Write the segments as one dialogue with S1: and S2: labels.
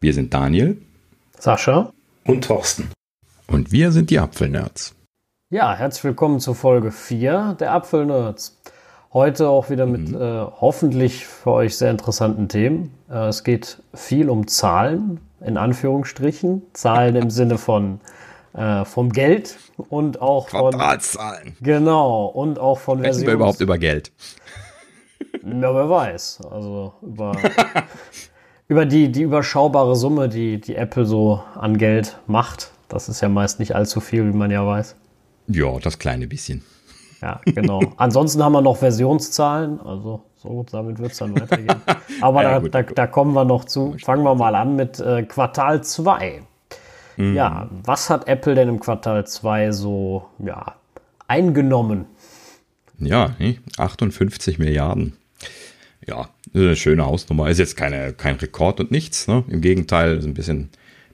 S1: Wir sind Daniel,
S2: Sascha
S3: und Thorsten.
S1: Und wir sind die Apfelnerds.
S2: Ja, herzlich willkommen zur Folge 4 der Apfelnerds. Heute auch wieder mit mhm. äh, hoffentlich für euch sehr interessanten Themen. Äh, es geht viel um Zahlen, in Anführungsstrichen. Zahlen im Sinne von äh, vom Geld und auch
S1: von Quartalszahlen.
S2: Genau, und auch von
S1: Sprechen wir überhaupt über Geld?
S2: Ja, wer weiß. Also über, über die, die überschaubare Summe, die, die Apple so an Geld macht. Das ist ja meist nicht allzu viel, wie man ja weiß.
S1: Ja, das kleine bisschen.
S2: Ja, genau. Ansonsten haben wir noch Versionszahlen. Also so, damit wird es dann weitergehen. Aber ja, da, da, da, kommen wir noch zu. Fangen wir mal an mit äh, Quartal 2. Mhm. Ja, was hat Apple denn im Quartal 2 so ja, eingenommen?
S1: Ja, 58 Milliarden. Ja, eine schöne Hausnummer. Ist jetzt keine, kein Rekord und nichts. Ne? Im Gegenteil, ist ein bisschen,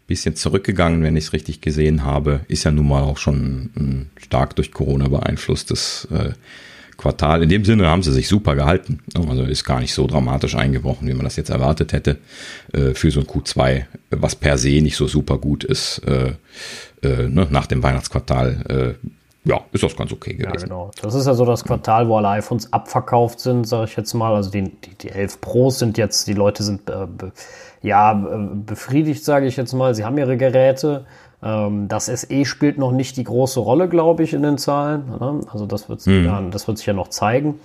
S1: bisschen zurückgegangen, wenn ich es richtig gesehen habe. Ist ja nun mal auch schon ein stark durch Corona beeinflusstes äh, Quartal. In dem Sinne haben sie sich super gehalten. Also ist gar nicht so dramatisch eingebrochen, wie man das jetzt erwartet hätte äh, für so ein Q2, was per se nicht so super gut ist. Äh, äh, ne, nach dem Weihnachtsquartal äh, ja, ist das ganz okay gewesen. Ja, genau.
S2: Das ist ja so das Quartal, wo alle iPhones abverkauft sind, sage ich jetzt mal. Also die, die, die 11 Pros sind jetzt, die Leute sind äh, be, ja befriedigt, sage ich jetzt mal. Sie haben ihre Geräte. Ähm, das SE spielt noch nicht die große Rolle, glaube ich, in den Zahlen. Ne? Also das mhm. ja, das wird sich ja noch zeigen.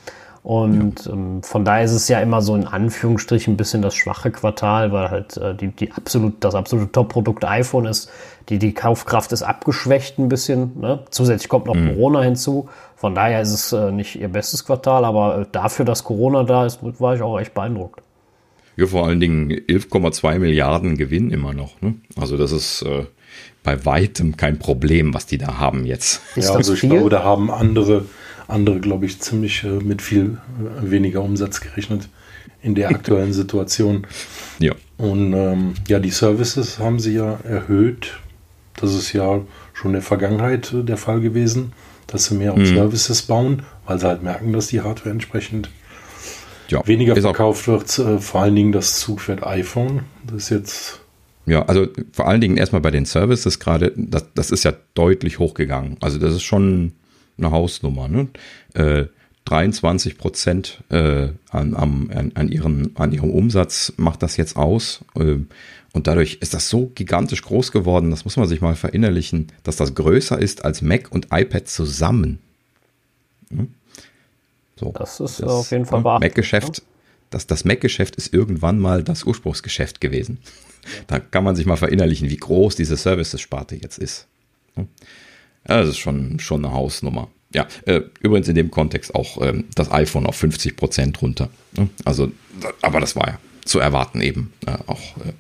S2: Und ja. ähm, von daher ist es ja immer so in Anführungsstrichen ein bisschen das schwache Quartal, weil halt äh, die, die absolut, das absolute Top-Produkt iPhone ist. Die, die Kaufkraft ist abgeschwächt ein bisschen. Ne? Zusätzlich kommt noch mhm. Corona hinzu. Von daher ist es äh, nicht ihr bestes Quartal, aber äh, dafür, dass Corona da ist, war ich auch echt beeindruckt.
S1: Ja, vor allen Dingen 11,2 Milliarden Gewinn immer noch. Ne? Also das ist äh, bei weitem kein Problem, was die da haben jetzt.
S3: Ist ja, also ich viel? glaube, da haben andere, andere glaube ich, ziemlich äh, mit viel äh, weniger Umsatz gerechnet in der aktuellen Situation.
S1: Ja.
S3: Und ähm, ja, die Services haben sie ja erhöht. Das ist ja schon in der Vergangenheit äh, der Fall gewesen, dass sie mehr auf mhm. Services bauen, weil sie halt merken, dass die Hardware entsprechend ja, weniger verkauft wird. Äh, vor allen Dingen das Zugpferd iPhone. Das ist jetzt
S1: ja, also vor allen Dingen erstmal bei den Services gerade, das, das ist ja deutlich hochgegangen. Also das ist schon eine Hausnummer. Ne? Äh, 23 Prozent äh, an, an, an, ihren, an ihrem Umsatz macht das jetzt aus. Äh, und dadurch ist das so gigantisch groß geworden, das muss man sich mal verinnerlichen, dass das größer ist als Mac und iPad zusammen.
S2: Hm? So, das ist das, auf jeden Fall wahr.
S1: Mac-Geschäft, das, das Mac-Geschäft ist irgendwann mal das Ursprungsgeschäft gewesen. Da kann man sich mal verinnerlichen, wie groß diese Services-Sparte jetzt ist. Ja, das ist schon, schon eine Hausnummer. Ja, äh, übrigens in dem Kontext auch ähm, das iPhone auf 50 Prozent runter. Ne? Also, aber das war ja zu erwarten eben, äh, auch äh,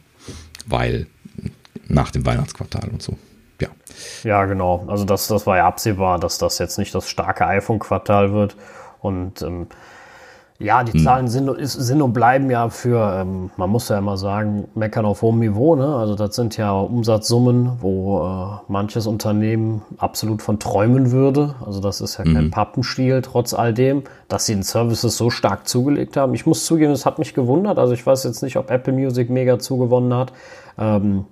S1: weil nach dem Weihnachtsquartal und so. Ja.
S2: Ja, genau. Also das, das war ja absehbar, dass das jetzt nicht das starke iPhone-Quartal wird. Und ähm, ja, die hm. Zahlen sind, sind und bleiben ja für, ähm, man muss ja immer sagen, meckern auf hohem Niveau. Ne? Also das sind ja Umsatzsummen, wo äh, manches Unternehmen absolut von träumen würde. Also das ist ja kein mhm. Pappenstiel, trotz all dem, dass sie den Services so stark zugelegt haben. Ich muss zugeben, es hat mich gewundert. Also ich weiß jetzt nicht, ob Apple Music mega zugewonnen hat ähm,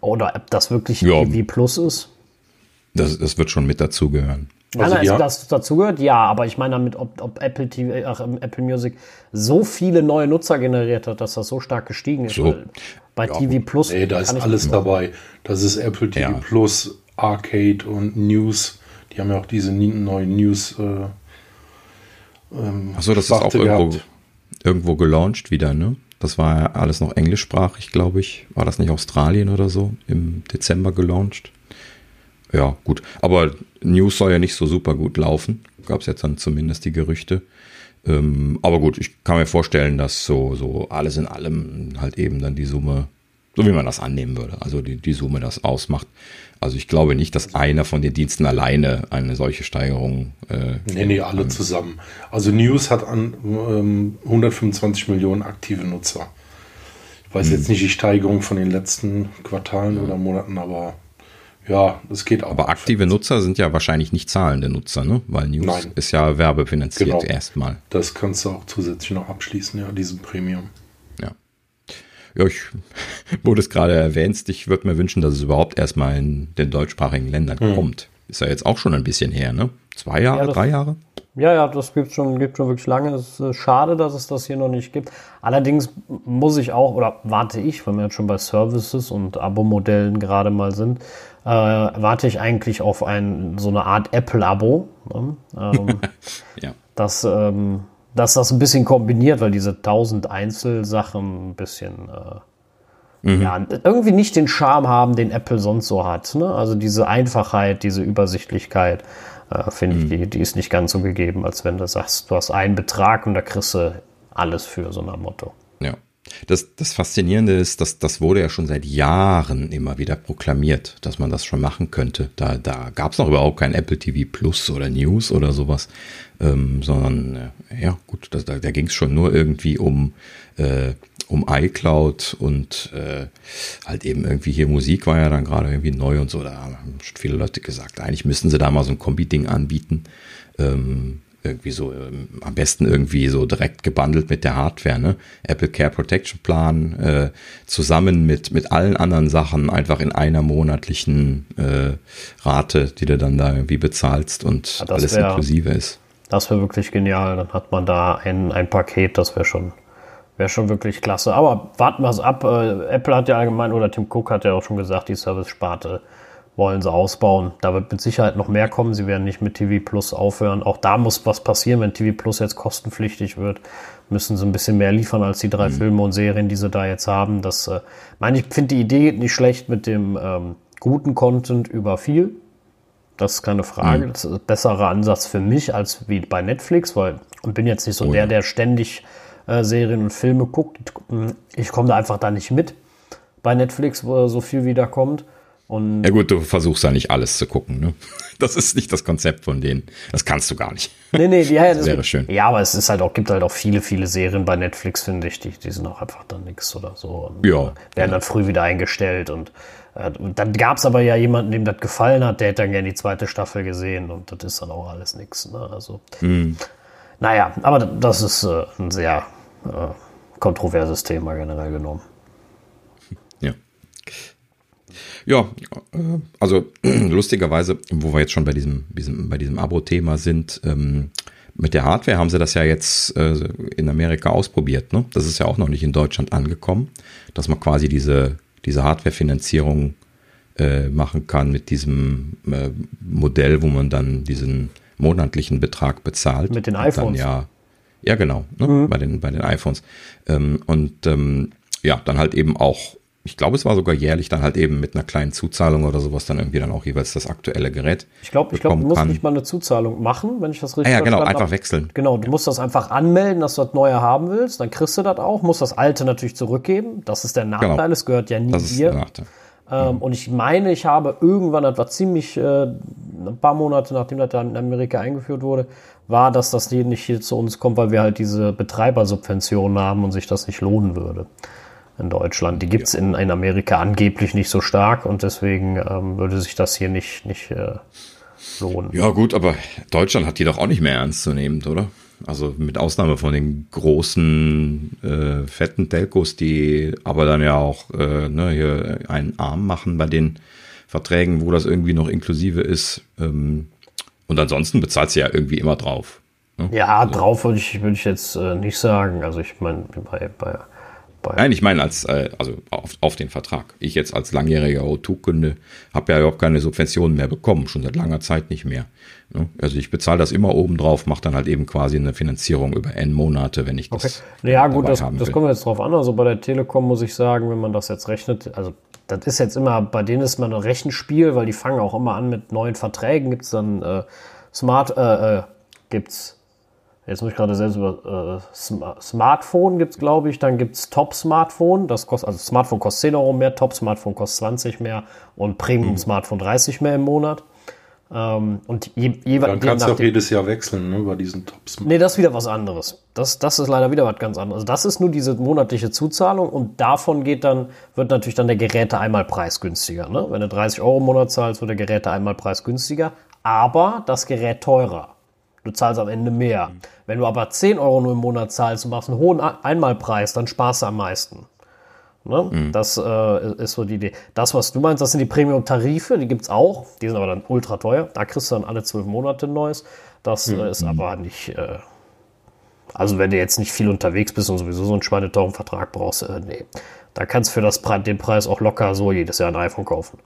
S2: oder ob das wirklich ja. TV Plus ist.
S1: Das, das wird schon mit dazugehören.
S2: Also, also ja. das dazugehört, ja, aber ich meine damit, ob, ob Apple TV, ach, Apple Music so viele neue Nutzer generiert hat, dass das so stark gestiegen ist.
S1: So.
S3: Bei ja, TV Plus. Nee, da ist alles dabei. Das ist Apple TV ja. Plus, Arcade und News. Die haben ja auch diese neuen News. Äh,
S1: ähm, Achso, das ist auch irgendwo, irgendwo gelauncht wieder, ne? Das war ja alles noch englischsprachig, glaube ich. War das nicht Australien oder so? Im Dezember gelauncht? Ja, gut. Aber News soll ja nicht so super gut laufen. Gab es jetzt dann zumindest die Gerüchte. Ähm, aber gut, ich kann mir vorstellen, dass so, so alles in allem halt eben dann die Summe, so wie man das annehmen würde, also die, die Summe das ausmacht. Also ich glaube nicht, dass einer von den Diensten alleine eine solche Steigerung.
S3: Äh, nee, nee, alle zusammen. Also News hat an ähm, 125 Millionen aktive Nutzer. Ich weiß hm. jetzt nicht die Steigerung von den letzten Quartalen ja. oder Monaten, aber ja, es geht auch.
S1: Aber aktive Nutzer sind ja wahrscheinlich nicht zahlende Nutzer, ne? Weil News Nein. ist ja werbefinanziert genau. erstmal.
S3: Das kannst du auch zusätzlich noch abschließen, ja, diesen Premium.
S1: Ja. Ja, ich wurde es gerade erwähnt. Ich würde mir wünschen, dass es überhaupt erstmal in den deutschsprachigen Ländern mhm. kommt. Ist ja jetzt auch schon ein bisschen her, ne? Zwei Jahre, ja, drei Jahre?
S2: Ja, ja, das gibt schon, gibt schon wirklich lange. Es ist äh, schade, dass es das hier noch nicht gibt. Allerdings muss ich auch, oder warte ich, wenn wir jetzt schon bei Services und Abo-Modellen gerade mal sind, äh, warte ich eigentlich auf ein, so eine Art Apple-Abo. Ne? Ähm, ja. Das, ähm, dass das ein bisschen kombiniert, weil diese tausend Einzelsachen ein bisschen äh, mhm. ja, irgendwie nicht den Charme haben, den Apple sonst so hat. Ne? Also diese Einfachheit, diese Übersichtlichkeit, äh, finde mhm. ich, die, die ist nicht ganz so gegeben, als wenn du sagst, du hast einen Betrag und da kriegst du alles für so ein Motto.
S1: Ja. Das, das Faszinierende ist, dass das wurde ja schon seit Jahren immer wieder proklamiert, dass man das schon machen könnte. Da, da gab es noch überhaupt kein Apple TV Plus oder News oder sowas, ähm, sondern äh, ja gut, das, da, da ging es schon nur irgendwie um, äh, um iCloud und äh, halt eben irgendwie hier Musik war ja dann gerade irgendwie neu und so. Da haben viele Leute gesagt, eigentlich müssten sie da mal so ein Kombi-Ding anbieten. Ähm, irgendwie so ähm, am besten irgendwie so direkt gebundelt mit der Hardware, ne? Apple Care Protection Plan äh, zusammen mit mit allen anderen Sachen einfach in einer monatlichen äh, Rate, die du dann da irgendwie bezahlst und ja, alles wär, inklusive ist.
S2: Das wäre wirklich genial. Dann hat man da ein, ein Paket, das wäre schon wäre schon wirklich klasse. Aber warten wir es ab. Äh, Apple hat ja allgemein oder Tim Cook hat ja auch schon gesagt, die Service-Sparte wollen sie ausbauen. Da wird mit Sicherheit noch mehr kommen. Sie werden nicht mit TV Plus aufhören. Auch da muss was passieren, wenn TV Plus jetzt kostenpflichtig wird. Müssen sie ein bisschen mehr liefern als die drei mhm. Filme und Serien, die sie da jetzt haben. Das, äh, meine ich, finde die Idee nicht schlecht mit dem ähm, guten Content über viel. Das ist keine Frage. Mhm. Das ist ein besserer Ansatz für mich als wie bei Netflix, weil ich bin jetzt nicht so oh, der, der ständig äh, Serien und Filme guckt. Ich komme da einfach da nicht mit bei Netflix, wo so viel wieder kommt. Und
S1: ja gut, du versuchst ja nicht alles zu gucken. Ne? Das ist nicht das Konzept von denen. Das kannst du gar nicht.
S2: Nee, nee, ja, ja, das wäre schön. Ja, aber es ist halt auch, gibt halt auch viele, viele Serien bei Netflix, finde ich, die, die sind auch einfach dann nichts oder so. Und,
S1: ja.
S2: Werden ja. dann früh wieder eingestellt. Und, äh, dann gab es aber ja jemanden, dem das gefallen hat, der hätte dann gerne die zweite Staffel gesehen und das ist dann auch alles nichts. Ne? Also, mhm. naja, aber das ist äh, ein sehr äh, kontroverses Thema generell genommen.
S1: Ja, äh, also lustigerweise, wo wir jetzt schon bei diesem, diesem bei diesem Abo-Thema sind, ähm, mit der Hardware haben sie das ja jetzt äh, in Amerika ausprobiert. Ne? Das ist ja auch noch nicht in Deutschland angekommen, dass man quasi diese, diese Hardware-Finanzierung äh, machen kann mit diesem äh, Modell, wo man dann diesen monatlichen Betrag bezahlt.
S2: Mit den iPhones.
S1: ja, ja, genau, ne? mhm. bei, den, bei den iPhones. Ähm, und ähm, ja, dann halt eben auch ich glaube, es war sogar jährlich dann halt eben mit einer kleinen Zuzahlung oder sowas dann irgendwie dann auch jeweils das aktuelle Gerät.
S2: Ich glaube, ich glaube, du musst kann. nicht mal eine Zuzahlung machen, wenn ich das richtig
S1: ah, ja, genau, einfach habe. wechseln.
S2: Genau, du musst das einfach anmelden, dass du das neue haben willst, dann kriegst du das auch, musst das alte natürlich zurückgeben. Das ist der genau. Nachteil, genau. es gehört ja nie das dir. Ist der Nachteil. Ähm, mhm. Und ich meine, ich habe irgendwann, das war ziemlich äh, ein paar Monate nachdem das dann in Amerika eingeführt wurde, war, dass das nicht hier zu uns kommt, weil wir halt diese Betreibersubventionen haben und sich das nicht lohnen würde in Deutschland. Die gibt es in, in Amerika angeblich nicht so stark und deswegen ähm, würde sich das hier nicht, nicht äh, lohnen.
S1: Ja, gut, aber Deutschland hat die doch auch nicht mehr ernst zu nehmen, oder? Also mit Ausnahme von den großen äh, fetten Telcos, die aber dann ja auch äh, ne, hier einen Arm machen bei den Verträgen, wo das irgendwie noch inklusive ist. Ähm, und ansonsten bezahlt sie ja irgendwie immer drauf.
S2: Ne? Ja, also. drauf würde ich, würd ich jetzt äh, nicht sagen. Also ich meine, bei, bei
S1: Nein, ich meine als äh, also auf, auf den Vertrag. Ich jetzt als langjähriger O2-Kunde habe ja überhaupt keine Subventionen mehr bekommen, schon seit langer Zeit nicht mehr. Ne? Also ich bezahle das immer obendrauf, mache dann halt eben quasi eine Finanzierung über N Monate, wenn ich das.
S2: Okay. Ja, gut, das, das kommt jetzt drauf an. Also bei der Telekom muss ich sagen, wenn man das jetzt rechnet, also das ist jetzt immer, bei denen ist man ein Rechenspiel, weil die fangen auch immer an mit neuen Verträgen. Gibt es dann äh, Smart, äh, äh, gibt's Jetzt muss ich gerade selbst über äh, Smartphone gibt es, glaube ich. Dann gibt es Top-Smartphone. Das kostet, also Smartphone kostet 10 Euro mehr, Top-Smartphone kostet 20 mehr und Premium-Smartphone 30 mehr im Monat. Ähm, und je,
S3: je, Dann kannst du auch jedes Jahr wechseln, ne, über diesen Top-Smartphone.
S2: Nee, das ist wieder was anderes. Das, das ist leider wieder was ganz anderes. Also das ist nur diese monatliche Zuzahlung und davon geht dann, wird natürlich dann der Geräte einmal preisgünstiger. Ne? Wenn du 30 Euro im Monat zahlst, wird der Geräte einmal preisgünstiger, aber das Gerät teurer. Du zahlst am Ende mehr. Mhm. Wenn du aber 10 Euro nur im Monat zahlst und machst einen hohen Einmalpreis, dann sparst du am meisten. Ne? Mhm. Das äh, ist so die Idee. Das, was du meinst, das sind die Premium-Tarife, die gibt es auch. Die sind aber dann ultra teuer. Da kriegst du dann alle zwölf Monate ein neues. Das mhm. äh, ist aber nicht. Äh, also, wenn du jetzt nicht viel unterwegs bist und sowieso so einen schweineteuren Vertrag brauchst, äh, nee. Da kannst du für das, den Preis auch locker so jedes Jahr ein iPhone kaufen.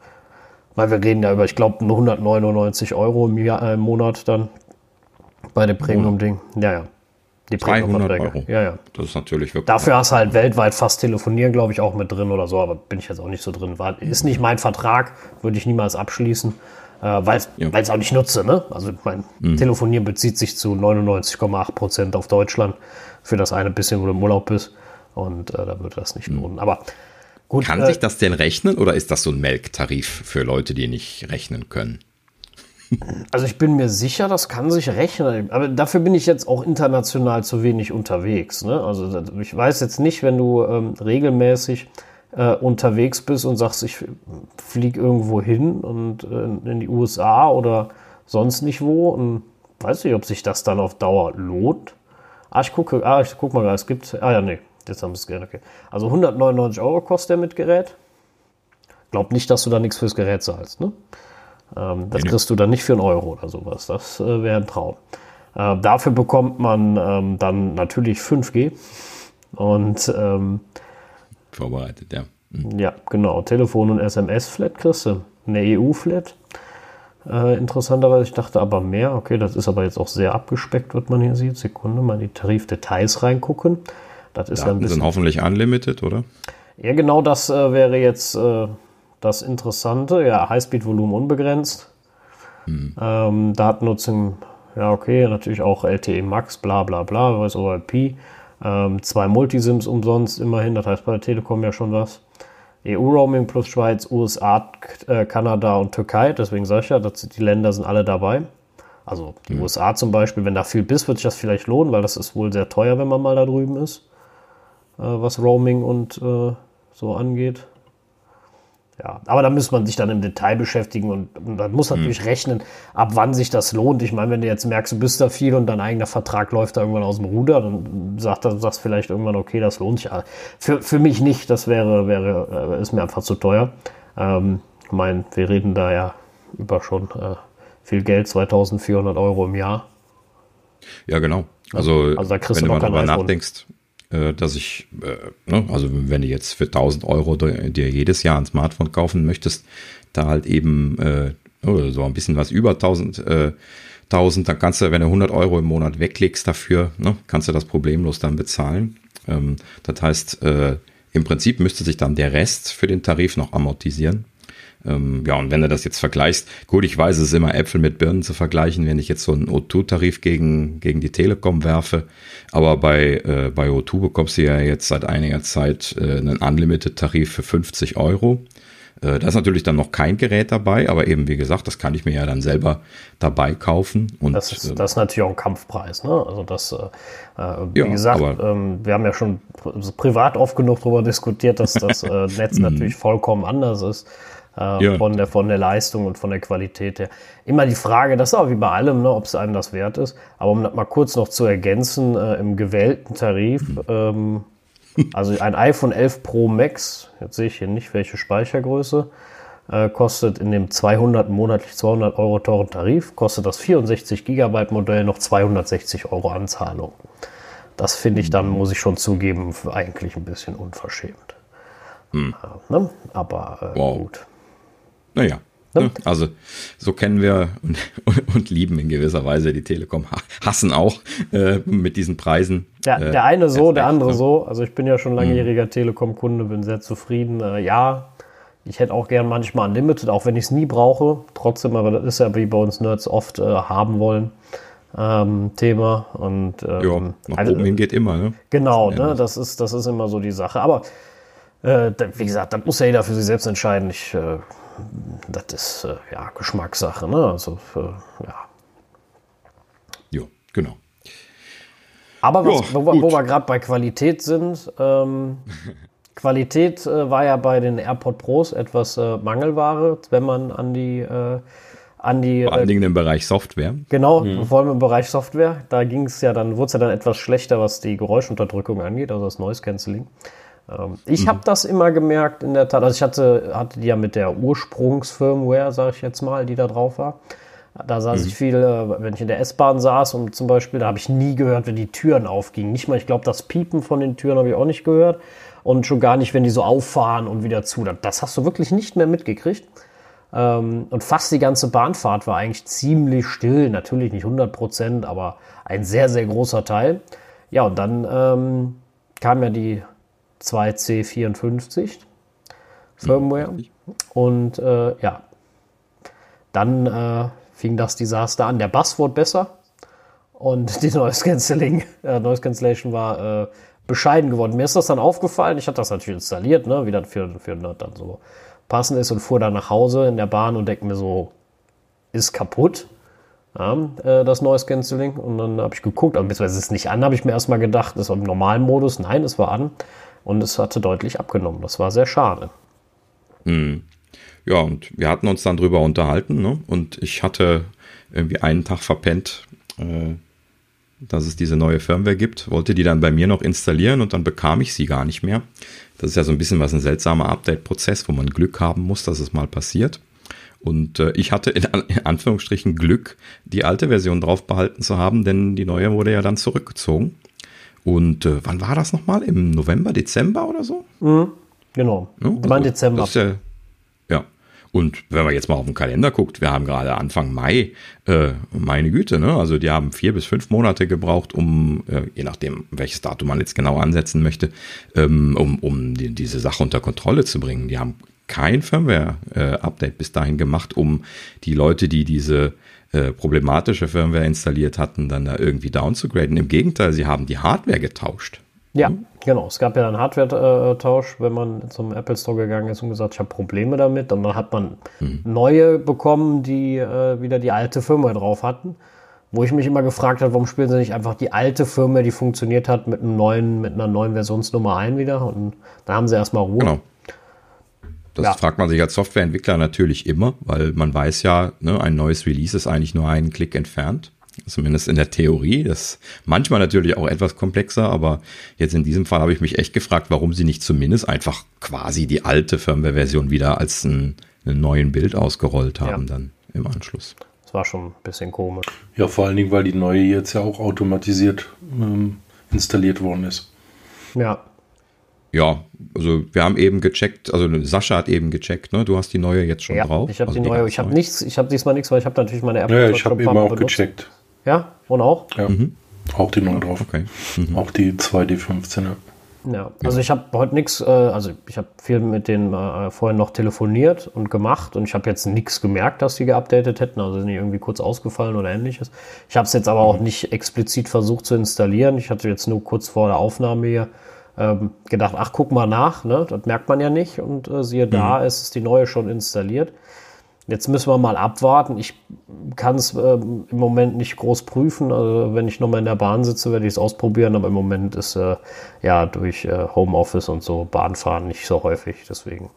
S2: Weil wir reden ja über, ich glaube, 199 Euro im, Jahr, äh, im Monat dann bei dem Premium-Ding. Ja, ja.
S1: Die 300 Euro.
S2: Ja, ja.
S1: Das ist natürlich wirklich.
S2: Dafür hast du halt weltweit fast telefonieren, glaube ich, auch mit drin oder so, aber bin ich jetzt auch nicht so drin. War, ist nicht mein Vertrag, würde ich niemals abschließen, äh, weil ja. ich es auch nicht nutze. Ne? Also mein mhm. Telefonieren bezieht sich zu 99,8 Prozent auf Deutschland für das eine bisschen, wo du im Urlaub bist. Und äh, da würde das nicht mhm. lohnen. Aber
S1: gut. Kann äh, sich das denn rechnen oder ist das so ein Melktarif für Leute, die nicht rechnen können?
S2: Also ich bin mir sicher, das kann sich rechnen. Aber dafür bin ich jetzt auch international zu wenig unterwegs. Ne? Also ich weiß jetzt nicht, wenn du ähm, regelmäßig äh, unterwegs bist und sagst, ich fliege irgendwo hin und äh, in die USA oder sonst nicht wo und weiß nicht, ob sich das dann auf Dauer lohnt. Ah, ich gucke, ah, ich guck mal, es gibt, ah ja, nee, jetzt haben wir es gerne, okay. Also 199 Euro kostet der mit Gerät. Glaub nicht, dass du da nichts fürs Gerät zahlst, ne? Ähm, das kriegst du dann nicht für einen Euro oder sowas. Das äh, wäre ein Traum. Äh, dafür bekommt man ähm, dann natürlich 5G und ähm,
S1: vorbereitet, ja.
S2: Mhm. Ja, genau. Telefon- und SMS-Flat kriegst du. Eine EU-Flat. Äh, interessanterweise, ich dachte aber mehr. Okay, das ist aber jetzt auch sehr abgespeckt, was man hier sieht. Sekunde, mal die Tarifdetails reingucken. Das ist
S1: ja ein bisschen. sind hoffentlich unlimited, oder?
S2: Ja, genau das äh, wäre jetzt äh, das Interessante. Ja, Highspeed-Volumen unbegrenzt. Mhm. Ähm, Datennutzung, ja, okay, natürlich auch LTE Max, bla bla bla, Voice over IP. Ähm, zwei Multisims umsonst immerhin, das heißt bei der Telekom ja schon was. EU-Roaming plus Schweiz, USA, äh, Kanada und Türkei, deswegen sage ich ja, das, die Länder sind alle dabei. Also die mhm. USA zum Beispiel, wenn da viel bist, wird sich das vielleicht lohnen, weil das ist wohl sehr teuer, wenn man mal da drüben ist, äh, was Roaming und äh, so angeht. Ja, aber da muss man sich dann im Detail beschäftigen und, und dann muss natürlich hm. rechnen, ab wann sich das lohnt. Ich meine, wenn du jetzt merkst, du bist da viel und dein eigener Vertrag läuft da irgendwann aus dem Ruder, dann sagt du sagst vielleicht irgendwann, okay, das lohnt sich. Für, für mich nicht, das wäre, wäre, äh, ist mir einfach zu teuer. Ähm, ich meine, wir reden da ja über schon äh, viel Geld, 2400 Euro im Jahr.
S1: Ja, genau. Also, also da kriegst wenn du, mal darüber nachdenkst, dass ich, äh, ne, also wenn du jetzt für 1000 Euro dir jedes Jahr ein Smartphone kaufen möchtest, da halt eben äh, so ein bisschen was über 1000, äh, 1000, dann kannst du, wenn du 100 Euro im Monat weglegst dafür, ne, kannst du das problemlos dann bezahlen. Ähm, das heißt, äh, im Prinzip müsste sich dann der Rest für den Tarif noch amortisieren. Ähm, ja, und wenn du das jetzt vergleichst, gut, ich weiß, es ist immer Äpfel mit Birnen zu vergleichen, wenn ich jetzt so einen O2-Tarif gegen, gegen die Telekom werfe. Aber bei, äh, bei O2 bekommst du ja jetzt seit einiger Zeit äh, einen Unlimited-Tarif für 50 Euro. Äh, da ist natürlich dann noch kein Gerät dabei, aber eben, wie gesagt, das kann ich mir ja dann selber dabei kaufen. Und,
S2: das, ist, das ist natürlich auch ein Kampfpreis. Ne? Also das, äh, äh wie ja, gesagt, ähm, wir haben ja schon privat oft genug darüber diskutiert, dass das äh, Netz mhm. natürlich vollkommen anders ist äh, ja. von, der, von der Leistung und von der Qualität her. Immer die Frage, das ist auch wie bei allem, ne, ob es einem das wert ist. Aber um das mal kurz noch zu ergänzen, äh, im gewählten Tarif, mhm. ähm, also ein iPhone 11 Pro Max, jetzt sehe ich hier nicht welche Speichergröße, äh, kostet in dem 200 monatlich 200 Euro teuren Tarif, kostet das 64 Gigabyte Modell noch 260 Euro Anzahlung. Das finde ich dann, mhm. muss ich schon zugeben, eigentlich ein bisschen unverschämt. Hm. Ja, ne? Aber äh, wow. gut.
S1: Naja. Ne? Also so kennen wir und, und, und, lieben in gewisser Weise die Telekom, hassen auch äh, mit diesen Preisen.
S2: Ja, äh, der eine so, der andere ne? so. Also ich bin ja schon langjähriger mhm. Telekom-Kunde, bin sehr zufrieden. Äh, ja, ich hätte auch gern manchmal Unlimited, auch wenn ich es nie brauche. Trotzdem, aber das ist ja wie bei uns Nerds oft äh, haben wollen. Ähm, Thema und ähm,
S1: ja, nach also, oben hin geht immer, ne?
S2: Genau, ne? Das ist, das ist immer so die Sache. Aber äh, wie gesagt, das muss ja jeder für sich selbst entscheiden. Ich äh, das ist äh, ja Geschmackssache, ne? Also äh, ja.
S1: Ja, genau.
S2: Aber was, jo, wo, wo, wir gerade bei Qualität sind, ähm, Qualität äh, war ja bei den AirPod Pros etwas äh, Mangelware, wenn man an die äh, an die.
S1: Vor allen Dingen im Bereich Software.
S2: Genau, mhm. vor allem im Bereich Software. Da ging es ja dann, wurde es ja dann etwas schlechter, was die Geräuschunterdrückung angeht, also das Noise Cancelling. Ähm, ich mhm. habe das immer gemerkt, in der Tat. Also ich hatte, hatte die ja mit der Ursprungsfirmware, sage ich jetzt mal, die da drauf war. Da saß mhm. ich viel, äh, wenn ich in der S-Bahn saß und zum Beispiel, da habe ich nie gehört, wenn die Türen aufgingen. Nicht mal, ich glaube, das Piepen von den Türen habe ich auch nicht gehört. Und schon gar nicht, wenn die so auffahren und wieder zu. Das hast du wirklich nicht mehr mitgekriegt. Ähm, und fast die ganze Bahnfahrt war eigentlich ziemlich still. Natürlich nicht 100 Prozent, aber ein sehr, sehr großer Teil. Ja, und dann ähm, kam ja die 2C54 Firmware. Mhm. Und äh, ja, dann äh, fing das Desaster an. Der Bass wurde besser und die Noise Cancelling, äh, Noise Cancellation war äh, bescheiden geworden. Mir ist das dann aufgefallen. Ich hatte das natürlich installiert, ne, wie das für, für dann so passend ist und fuhr dann nach Hause in der Bahn und denke mir so, ist kaputt. Ja, äh, das Noise Cancelling. Und dann habe ich geguckt, aber beziehungsweise ist es nicht an, habe ich mir erstmal gedacht, ist im normalen Modus. Nein, es war an und es hatte deutlich abgenommen. Das war sehr schade.
S1: Hm. Ja, und wir hatten uns dann drüber unterhalten, ne? Und ich hatte irgendwie einen Tag verpennt, äh, dass es diese neue Firmware gibt, wollte die dann bei mir noch installieren und dann bekam ich sie gar nicht mehr. Das ist ja so ein bisschen was ein seltsamer Update-Prozess, wo man Glück haben muss, dass es mal passiert. Und äh, ich hatte in, in, Anführungsstrichen Glück, die alte Version drauf behalten zu haben, denn die neue wurde ja dann zurückgezogen. Und äh, wann war das nochmal? Im November, Dezember oder so?
S2: Mhm, genau. Ja, also, mein Dezember.
S1: Das ist ja, ja. Und wenn man jetzt mal auf den Kalender guckt, wir haben gerade Anfang Mai, äh, meine Güte, ne? Also die haben vier bis fünf Monate gebraucht, um, äh, je nachdem, welches Datum man jetzt genau ansetzen möchte, ähm, um, um die, diese Sache unter Kontrolle zu bringen. Die haben kein Firmware-Update äh, bis dahin gemacht, um die Leute, die diese äh, problematische Firmware installiert hatten, dann da irgendwie downzugraden. Im Gegenteil, sie haben die Hardware getauscht.
S2: Ja, genau. Es gab ja einen Hardware-Tausch, wenn man zum Apple Store gegangen ist und gesagt, ich habe Probleme damit. Und dann hat man mhm. neue bekommen, die äh, wieder die alte Firmware drauf hatten. Wo ich mich immer gefragt habe, warum spielen sie nicht einfach die alte Firmware, die funktioniert hat, mit, einem neuen, mit einer neuen Versionsnummer ein wieder. Und da haben sie erstmal Ruhe. Genau.
S1: Das ja. fragt man sich als Softwareentwickler natürlich immer, weil man weiß ja, ne, ein neues Release ist eigentlich nur einen Klick entfernt. Zumindest in der Theorie. Das ist manchmal natürlich auch etwas komplexer, aber jetzt in diesem Fall habe ich mich echt gefragt, warum sie nicht zumindest einfach quasi die alte Firmware-Version wieder als ein, einen neuen Bild ausgerollt haben ja. dann im Anschluss.
S2: Das war schon ein bisschen komisch.
S3: Ja, vor allen Dingen, weil die neue jetzt ja auch automatisiert ähm, installiert worden ist.
S2: Ja,
S1: ja, also wir haben eben gecheckt, also Sascha hat eben gecheckt, ne? Du hast die neue jetzt schon
S2: ja,
S1: drauf.
S2: Ich habe
S1: also
S2: die neue, ich habe nichts, ich habe diesmal nichts, weil ich habe natürlich meine
S3: App. Ja, ich habe eben auch benutzt. gecheckt.
S2: Ja, und auch?
S3: Ja, mhm. auch die neue drauf. Okay. Mhm. Auch die 2D15.
S2: Ja, also ja. ich habe heute nichts, äh, also ich habe viel mit denen äh, vorhin noch telefoniert und gemacht und ich habe jetzt nichts gemerkt, dass die geupdatet hätten, also sind die irgendwie kurz ausgefallen oder ähnliches. Ich habe es jetzt aber mhm. auch nicht explizit versucht zu installieren. Ich hatte jetzt nur kurz vor der Aufnahme hier ähm, gedacht, ach, guck mal nach, ne? das merkt man ja nicht. Und äh, siehe da, mhm. ist es die neue schon installiert. Jetzt müssen wir mal abwarten. Ich kann es äh, im Moment nicht groß prüfen. Also wenn ich nochmal in der Bahn sitze, werde ich es ausprobieren. Aber im Moment ist äh, ja durch äh, Homeoffice und so Bahnfahren nicht so häufig. Deswegen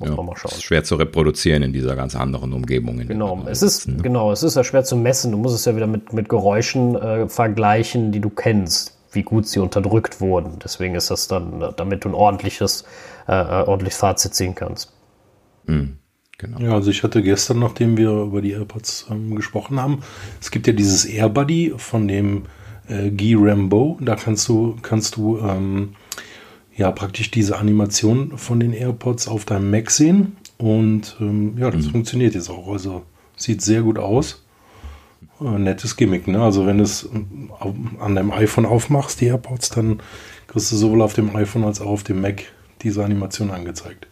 S1: muss ja, man mal schauen. Es ist schwer zu reproduzieren in dieser ganz anderen Umgebung.
S2: genau, es ist, sitzen, ne? genau, es ist ja schwer zu messen. Du musst es ja wieder mit, mit Geräuschen äh, vergleichen, die du kennst wie gut sie unterdrückt wurden. Deswegen ist das dann, damit du ein ordentliches, äh, äh, ordentliches Fazit ziehen kannst.
S3: Mhm. Genau. Ja, also ich hatte gestern, nachdem wir über die AirPods ähm, gesprochen haben, es gibt ja dieses AirBuddy von dem äh, Guy Rambo. Da kannst du, kannst du ähm, ja praktisch diese Animation von den AirPods auf deinem Mac sehen. Und ähm, ja, das mhm. funktioniert jetzt auch. Also sieht sehr gut aus. Äh, nettes Gimmick, ne? Also wenn du es an deinem iPhone aufmachst, die AirPods, dann kriegst du sowohl auf dem iPhone als auch auf dem Mac diese Animation angezeigt.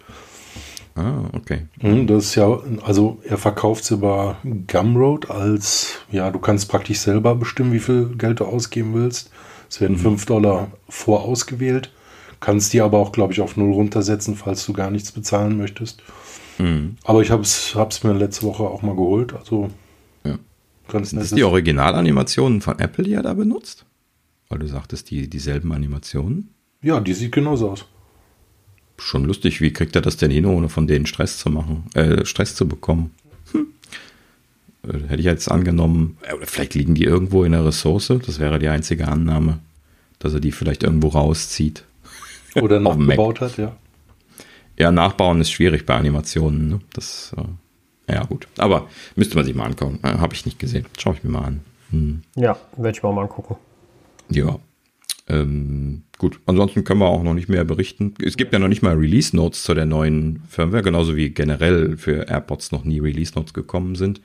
S1: Ah, okay.
S3: Mhm, das ist ja, also er verkauft es über Gumroad als, ja, du kannst praktisch selber bestimmen, wie viel Geld du ausgeben willst. Es werden mhm. 5 Dollar vorausgewählt. Kannst die aber auch, glaube ich, auf null runtersetzen, falls du gar nichts bezahlen möchtest. Mhm. Aber ich habe es mir letzte Woche auch mal geholt. Also
S1: Ganz Sind das die Originalanimationen von Apple, die er da benutzt? Weil du sagtest, die dieselben Animationen?
S3: Ja, die sieht genauso aus.
S1: Schon lustig, wie kriegt er das denn hin, ohne von denen Stress zu machen, äh, Stress zu bekommen? Hm. Äh, hätte ich jetzt angenommen, äh, vielleicht liegen die irgendwo in der Ressource, das wäre die einzige Annahme, dass er die vielleicht irgendwo rauszieht.
S3: Oder nachgebaut hat, ja.
S1: Ja, nachbauen ist schwierig bei Animationen. Ne? Das, äh, ja gut. Aber müsste man sich mal angucken. Äh, Habe ich nicht gesehen. Schaue ich mir mal an. Hm.
S2: Ja, werde ich mir mal angucken.
S1: Ja. Ähm, gut, ansonsten können wir auch noch nicht mehr berichten. Es gibt ja noch nicht mal Release Notes zu der neuen Firmware, genauso wie generell für AirPods noch nie Release Notes gekommen sind.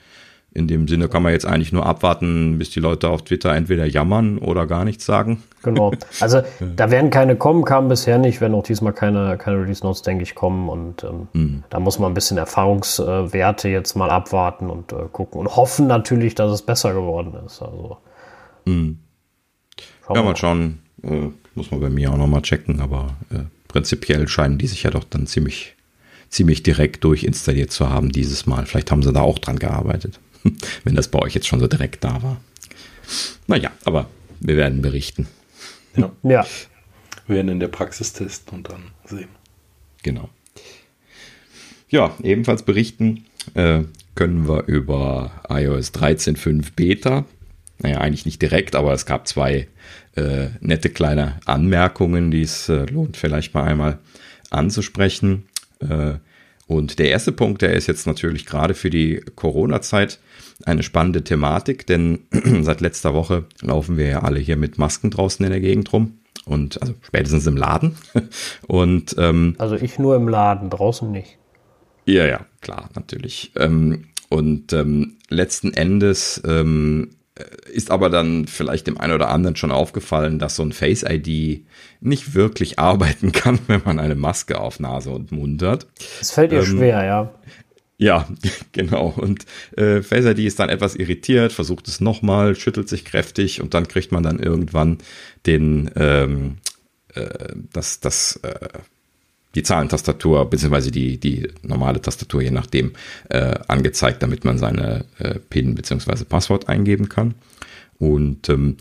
S1: In dem Sinne kann man jetzt eigentlich nur abwarten, bis die Leute auf Twitter entweder jammern oder gar nichts sagen.
S2: Genau. Also da werden keine kommen, kamen bisher nicht, werden auch diesmal keine, keine Release Notes, denke ich, kommen. Und ähm, da muss man ein bisschen Erfahrungswerte jetzt mal abwarten und äh, gucken und hoffen natürlich, dass es besser geworden ist. Also. Schauen
S1: Ja, mal schauen. Äh, muss man bei mir auch nochmal checken, aber äh, prinzipiell scheinen die sich ja doch dann ziemlich, ziemlich direkt durchinstalliert zu haben dieses Mal. Vielleicht haben sie da auch dran gearbeitet, wenn das bei euch jetzt schon so direkt da war. Naja, aber wir werden berichten.
S3: ja.
S2: Ja,
S3: Wir werden in der Praxis testen und dann sehen.
S1: Genau. Ja, ebenfalls berichten äh, können wir über iOS 13.5 Beta. Naja, eigentlich nicht direkt, aber es gab zwei äh, nette kleine Anmerkungen, die es äh, lohnt vielleicht mal einmal anzusprechen. Äh, und der erste Punkt, der ist jetzt natürlich gerade für die Corona-Zeit eine spannende Thematik, denn seit letzter Woche laufen wir ja alle hier mit Masken draußen in der Gegend rum und also spätestens im Laden. Und ähm,
S2: also ich nur im Laden, draußen nicht.
S1: ja, ja, klar, natürlich. Ähm, und ähm, letzten Endes ähm, ist aber dann vielleicht dem einen oder anderen schon aufgefallen, dass so ein Face ID nicht wirklich arbeiten kann, wenn man eine Maske auf Nase und Mund hat.
S2: Es fällt ihr
S1: Ähm,
S2: schwer, ja.
S1: Ja, genau. Und äh, Face ID ist dann etwas irritiert, versucht es nochmal, schüttelt sich kräftig und dann kriegt man dann irgendwann den, ähm, äh, das, das, äh, die Zahlentastatur, beziehungsweise die, die normale Tastatur, je nachdem, äh, angezeigt, damit man seine äh, PIN beziehungsweise Passwort eingeben kann. Und ähm,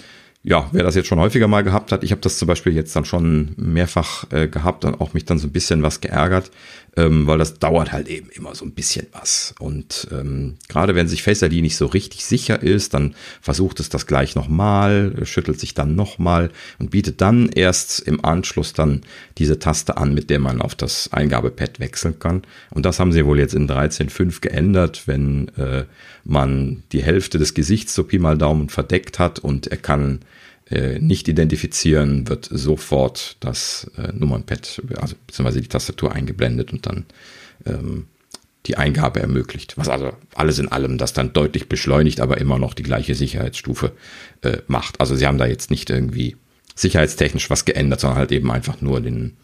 S1: ja, wer das jetzt schon häufiger mal gehabt hat, ich habe das zum Beispiel jetzt dann schon mehrfach äh, gehabt und auch mich dann so ein bisschen was geärgert, ähm, weil das dauert halt eben immer so ein bisschen was. Und ähm, gerade wenn sich Face ID nicht so richtig sicher ist, dann versucht es das gleich nochmal, schüttelt sich dann nochmal und bietet dann erst im Anschluss dann diese Taste an, mit der man auf das Eingabepad wechseln kann. Und das haben sie wohl jetzt in 13.5 geändert, wenn äh, man die Hälfte des Gesichts so Pi mal Daumen verdeckt hat und er kann äh, nicht identifizieren, wird sofort das äh, Nummernpad, also beziehungsweise die Tastatur eingeblendet und dann ähm, die Eingabe ermöglicht. Was also alles in allem das dann deutlich beschleunigt, aber immer noch die gleiche Sicherheitsstufe äh, macht. Also sie haben da jetzt nicht irgendwie sicherheitstechnisch was geändert, sondern halt eben einfach nur den,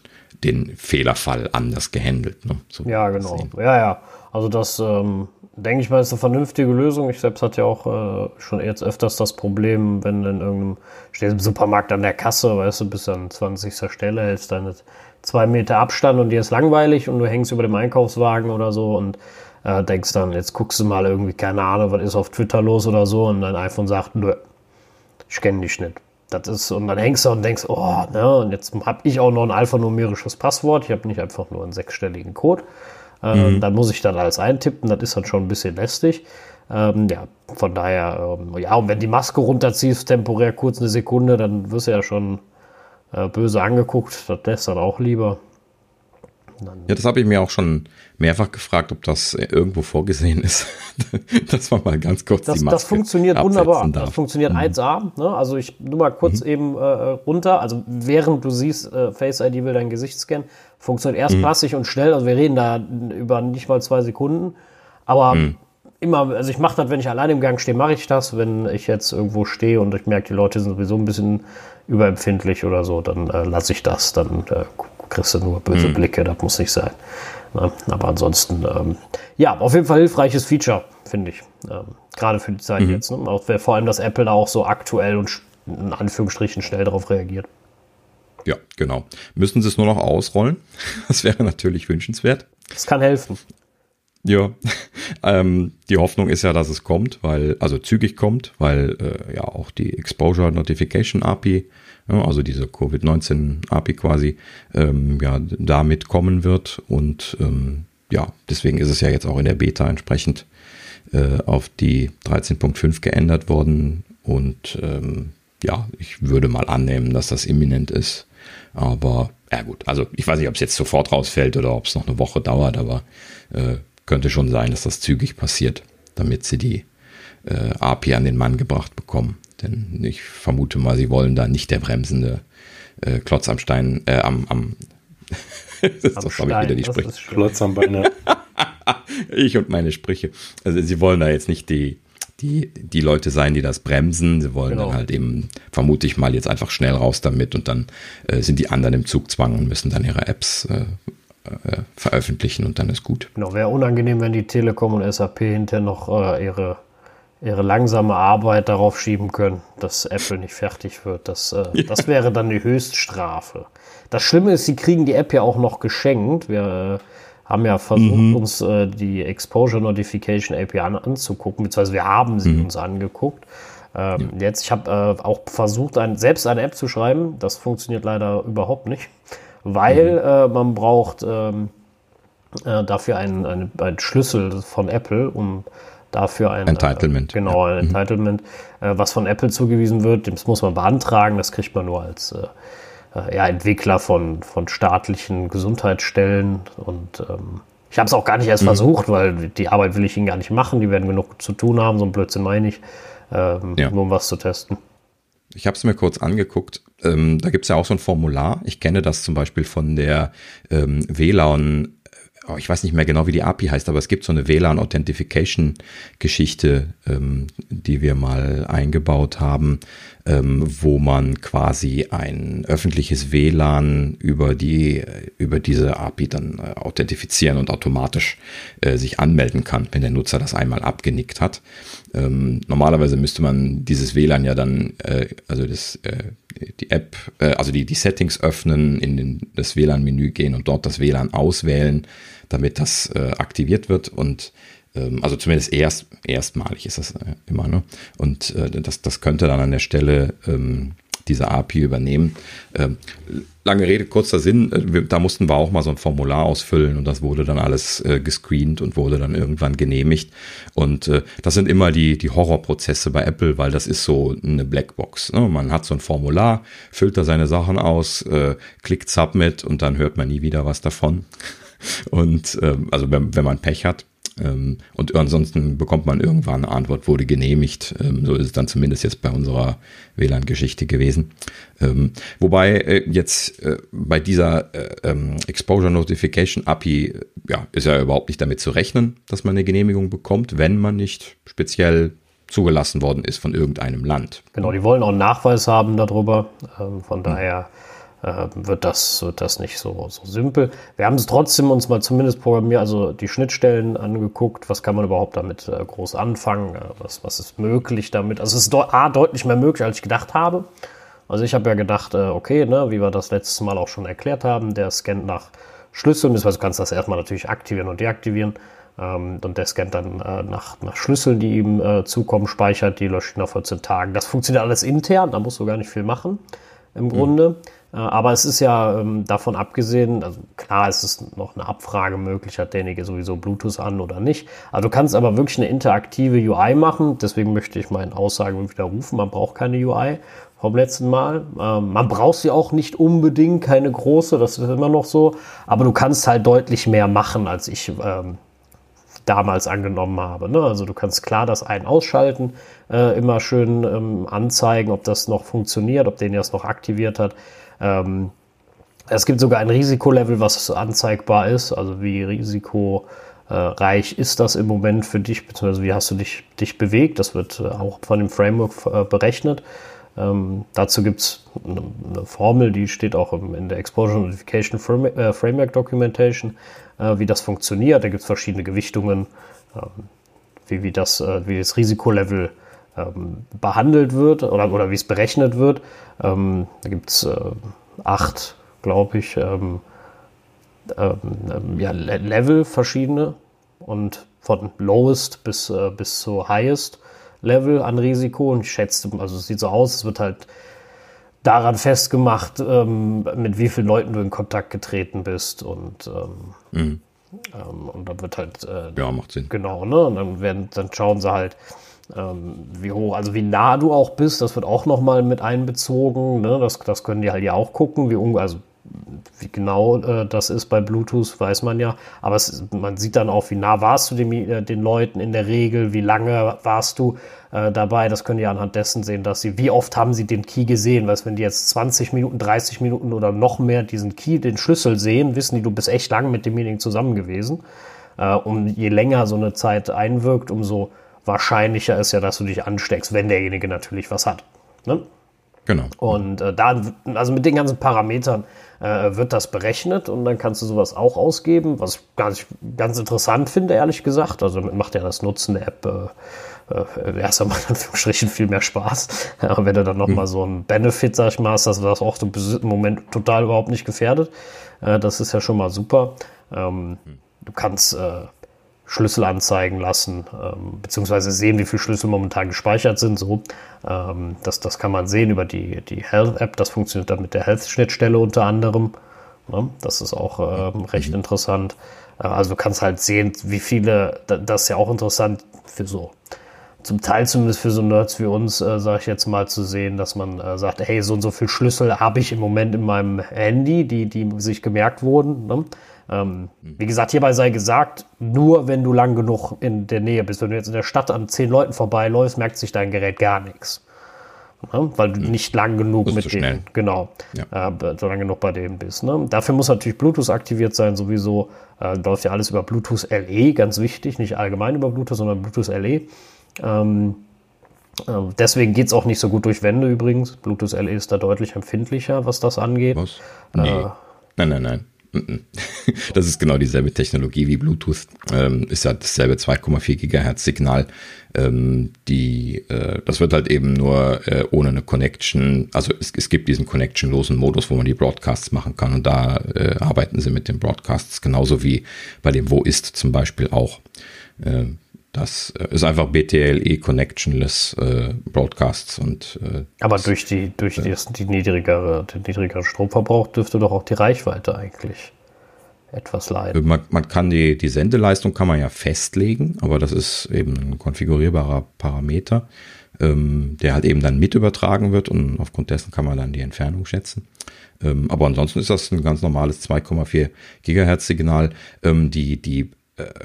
S1: den Fehlerfall anders gehandelt. Ne? So
S2: Ja, genau.
S1: sehen.
S2: Ja, ja. Also das, ähm, denke ich mal, ist eine vernünftige Lösung. Ich selbst hatte ja auch äh, schon jetzt öfters das Problem, wenn du in irgendeinem, stehst im Supermarkt an der Kasse, weißt du, bist an 20. Stelle, hältst deine zwei Meter Abstand und dir ist langweilig und du hängst über dem Einkaufswagen oder so und äh, denkst dann, jetzt guckst du mal irgendwie, keine Ahnung, was ist auf Twitter los oder so und dein iPhone sagt, nö, ich kenne dich nicht. Das ist, und dann hängst du und denkst, oh, ne, und jetzt habe ich auch noch ein alphanumerisches Passwort. Ich habe nicht einfach nur einen sechsstelligen Code. Ähm, Dann muss ich dann alles eintippen. Das ist dann schon ein bisschen lästig. Ähm, ja, von daher, ähm, ja, und wenn die Maske runterziehst, temporär kurz eine Sekunde, dann wirst du ja schon äh, böse angeguckt. Das lässt dann auch lieber.
S1: Ja, das habe ich mir auch schon mehrfach gefragt, ob das irgendwo vorgesehen ist, dass man mal ganz kurz
S2: Das,
S1: die Maske
S2: das funktioniert wunderbar.
S1: Darf.
S2: Das funktioniert 1A. Ne? Also ich nur mal kurz eben äh, runter. Also während du siehst, äh, Face ID will dein Gesicht scannen, funktioniert erstklassig und schnell. Also wir reden da über nicht mal zwei Sekunden. Aber immer, also ich mache das, wenn ich alleine im Gang stehe, mache ich das. Wenn ich jetzt irgendwo stehe und ich merke, die Leute sind sowieso ein bisschen überempfindlich oder so, dann äh, lasse ich das. Dann äh, kriegst du nur böse Blicke. Das muss nicht sein. Ne? Aber ansonsten, ähm, ja, auf jeden Fall hilfreiches Feature, finde ich. Ähm, Gerade für die Zeit jetzt. Ne? Auch, vor allem, dass Apple da auch so aktuell und in Anführungsstrichen schnell darauf reagiert.
S1: Ja, genau. Müssen sie es nur noch ausrollen? Das wäre natürlich wünschenswert.
S2: Das kann helfen.
S1: Ja, ähm, die Hoffnung ist ja, dass es kommt, weil, also zügig kommt, weil äh, ja auch die Exposure Notification API, ja, also diese Covid-19 API quasi, ähm, ja, damit kommen wird. Und ähm, ja, deswegen ist es ja jetzt auch in der Beta entsprechend äh, auf die 13.5 geändert worden. Und ähm, ja, ich würde mal annehmen, dass das imminent ist. Aber ja gut, also ich weiß nicht, ob es jetzt sofort rausfällt oder ob es noch eine Woche dauert, aber äh, könnte schon sein, dass das zügig passiert, damit sie die äh, API an den Mann gebracht bekommen. Denn ich vermute mal, sie wollen da nicht der bremsende äh, Klotz am Stein, äh, am, am
S3: das ist doch, ich, wieder die Sprüche. Klotz am Beine.
S1: ich und meine Sprüche. Also sie wollen da jetzt nicht die, die, die Leute sein, die das bremsen. Sie wollen genau. dann halt eben, vermute ich mal, jetzt einfach schnell raus damit und dann äh, sind die anderen im Zugzwang und müssen dann ihre Apps äh, äh, veröffentlichen und dann ist gut.
S2: Genau, wäre unangenehm, wenn die Telekom und SAP hinterher noch äh, ihre, ihre langsame Arbeit darauf schieben können, dass Apple nicht fertig wird. Das, äh, ja. das wäre dann die Höchststrafe. Das Schlimme ist, sie kriegen die App ja auch noch geschenkt. Wir äh, haben ja versucht, mhm. uns äh, die Exposure Notification API an, anzugucken, beziehungsweise wir haben sie mhm. uns angeguckt. Ähm, ja. Jetzt, ich habe äh, auch versucht, ein, selbst eine App zu schreiben. Das funktioniert leider überhaupt nicht, weil mhm. äh, man braucht ähm, äh, dafür einen, einen, einen, Schlüssel von Apple, um dafür ein
S1: Entitlement.
S2: Äh, genau, ein mhm. Entitlement, äh, was von Apple zugewiesen wird. Das muss man beantragen. Das kriegt man nur als ja, Entwickler von, von staatlichen Gesundheitsstellen. Und ähm, ich habe es auch gar nicht erst mhm. versucht, weil die Arbeit will ich ihnen gar nicht machen. Die werden genug zu tun haben, so ein Blödsinn meine ich, ähm, ja. nur um was zu testen.
S1: Ich habe es mir kurz angeguckt. Ähm, da gibt es ja auch so ein Formular. Ich kenne das zum Beispiel von der ähm, WLAN oh, ich weiß nicht mehr genau, wie die API heißt, aber es gibt so eine WLAN-Authentification-Geschichte, ähm, die wir mal eingebaut haben, ähm, wo man quasi ein öffentliches WLAN über die über diese API dann äh, authentifizieren und automatisch äh, sich anmelden kann, wenn der Nutzer das einmal abgenickt hat. Ähm, normalerweise müsste man dieses WLAN ja dann, äh, also das, äh, die App, äh, also die, die Settings öffnen, in den, das WLAN-Menü gehen und dort das WLAN auswählen, damit das äh, aktiviert wird und ähm, also zumindest erst, erstmalig ist das äh, immer, ne? Und äh, das, das könnte dann an der Stelle ähm, diese API übernehmen. Ähm, lange Rede, kurzer Sinn, äh, da mussten wir auch mal so ein Formular ausfüllen und das wurde dann alles äh, gescreent und wurde dann irgendwann genehmigt. Und äh, das sind immer die, die Horrorprozesse bei Apple, weil das ist so eine Blackbox. Ne? Man hat so ein Formular, füllt da seine Sachen aus, äh, klickt Submit und dann hört man nie wieder was davon. Und ähm, also wenn, wenn man Pech hat. Ähm, und ansonsten bekommt man irgendwann eine Antwort, wurde genehmigt. Ähm, so ist es dann zumindest jetzt bei unserer WLAN-Geschichte gewesen. Ähm, wobei äh, jetzt äh, bei dieser äh, Exposure Notification API ja, ist ja überhaupt nicht damit zu rechnen, dass man eine Genehmigung bekommt, wenn man nicht speziell zugelassen worden ist von irgendeinem Land.
S2: Genau, die wollen auch einen Nachweis haben darüber. von hm. daher äh, wird, das, wird das nicht so, so simpel. Wir haben es trotzdem uns mal zumindest programmiert, also die Schnittstellen angeguckt, was kann man überhaupt damit äh, groß anfangen, äh, was, was ist möglich damit. Also es ist A, deutlich mehr möglich, als ich gedacht habe. Also ich habe ja gedacht, äh, okay, ne, wie wir das letztes Mal auch schon erklärt haben, der scannt nach Schlüsseln, beziehungsweise du kannst das erstmal natürlich aktivieren und deaktivieren. Ähm, und der scannt dann äh, nach, nach Schlüsseln, die ihm äh, zukommen, speichert die, löscht nach 14 Tagen. Das funktioniert alles intern, da musst du gar nicht viel machen im Grunde. Mhm. Äh, aber es ist ja ähm, davon abgesehen, also klar, es ist noch eine Abfrage möglich, hat derjenige sowieso Bluetooth an oder nicht. Also du kannst aber wirklich eine interaktive UI machen. Deswegen möchte ich meine Aussage widerrufen, man braucht keine UI vom letzten Mal. Ähm, man braucht sie auch nicht unbedingt, keine große, das ist immer noch so. Aber du kannst halt deutlich mehr machen, als ich ähm, damals angenommen habe. Ne? Also du kannst klar das Ein- Ausschalten äh, immer schön anzeigen, ob das noch funktioniert, ob den das noch aktiviert hat. Ähm, es gibt sogar ein Risikolevel, was anzeigbar ist, also wie risikoreich ist das im Moment für dich, beziehungsweise wie hast du dich, dich bewegt. Das wird äh, auch von dem Framework äh, berechnet. Ähm, dazu gibt es eine, eine, Formel, die steht auch im, in der Exposure Notification Framework, äh, Framework Documentation, äh, wie das funktioniert. Da gibt es verschiedene Gewichtungen, ähm, wie, wie, das, äh, wie das Risikolevel ähm, behandelt wird oder, oder wie es berechnet wird. Ähm, da gibt es äh, acht, glaube ich, ähm, ähm, ja, Level verschiedene und von lowest bis, äh, bis zu highest Level an Risiko. Und ich schätze, also es sieht so aus, es wird halt daran festgemacht, ähm, mit wie vielen Leuten du in Kontakt getreten bist und ähm, mhm. ähm, und dann wird halt
S1: äh, ja macht Sinn
S2: genau ne und dann werden dann schauen sie halt ähm, wie hoch, also wie nah du auch bist, das wird auch nochmal mit einbezogen. Ne? Das, das können die halt ja auch gucken, wie, also wie genau äh, das ist bei Bluetooth, weiß man ja. Aber es, man sieht dann auch, wie nah warst du dem, äh, den Leuten in der Regel, wie lange warst du äh, dabei. Das können die anhand dessen sehen, dass sie, wie oft haben sie den Key gesehen. Weil wenn die jetzt 20 Minuten, 30 Minuten oder noch mehr diesen Key, den Schlüssel sehen, wissen die, du bist echt lang mit demjenigen zusammen gewesen. Äh, und je länger so eine Zeit einwirkt, umso wahrscheinlicher ist ja, dass du dich ansteckst, wenn derjenige natürlich was hat. Ne?
S1: Genau.
S2: Und äh, da, also mit den ganzen Parametern äh, wird das berechnet und dann kannst du sowas auch ausgeben, was ich ganz, ganz interessant finde, ehrlich gesagt. Also damit macht ja das Nutzen der App äh, äh, erst einmal in Anführungsstrichen viel mehr Spaß. Aber wenn du dann nochmal mhm. so ein Benefit, sag ich mal, hast, dass das auch im Moment total überhaupt nicht gefährdet, äh, das ist ja schon mal super. Ähm, mhm. Du kannst äh, Schlüssel anzeigen lassen, ähm, beziehungsweise sehen, wie viele Schlüssel momentan gespeichert sind. So, ähm, das, das kann man sehen über die, die Health-App. Das funktioniert dann mit der Health-Schnittstelle unter anderem. Ne? Das ist auch ähm, recht mhm. interessant. Äh, also du kannst halt sehen, wie viele, das ist ja auch interessant für so, zum Teil zumindest für so Nerds wie uns, äh, sage ich jetzt mal, zu sehen, dass man äh, sagt, hey, so und so viele Schlüssel habe ich im Moment in meinem Handy, die, die sich gemerkt wurden. Ne? Ähm, wie gesagt, hierbei sei gesagt, nur wenn du lang genug in der Nähe bist. Wenn du jetzt in der Stadt an zehn Leuten vorbeiläufst, merkt sich dein Gerät gar nichts. Ja, weil du hm. nicht lang genug mit denen, genau, ja. äh, so lang genug bei denen bist. Ne? Dafür muss natürlich Bluetooth aktiviert sein, sowieso äh, läuft ja alles über Bluetooth LE, ganz wichtig, nicht allgemein über Bluetooth, sondern Bluetooth LE. Ähm, äh, deswegen geht es auch nicht so gut durch Wände übrigens. Bluetooth LE ist da deutlich empfindlicher, was das angeht. Was?
S1: Nee. Äh, nein, nein, nein. Das ist genau dieselbe Technologie wie Bluetooth. Ähm, ist ja dasselbe 2,4 Gigahertz Signal. Ähm, die, äh, das wird halt eben nur äh, ohne eine Connection. Also es, es gibt diesen connectionlosen Modus, wo man die Broadcasts machen kann. Und da äh, arbeiten sie mit den Broadcasts genauso wie bei dem Wo ist zum Beispiel auch. Äh, das äh, ist einfach BTLE Connectionless äh, Broadcasts und
S2: äh, aber durch die durch äh, die, die niedrigere den niedrigeren Stromverbrauch dürfte doch auch die Reichweite eigentlich etwas leiden.
S1: Man, man kann die die Sendeleistung kann man ja festlegen, aber das ist eben ein konfigurierbarer Parameter, ähm, der halt eben dann mit übertragen wird und aufgrund dessen kann man dann die Entfernung schätzen. Ähm, aber ansonsten ist das ein ganz normales 2,4 Gigahertz Signal. Ähm, die die äh,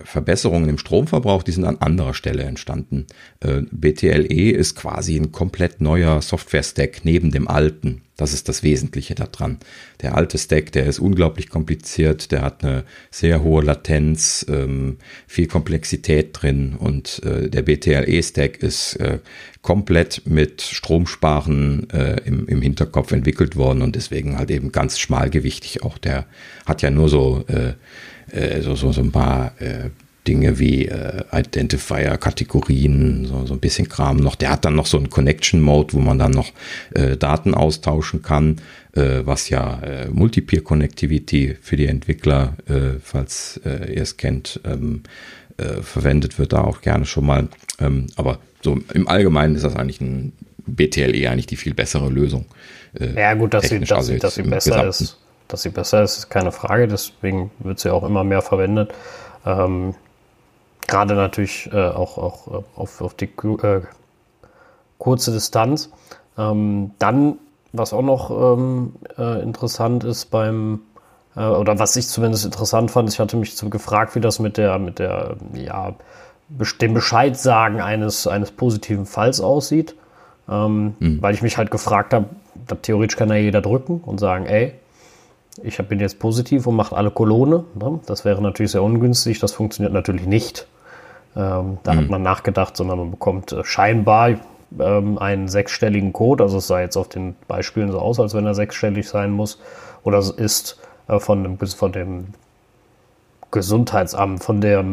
S1: Verbesserungen im Stromverbrauch, die sind an anderer Stelle entstanden. Äh, BTLE ist quasi ein komplett neuer Software-Stack neben dem alten. Das ist das Wesentliche daran. Der alte Stack, der ist unglaublich kompliziert, der hat eine sehr hohe Latenz, ähm, viel Komplexität drin und äh, der BTLE-Stack ist komplett mit Stromsparen im, im Hinterkopf entwickelt worden und deswegen halt eben ganz schmalgewichtig auch. Der hat ja nur so äh, so, so, so ein paar äh, Dinge wie äh, Identifier, Kategorien, so, so ein bisschen Kram noch. Der hat dann noch so einen Connection-Mode, wo man dann noch äh, Daten austauschen kann, äh, was ja äh, Multipeer-Connectivity für die Entwickler, äh, falls äh, ihr es kennt, ähm, äh, verwendet wird da auch gerne schon mal. Ähm, aber so im Allgemeinen ist das eigentlich ein BTLE eigentlich die viel bessere Lösung.
S2: Äh, ja gut, dass sie, dass, also dass sie besser Gesamten. ist dass sie besser ist, ist keine Frage. Deswegen wird sie auch immer mehr verwendet. Ähm, Gerade natürlich äh, auch, auch äh, auf, auf die äh, kurze Distanz. Ähm, dann, was auch noch ähm, äh, interessant ist beim, äh, oder was ich zumindest interessant fand, ich hatte mich gefragt, wie das mit der, mit der, ja, dem Bescheid sagen eines, eines positiven Falls aussieht. Ähm, mhm. Weil ich mich halt gefragt habe, theoretisch kann ja jeder drücken und sagen, ey, ich bin jetzt positiv und macht alle Kolone. Ne? Das wäre natürlich sehr ungünstig. Das funktioniert natürlich nicht. Ähm, da mhm. hat man nachgedacht, sondern man bekommt äh, scheinbar ähm, einen sechsstelligen Code. Also es sah jetzt auf den Beispielen so aus, als wenn er sechsstellig sein muss. Oder es ist äh, von, dem, von dem Gesundheitsamt, von der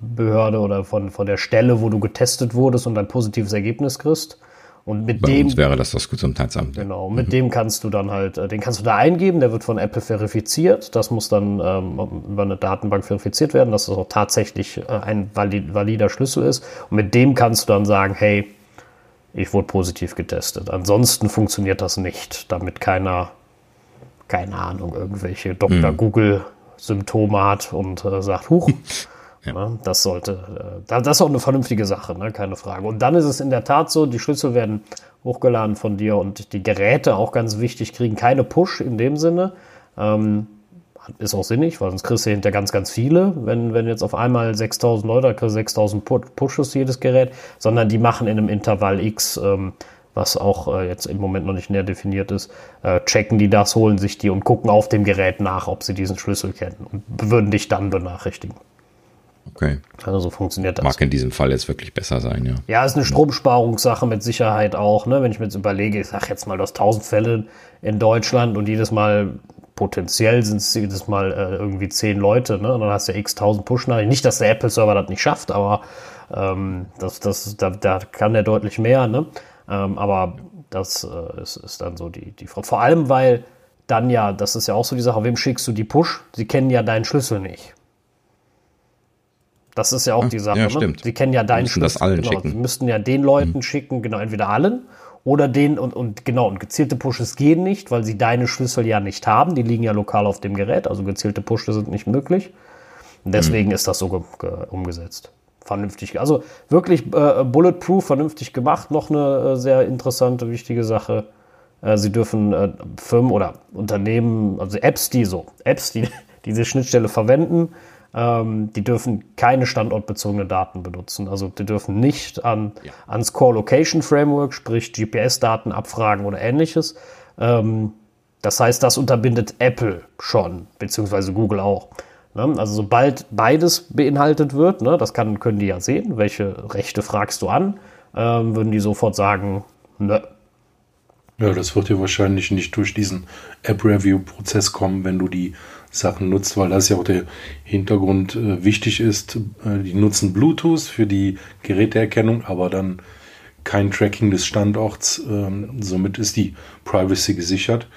S2: Behörde oder von, von der Stelle, wo du getestet wurdest und ein positives Ergebnis kriegst. Und mit
S1: Bei
S2: dem
S1: uns wäre das das Gesundheitsamt.
S2: Genau, mit mhm. dem kannst du dann halt, äh, den kannst du da eingeben, der wird von Apple verifiziert. Das muss dann ähm, über eine Datenbank verifiziert werden, dass das auch tatsächlich äh, ein valid, valider Schlüssel ist. Und mit dem kannst du dann sagen, hey, ich wurde positiv getestet. Ansonsten funktioniert das nicht, damit keiner, keine Ahnung, irgendwelche Dr. Mhm. Google Symptome hat und äh, sagt, huch, Ja. Ne? Das sollte, äh, das ist auch eine vernünftige Sache, ne? keine Frage. Und dann ist es in der Tat so, die Schlüssel werden hochgeladen von dir und die Geräte, auch ganz wichtig, kriegen keine Push in dem Sinne. Ähm, ist auch sinnig, weil sonst kriegst du hinter ganz, ganz viele. Wenn, wenn jetzt auf einmal 6000 Leute, kriegst du 6000 Pushes jedes Gerät, sondern die machen in einem Intervall X, ähm, was auch äh, jetzt im Moment noch nicht näher definiert ist, äh, checken die das, holen sich die und gucken auf dem Gerät nach, ob sie diesen Schlüssel kennen und würden dich dann benachrichtigen.
S1: Okay.
S2: Also so funktioniert das.
S1: Mag in diesem Fall jetzt wirklich besser sein, ja.
S2: Ja, ist eine Stromsparungssache mit Sicherheit auch, ne? Wenn ich mir jetzt überlege, ich sag jetzt mal, du hast 1000 Fälle in Deutschland und jedes Mal potenziell sind es jedes Mal äh, irgendwie 10 Leute, ne? Und dann hast du x 1000 Push-Nachrichten. Nicht, dass der Apple-Server das nicht schafft, aber ähm, das, das, da, da kann der deutlich mehr, ne? Ähm, aber das äh, ist, ist dann so die, die Frau. Vor allem, weil dann ja, das ist ja auch so die Sache, wem schickst du die Push? Sie kennen ja deinen Schlüssel nicht. Das ist ja auch die Sache.
S1: Ja,
S2: ne?
S1: stimmt.
S2: Sie kennen ja deinen
S1: müssen das allen
S2: genau,
S1: schicken.
S2: Sie müssten ja den Leuten mhm. schicken, genau, entweder allen oder den und, und genau, und gezielte Pushes gehen nicht, weil sie deine Schlüssel ja nicht haben. Die liegen ja lokal auf dem Gerät, also gezielte Pushes sind nicht möglich. Und deswegen mhm. ist das so umgesetzt. Vernünftig. Also wirklich äh, bulletproof, vernünftig gemacht. Noch eine äh, sehr interessante, wichtige Sache. Äh, sie dürfen äh, Firmen oder Unternehmen, also Apps, die so, Apps, die diese Schnittstelle verwenden, ähm, die dürfen keine standortbezogene Daten benutzen. Also die dürfen nicht an, ja. ans Core Location Framework, sprich GPS-Daten abfragen oder ähnliches. Ähm, das heißt, das unterbindet Apple schon, beziehungsweise Google auch. Ne? Also sobald beides beinhaltet wird, ne, das kann, können die ja sehen, welche Rechte fragst du an, ähm, würden die sofort sagen, nö.
S3: Ja, das wird ja wahrscheinlich nicht durch diesen App-Review-Prozess kommen, wenn du die Sachen nutzt, weil das ja auch der Hintergrund äh, wichtig ist. Äh, die nutzen Bluetooth für die Geräteerkennung, aber dann kein Tracking des Standorts. Ähm, somit ist die Privacy gesichert.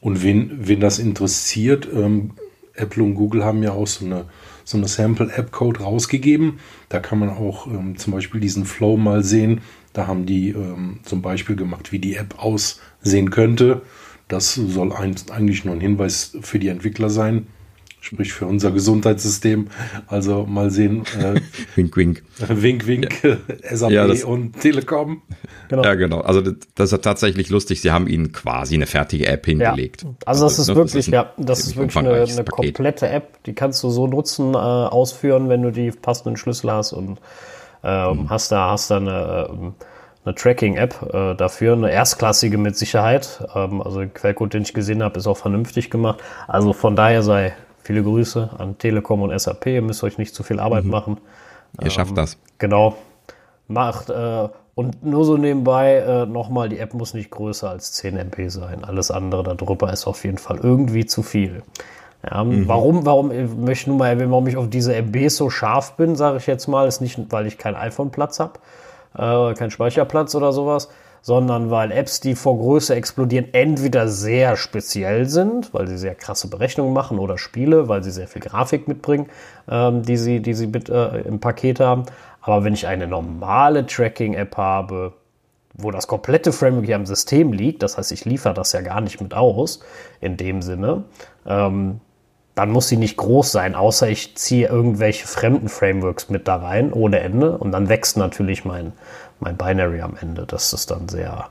S3: Und wen, wen das interessiert, ähm, Apple und Google haben ja auch so eine, so eine Sample-App-Code rausgegeben. Da kann man auch ähm, zum Beispiel diesen Flow mal sehen. Da haben die ähm, zum Beispiel gemacht, wie die App aussehen könnte. Das soll ein, eigentlich nur ein Hinweis für die Entwickler sein, sprich für unser Gesundheitssystem. Also mal sehen.
S1: Äh, wink, wink.
S3: Wink, wink, ja. SAP ja, das, und Telekom.
S1: Genau. Ja, genau. Also das, das, ist tatsächlich lustig. Sie haben ihnen quasi eine fertige App hingelegt.
S2: Ja. Also das also, ist wirklich, das ist ein, ja, das ist wirklich eine, eine komplette App. Die kannst du so nutzen, äh, ausführen, wenn du die passenden Schlüssel hast und ähm, mhm. hast da, hast da eine, äh, eine Tracking-App äh, dafür, eine erstklassige mit Sicherheit. Ähm, also der Quellcode, den ich gesehen habe, ist auch vernünftig gemacht. Also von daher sei viele Grüße an Telekom und SAP. Ihr müsst euch nicht zu viel Arbeit mhm. machen.
S1: Ihr ähm, schafft das.
S2: Genau. Macht. Äh, und nur so nebenbei äh, nochmal, die App muss nicht größer als 10 MB sein. Alles andere darüber ist auf jeden Fall irgendwie zu viel. Ja, mhm. Warum, warum, ich möchte nur mal erwähnen, warum ich auf diese MB so scharf bin, sage ich jetzt mal, ist nicht, weil ich keinen iPhone-Platz habe, äh, kein Speicherplatz oder sowas, sondern weil Apps, die vor Größe explodieren, entweder sehr speziell sind, weil sie sehr krasse Berechnungen machen, oder Spiele, weil sie sehr viel Grafik mitbringen, ähm, die sie, die sie mit, äh, im Paket haben. Aber wenn ich eine normale Tracking-App habe, wo das komplette Framework hier am System liegt, das heißt, ich liefere das ja gar nicht mit aus, in dem Sinne, ähm, dann muss sie nicht groß sein, außer ich ziehe irgendwelche fremden Frameworks mit da rein, ohne Ende. Und dann wächst natürlich mein, mein Binary am Ende. Das ist dann sehr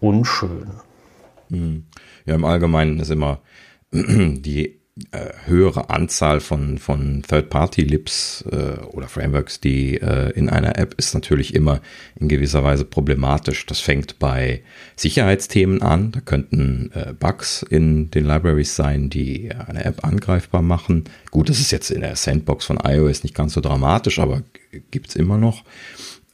S2: unschön.
S1: Hm. Ja, im Allgemeinen ist immer die äh, höhere Anzahl von, von Third-Party-Libs äh, oder Frameworks, die äh, in einer App ist natürlich immer in gewisser Weise problematisch. Das fängt bei Sicherheitsthemen an. Da könnten äh, Bugs in den Libraries sein, die eine App angreifbar machen. Gut, das ist jetzt in der Sandbox von iOS nicht ganz so dramatisch, aber gibt's immer noch.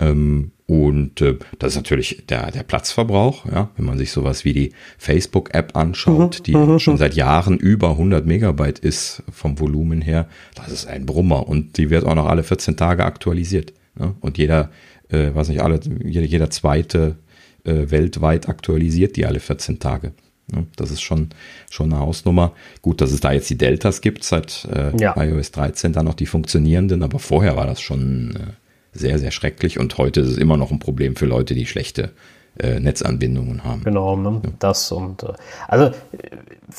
S1: Ähm, und äh, das ist natürlich der, der Platzverbrauch, ja, wenn man sich sowas wie die Facebook-App anschaut, mhm. die mhm. schon seit Jahren über 100 Megabyte ist vom Volumen her, das ist ein Brummer und die wird auch noch alle 14 Tage aktualisiert. Ja? Und jeder, äh, weiß nicht, alle, jeder, jeder zweite äh, weltweit aktualisiert die alle 14 Tage. Ja? Das ist schon, schon eine Hausnummer. Gut, dass es da jetzt die Deltas gibt, seit äh, ja. iOS 13 dann noch die funktionierenden, aber vorher war das schon äh, sehr, sehr schrecklich und heute ist es immer noch ein Problem für Leute, die schlechte äh, Netzanbindungen haben.
S2: Genau, ne? Ja. das und äh, also äh,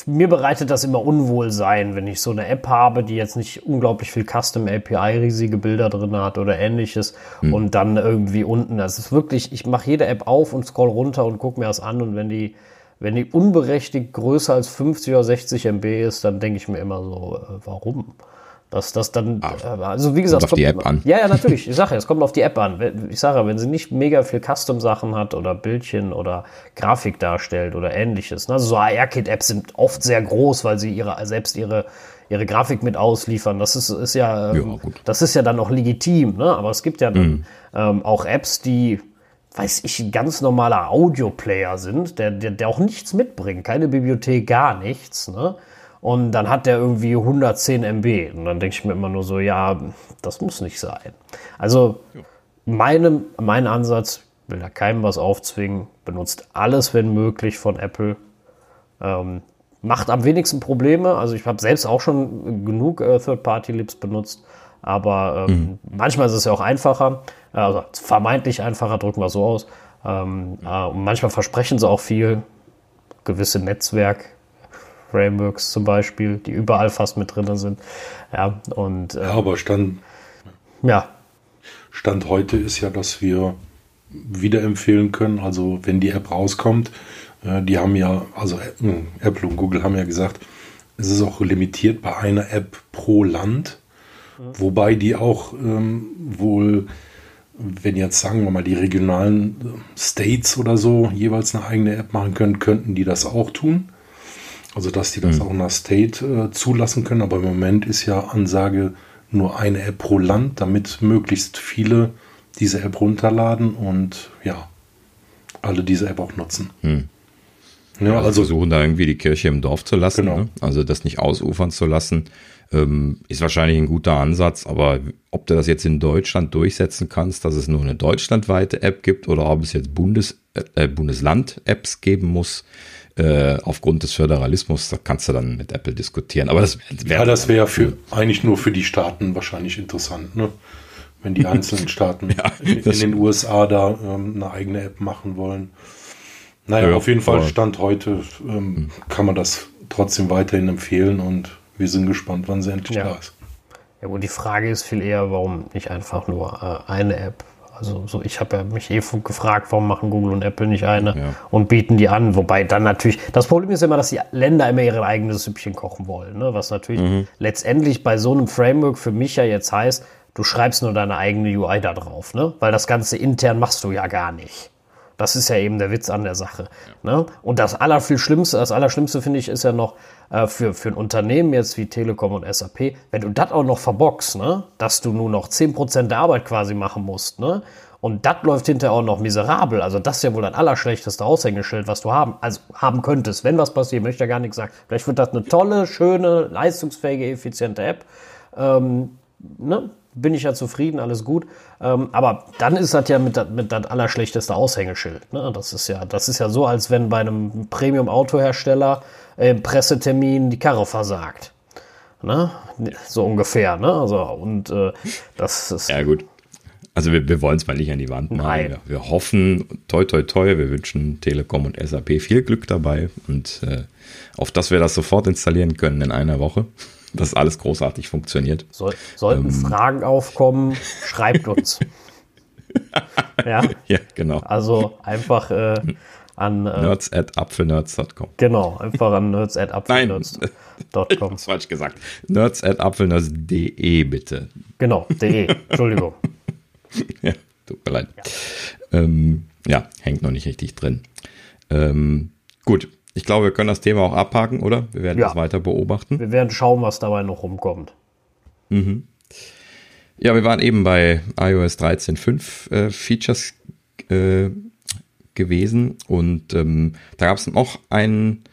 S2: mir bereitet das immer Unwohlsein, wenn ich so eine App habe, die jetzt nicht unglaublich viel Custom API riesige Bilder drin hat oder ähnliches hm. und dann irgendwie unten, das ist wirklich, ich mache jede App auf und scroll runter und gucke mir das an und wenn die wenn die unberechtigt größer als 50 oder 60 MB ist, dann denke ich mir immer so, äh, warum? Dass das dann, Ach, äh, also wie gesagt,
S1: kommt auf die App an.
S2: Ja, ja, natürlich. Ich sage ja, es kommt auf die App an. Ich sage ja, wenn sie nicht mega viel Custom-Sachen hat oder Bildchen oder Grafik darstellt oder ähnliches. Ne? Also so AR-Kit-Apps sind oft sehr groß, weil sie ihre, selbst ihre, ihre Grafik mit ausliefern. Das ist, ist ja, ja das ist ja dann auch legitim. Ne? Aber es gibt ja dann mhm. ähm, auch Apps, die weiß ich, ein ganz normaler Audioplayer sind, der, der, der auch nichts mitbringt, keine Bibliothek, gar nichts. Ne? Und dann hat der irgendwie 110 MB. Und dann denke ich mir immer nur so, ja, das muss nicht sein. Also meine, mein Ansatz, will da keinem was aufzwingen, benutzt alles, wenn möglich, von Apple. Ähm, macht am wenigsten Probleme. Also ich habe selbst auch schon genug äh, Third-Party-Lips benutzt. Aber ähm, mhm. manchmal ist es ja auch einfacher, also vermeintlich einfacher, drücken wir so aus. Ähm, äh, und manchmal versprechen sie auch viel. Gewisse Netzwerk, Frameworks zum Beispiel, die überall fast mit drin sind. Ja, und,
S3: äh, ja, aber Stand,
S2: ja.
S3: Stand heute ist ja, dass wir wieder empfehlen können, also wenn die App rauskommt, äh, die haben ja, also äh, Apple und Google haben ja gesagt, es ist auch limitiert bei einer App pro Land, mhm. wobei die auch ähm, wohl wenn jetzt sagen wir mal die regionalen States oder so jeweils eine eigene App machen können, könnten die das auch tun. Also dass die das mhm. auch nach State äh, zulassen können. Aber im Moment ist ja Ansage nur eine App pro Land, damit möglichst viele diese App runterladen und ja, alle diese App auch nutzen.
S1: Mhm. Ja, also, also versuchen da irgendwie die Kirche im Dorf zu lassen, genau. ne? also das nicht ausufern zu lassen, ähm, ist wahrscheinlich ein guter Ansatz, aber ob du das jetzt in Deutschland durchsetzen kannst, dass es nur eine deutschlandweite App gibt oder ob es jetzt Bundes, äh, Bundesland-Apps geben muss, äh, aufgrund des Föderalismus, da kannst du dann mit Apple diskutieren. Aber das
S3: wäre. Ja, das wäre für eigentlich nur für die Staaten wahrscheinlich interessant, ne? Wenn die einzelnen Staaten ja, in, in den USA da ähm, eine eigene App machen wollen. Naja, ja, auf jeden Fall Stand heute ähm, kann man das trotzdem weiterhin empfehlen und wir sind gespannt, wann sie endlich
S2: ja.
S3: da ist.
S2: Ja, und die Frage ist viel eher, warum nicht einfach nur äh, eine App? Also so, ich habe ja mich eh gefragt, warum machen Google und Apple nicht eine ja. und bieten die an. Wobei dann natürlich, das Problem ist immer, dass die Länder immer ihre eigenes Süppchen kochen wollen. Ne? Was natürlich mhm. letztendlich bei so einem Framework für mich ja jetzt heißt, du schreibst nur deine eigene UI da drauf, ne? Weil das Ganze intern machst du ja gar nicht. Das ist ja eben der Witz an der Sache. Ja. Ne? Und das Allerschlimmste, das Allerschlimmste finde ich, ist ja noch äh, für, für ein Unternehmen jetzt wie Telekom und SAP, wenn du das auch noch verbockst, ne? dass du nur noch 10% der Arbeit quasi machen musst, ne? Und das läuft hinterher auch noch miserabel. Also das ist ja wohl das allerschlechteste Aushängeschild, was du haben, also haben könntest, wenn was passiert, möchte ich ja gar nichts sagen. Vielleicht wird das eine tolle, schöne, leistungsfähige, effiziente App. Ähm, ne? Bin ich ja zufrieden, alles gut. Ähm, aber dann ist das ja mit, mit das allerschlechteste Aushängeschild. Ne? Das ist ja, das ist ja so, als wenn bei einem Premium-Autohersteller äh, Pressetermin die Karre versagt. Ne? So ungefähr. Ne? Also, und äh, das ist.
S1: Ja, gut. Also wir, wir wollen es mal nicht an die Wand machen. Wir, wir, hoffen, toi toi toi, wir wünschen Telekom und SAP viel Glück dabei und äh, auf dass wir das sofort installieren können in einer Woche dass alles großartig funktioniert.
S2: Soll, sollten ähm, Fragen aufkommen, schreibt uns.
S1: ja? ja, genau.
S2: Also einfach äh, an
S1: äh, nerds at apfelnerds.com.
S2: Genau, einfach an nerds at apfelnerds.com.
S1: Hab's falsch gesagt. Nerds at apfelnerds.de bitte.
S2: Genau, de. Entschuldigung.
S1: ja, tut mir leid. Ja. Ähm, ja, hängt noch nicht richtig drin. Ähm, gut, ich glaube, wir können das Thema auch abhaken, oder? Wir werden ja. das weiter beobachten.
S2: Wir werden schauen, was dabei noch rumkommt.
S1: Mhm. Ja, wir waren eben bei iOS 13.5 äh, Features äh, gewesen und ähm, da gab es noch einen,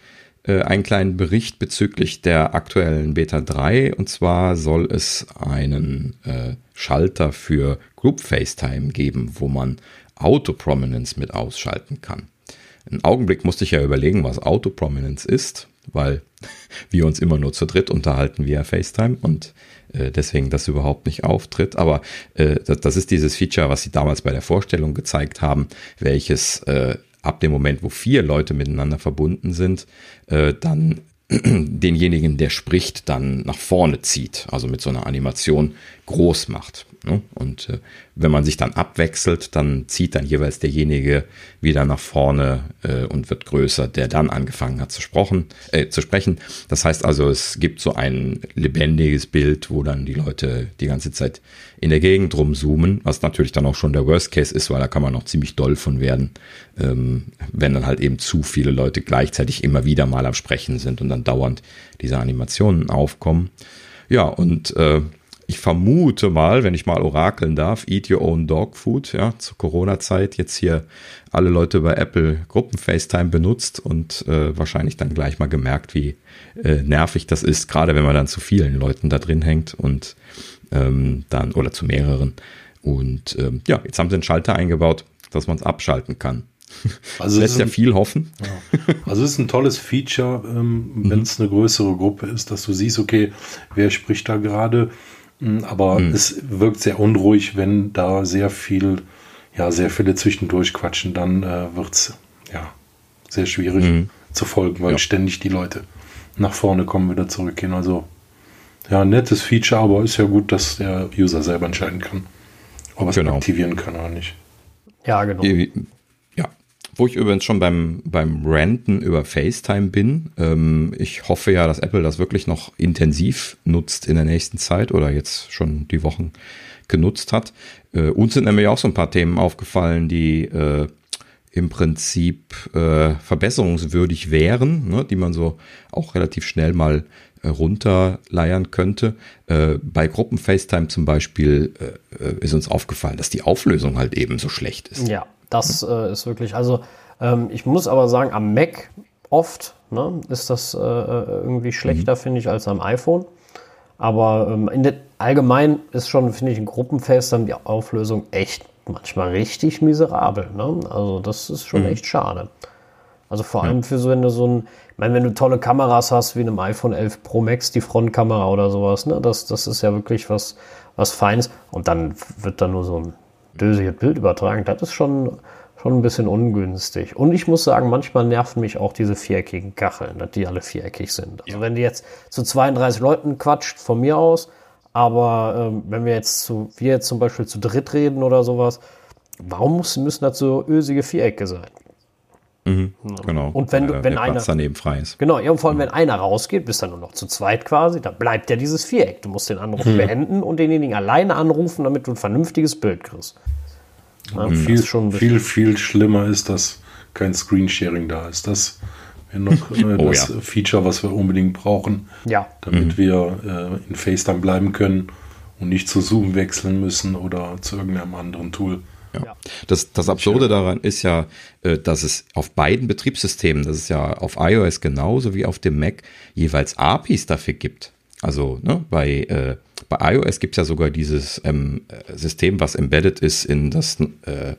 S1: äh, einen kleinen Bericht bezüglich der aktuellen Beta 3 und zwar soll es einen äh, Schalter für Group FaceTime geben, wo man Auto Prominence mit ausschalten kann. Einen Augenblick musste ich ja überlegen, was Auto-Prominence ist, weil wir uns immer nur zu dritt unterhalten via FaceTime und äh, deswegen das überhaupt nicht auftritt. Aber äh, das, das, ist dieses Feature, was sie damals bei der Vorstellung gezeigt haben, welches äh, ab dem Moment, wo vier Leute miteinander verbunden sind, äh, dann denjenigen, der spricht, dann nach vorne zieht, also mit so einer Animation groß macht. Ne? Und äh, wenn man sich dann abwechselt, dann zieht dann jeweils derjenige wieder nach vorne äh, und wird größer, der dann angefangen hat zu, äh, zu sprechen. Das heißt also, es gibt so ein lebendiges Bild, wo dann die Leute die ganze Zeit in der Gegend rumzoomen, was natürlich dann auch schon der Worst Case ist, weil da kann man noch ziemlich doll von werden, ähm, wenn dann halt eben zu viele Leute gleichzeitig immer wieder mal am Sprechen sind und dann dauernd diese Animationen aufkommen. Ja, und äh, ich vermute mal, wenn ich mal orakeln darf, Eat Your Own Dog Food, ja, zur Corona-Zeit jetzt hier alle Leute bei Apple Gruppen-FaceTime benutzt und äh, wahrscheinlich dann gleich mal gemerkt, wie äh, nervig das ist, gerade wenn man dann zu vielen Leuten da drin hängt und ähm, dann oder zu mehreren. Und ähm, ja, jetzt haben sie einen Schalter eingebaut, dass man es abschalten kann. Also lässt ja ein, viel hoffen.
S3: Ja. Also es ist ein tolles Feature, ähm, wenn es eine größere Gruppe ist, dass du siehst, okay, wer spricht da gerade aber mhm. es wirkt sehr unruhig, wenn da sehr viel, ja, sehr viele zwischendurch quatschen, dann äh, wird es ja sehr schwierig mhm. zu folgen, weil ja. ständig die Leute nach vorne kommen, wieder zurückgehen. Also ja, nettes Feature, aber ist ja gut, dass der User selber entscheiden kann, ob er es genau. aktivieren kann oder nicht.
S2: Ja, genau.
S1: Wo ich übrigens schon beim, beim Ranten über FaceTime bin. Ähm, ich hoffe ja, dass Apple das wirklich noch intensiv nutzt in der nächsten Zeit oder jetzt schon die Wochen genutzt hat. Äh, uns sind nämlich auch so ein paar Themen aufgefallen, die äh, im Prinzip äh, verbesserungswürdig wären, ne, die man so auch relativ schnell mal äh, runterleiern könnte. Äh, bei Gruppen-FaceTime zum Beispiel äh, ist uns aufgefallen, dass die Auflösung halt eben so schlecht ist.
S2: Ja, das äh, ist wirklich, also ähm, ich muss aber sagen, am Mac oft ne, ist das äh, äh irgendwie schlechter, mhm. finde ich, als am iPhone. Aber ähm, in der, allgemein ist schon, finde ich, in Gruppenfest dann die Auflösung echt manchmal richtig miserabel. Ne? Also das ist schon mhm. echt schade. Also vor allem für so, wenn du so ein, ich meine, wenn du tolle Kameras hast, wie in einem iPhone 11 Pro Max, die Frontkamera oder sowas, ne, das, das ist ja wirklich was, was Feines. Und dann wird da nur so ein dösiges Bild übertragen. Das ist schon, schon ein bisschen ungünstig. Und ich muss sagen, manchmal nerven mich auch diese viereckigen Kacheln, die alle viereckig sind. Also ja. wenn die jetzt zu 32 Leuten quatscht, von mir aus, aber ähm, wenn wir jetzt zu, wir jetzt zum Beispiel zu dritt reden oder sowas, warum muss, müssen das so ösige Vierecke sein?
S1: Mhm, genau.
S2: Und wenn, du, wenn
S1: der
S2: einer
S1: daneben frei ist.
S2: Genau, ja, und vor allem, wenn einer rausgeht, bist dann nur noch zu zweit quasi, dann bleibt ja dieses Viereck. Du musst den Anruf hm. beenden und denjenigen alleine anrufen, damit du ein vernünftiges Bild kriegst.
S3: Ja, viel, viel, viel schlimmer ist, dass kein Screensharing da ist. Das wäre noch äh, oh, das ja. Feature, was wir unbedingt brauchen,
S2: ja.
S3: damit mhm. wir äh, in FaceTime bleiben können und nicht zu Zoom wechseln müssen oder zu irgendeinem anderen Tool.
S1: Ja. Das, das Absurde daran ist ja, äh, dass es auf beiden Betriebssystemen, das ist ja auf iOS genauso wie auf dem Mac, jeweils APIs dafür gibt. Also ne, bei, äh, bei iOS gibt es ja sogar dieses ähm, System, was embedded ist in das, äh,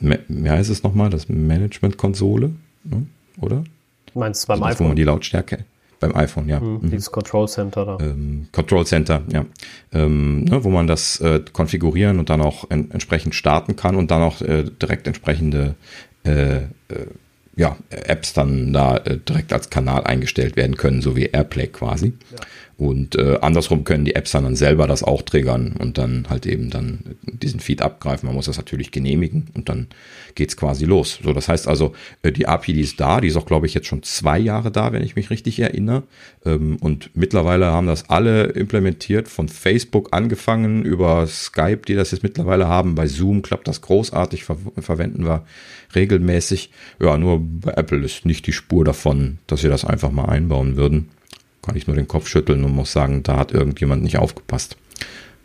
S1: wie heißt es nochmal, das Management-Konsole, ne? oder?
S2: Du meinst beim also
S1: iPhone? Wo man die Lautstärke, beim iPhone, ja.
S2: Mhm, dieses Control Center da.
S1: Ähm, Control Center, ja. Ähm, ne, wo man das äh, konfigurieren und dann auch en entsprechend starten kann und dann auch äh, direkt entsprechende äh, äh ja, Apps dann da äh, direkt als Kanal eingestellt werden können, so wie Airplay quasi. Ja. Und äh, andersrum können die Apps dann selber das auch triggern und dann halt eben dann diesen Feed abgreifen. Man muss das natürlich genehmigen und dann geht's quasi los. So, das heißt also, äh, die API, die ist da, die ist auch, glaube ich, jetzt schon zwei Jahre da, wenn ich mich richtig erinnere. Ähm, und mittlerweile haben das alle implementiert, von Facebook angefangen über Skype, die das jetzt mittlerweile haben. Bei Zoom klappt das großartig, ver verwenden wir regelmäßig. Ja, nur bei Apple ist nicht die Spur davon, dass wir das einfach mal einbauen würden kann ich nur den Kopf schütteln und muss sagen, da hat irgendjemand nicht aufgepasst,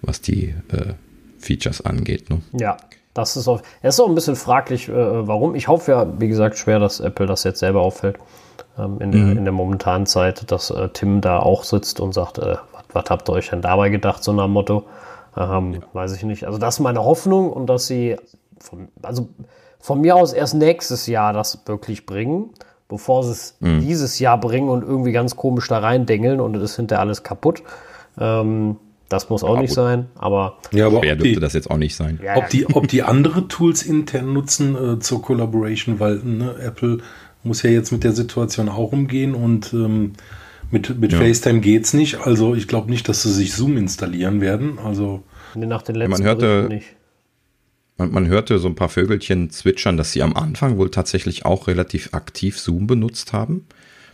S1: was die äh, Features angeht. Ne?
S2: Ja, das ist auch, es ist auch ein bisschen fraglich, äh, warum. Ich hoffe ja, wie gesagt, schwer, dass Apple das jetzt selber auffällt ähm, in, mhm. der, in, der, momentanen Zeit, dass äh, Tim da auch sitzt und sagt, äh, was habt ihr euch denn dabei gedacht, so nach Motto? Ähm, ja. Weiß ich nicht. Also das ist meine Hoffnung und dass sie, von, also von mir aus erst nächstes Jahr das wirklich bringen bevor sie es mhm. dieses Jahr bringen und irgendwie ganz komisch da reindengeln und es ist hinterher alles kaputt. Ähm, Das muss auch
S1: Ja,
S2: nicht
S1: gut.
S2: sein, aber
S3: Ja, aber
S1: Wer
S3: ob
S1: dürfte
S3: die,
S1: das jetzt auch nicht sein?
S2: ja,
S3: ob, die, ob die andere Tools intern nutzen äh, zur Collaboration, weil ne, Apple muss ja jetzt mit der Situation auch umgehen und ähm, mit, mit
S1: Ja.
S3: FaceTime geht's nicht. Also ich glaube nicht, dass sie sich Zoom installieren werden. Also
S2: nee, nach den letzten
S1: hörte-
S2: Berichten nicht.
S1: Man, man hörte so ein paar Vögelchen zwitschern, dass sie am Anfang wohl tatsächlich auch relativ aktiv Zoom benutzt haben.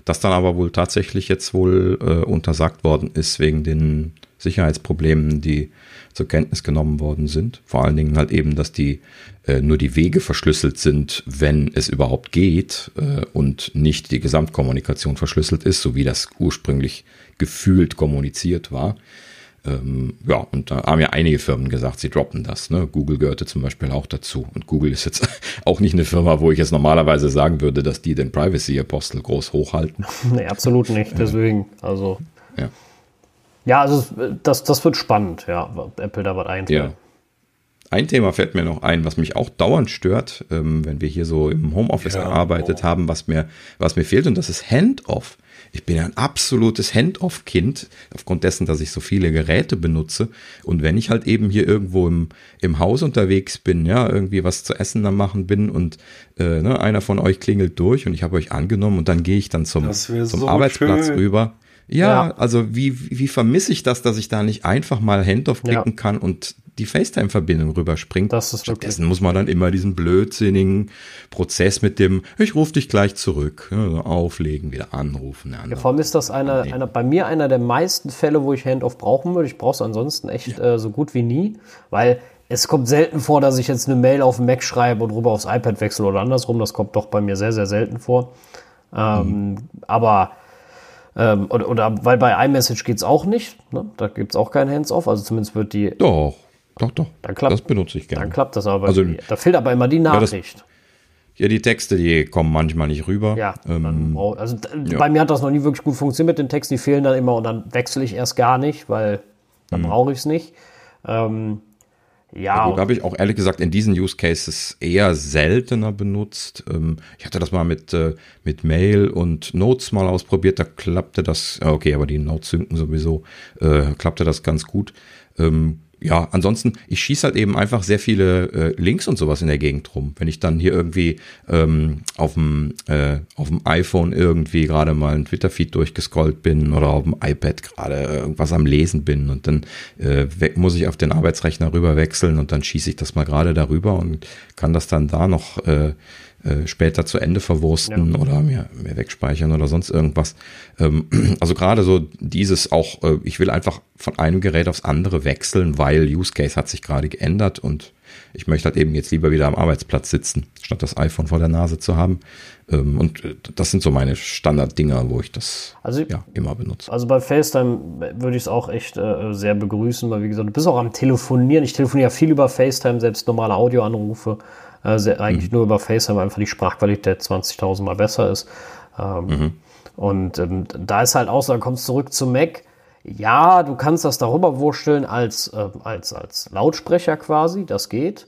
S1: Das dann aber wohl tatsächlich jetzt wohl äh, untersagt worden ist wegen den Sicherheitsproblemen, die zur Kenntnis genommen worden sind. Vor allen Dingen halt eben, dass die äh, nur die Wege verschlüsselt sind, wenn es überhaupt geht äh, und nicht die Gesamtkommunikation verschlüsselt ist, so wie das ursprünglich gefühlt kommuniziert war. Ähm, ja, und da haben ja einige Firmen gesagt, sie droppen das. Ne? Google gehörte zum Beispiel auch dazu. Und Google ist jetzt auch nicht eine Firma, wo ich jetzt normalerweise sagen würde, dass die den Privacy-Apostel groß hochhalten.
S2: Nee, absolut nicht. Deswegen, also.
S1: Ja.
S2: Ja, also das, das wird spannend, ja, ob Apple da was einfällt.
S1: Ja. Ein Thema fällt mir noch ein, was mich auch dauernd stört, ähm, wenn wir hier so im Homeoffice
S3: Ja,
S1: gearbeitet
S3: oh.
S1: haben, was mir, was mir fehlt, und das ist Handoff. Ich bin ja ein absolutes Handoff-Kind, aufgrund dessen, dass ich so viele Geräte benutze. Und wenn ich halt eben hier irgendwo im, im Haus unterwegs bin, ja, irgendwie was zu essen am machen bin und äh, ne, einer von euch klingelt durch und ich habe euch angenommen und dann gehe ich dann zum, zum
S3: so
S1: Arbeitsplatz
S3: schön.
S1: rüber. Ja,
S2: Ja.
S1: also wie, wie vermisse ich das, dass ich da nicht einfach mal Handoff klicken
S2: Ja.
S1: kann und die FaceTime-Verbindung rüberspringt.
S2: Das ist
S1: Stattdessen muss man dann immer diesen blödsinnigen Prozess mit dem, ich rufe dich gleich zurück, ja, auflegen, wieder anrufen. Ja,
S2: Ja, vor allem ist das einer, einer, bei mir einer der meisten Fälle, wo ich Handoff brauchen würde. Ich brauche es ansonsten echt äh, so gut wie nie, weil es kommt selten vor, dass ich jetzt eine Mail auf den Mac schreibe und rüber aufs iPad wechsle oder andersrum. Das kommt doch bei mir sehr, sehr selten vor. Ähm, Aber ähm, oder, oder weil bei iMessage geht es auch nicht. Ne? Da gibt es auch kein Hands-off. Also zumindest wird die,
S1: Doch, doch, doch.
S2: Dann klappt-
S1: das benutze ich gerne.
S2: dann klappt das aber.
S1: Also-
S2: da fehlt aber immer die
S1: das-
S2: Nachricht.
S1: Ja, die Texte, die kommen manchmal nicht rüber.
S2: Ja,
S1: Ähm,
S2: dann brau- also d- bei mir hat das noch nie wirklich gut funktioniert mit den Texten, die fehlen dann immer und dann wechsle ich erst gar nicht, weil dann
S1: Mhm.
S2: brauche ich es nicht. Ähm, ja,
S1: Gut, habe ich auch ehrlich gesagt in diesen Use Cases eher seltener benutzt. Ähm, ich hatte das mal mit, äh, mit Mail und Notes mal ausprobiert, da klappte das, okay, aber die Notes synken sowieso, äh, klappte das ganz gut. Ähm, ja, ansonsten, ich schieße halt eben einfach sehr viele äh, Links und sowas in der Gegend rum. Wenn ich dann hier irgendwie ähm, auf dem äh, auf iPhone irgendwie gerade mal ein Twitter-Feed durchgescrollt bin oder auf dem iPad gerade irgendwas am Lesen bin und dann äh, we- muss ich auf den Arbeitsrechner rüber wechseln und dann schieße ich das mal gerade darüber und kann das dann da noch äh, äh, später zu Ende verwursten oder mir, mir wegspeichern oder sonst irgendwas. Ähm, also gerade so dieses auch, äh, ich will einfach von einem Gerät aufs andere wechseln, weil Use Case hat sich gerade geändert und ich möchte halt eben jetzt lieber wieder am Arbeitsplatz sitzen, statt das iPhone vor der Nase zu haben. Ähm, und äh, das sind so meine Standarddinger, wo ich das
S2: Also-
S1: ja immer benutze.
S2: also bei FaceTime würde ich es auch echt äh, sehr begrüßen, weil wie gesagt, du bist auch am Telefonieren. Ich telefoniere ja viel über FaceTime, selbst normale Audioanrufe. Äh, sehr, eigentlich
S1: Mhm.
S2: nur über FaceTime, weil einfach die Sprachqualität 20.000 Mal besser ist. Ähm,
S1: Mhm.
S2: Und ähm, da ist halt auch so, dann kommst du zurück zum Mac. Ja, du kannst das darüber wursteln als, ähm, als, als Lautsprecher quasi, das geht.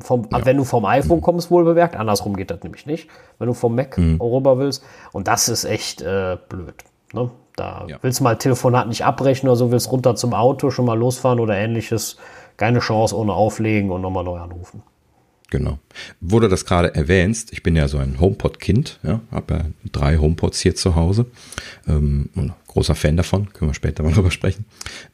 S2: Vom, Wenn du vom iPhone kommst, wohl bemerkt. Andersrum geht das nämlich nicht. Wenn du vom Mac rüber willst. Und das ist echt äh, blöd. Ne? Da
S1: Ja.
S2: willst du mal Telefonat nicht abbrechen oder so, willst runter zum Auto, schon mal losfahren oder ähnliches. Keine Chance ohne auflegen und nochmal neu anrufen.
S1: Genau. Wo du das gerade erwähnst, ich bin ja so ein HomePod-Kind, ja, habe ja drei HomePods hier zu Hause. Ähm, und großer Fan davon, können wir später mal drüber sprechen.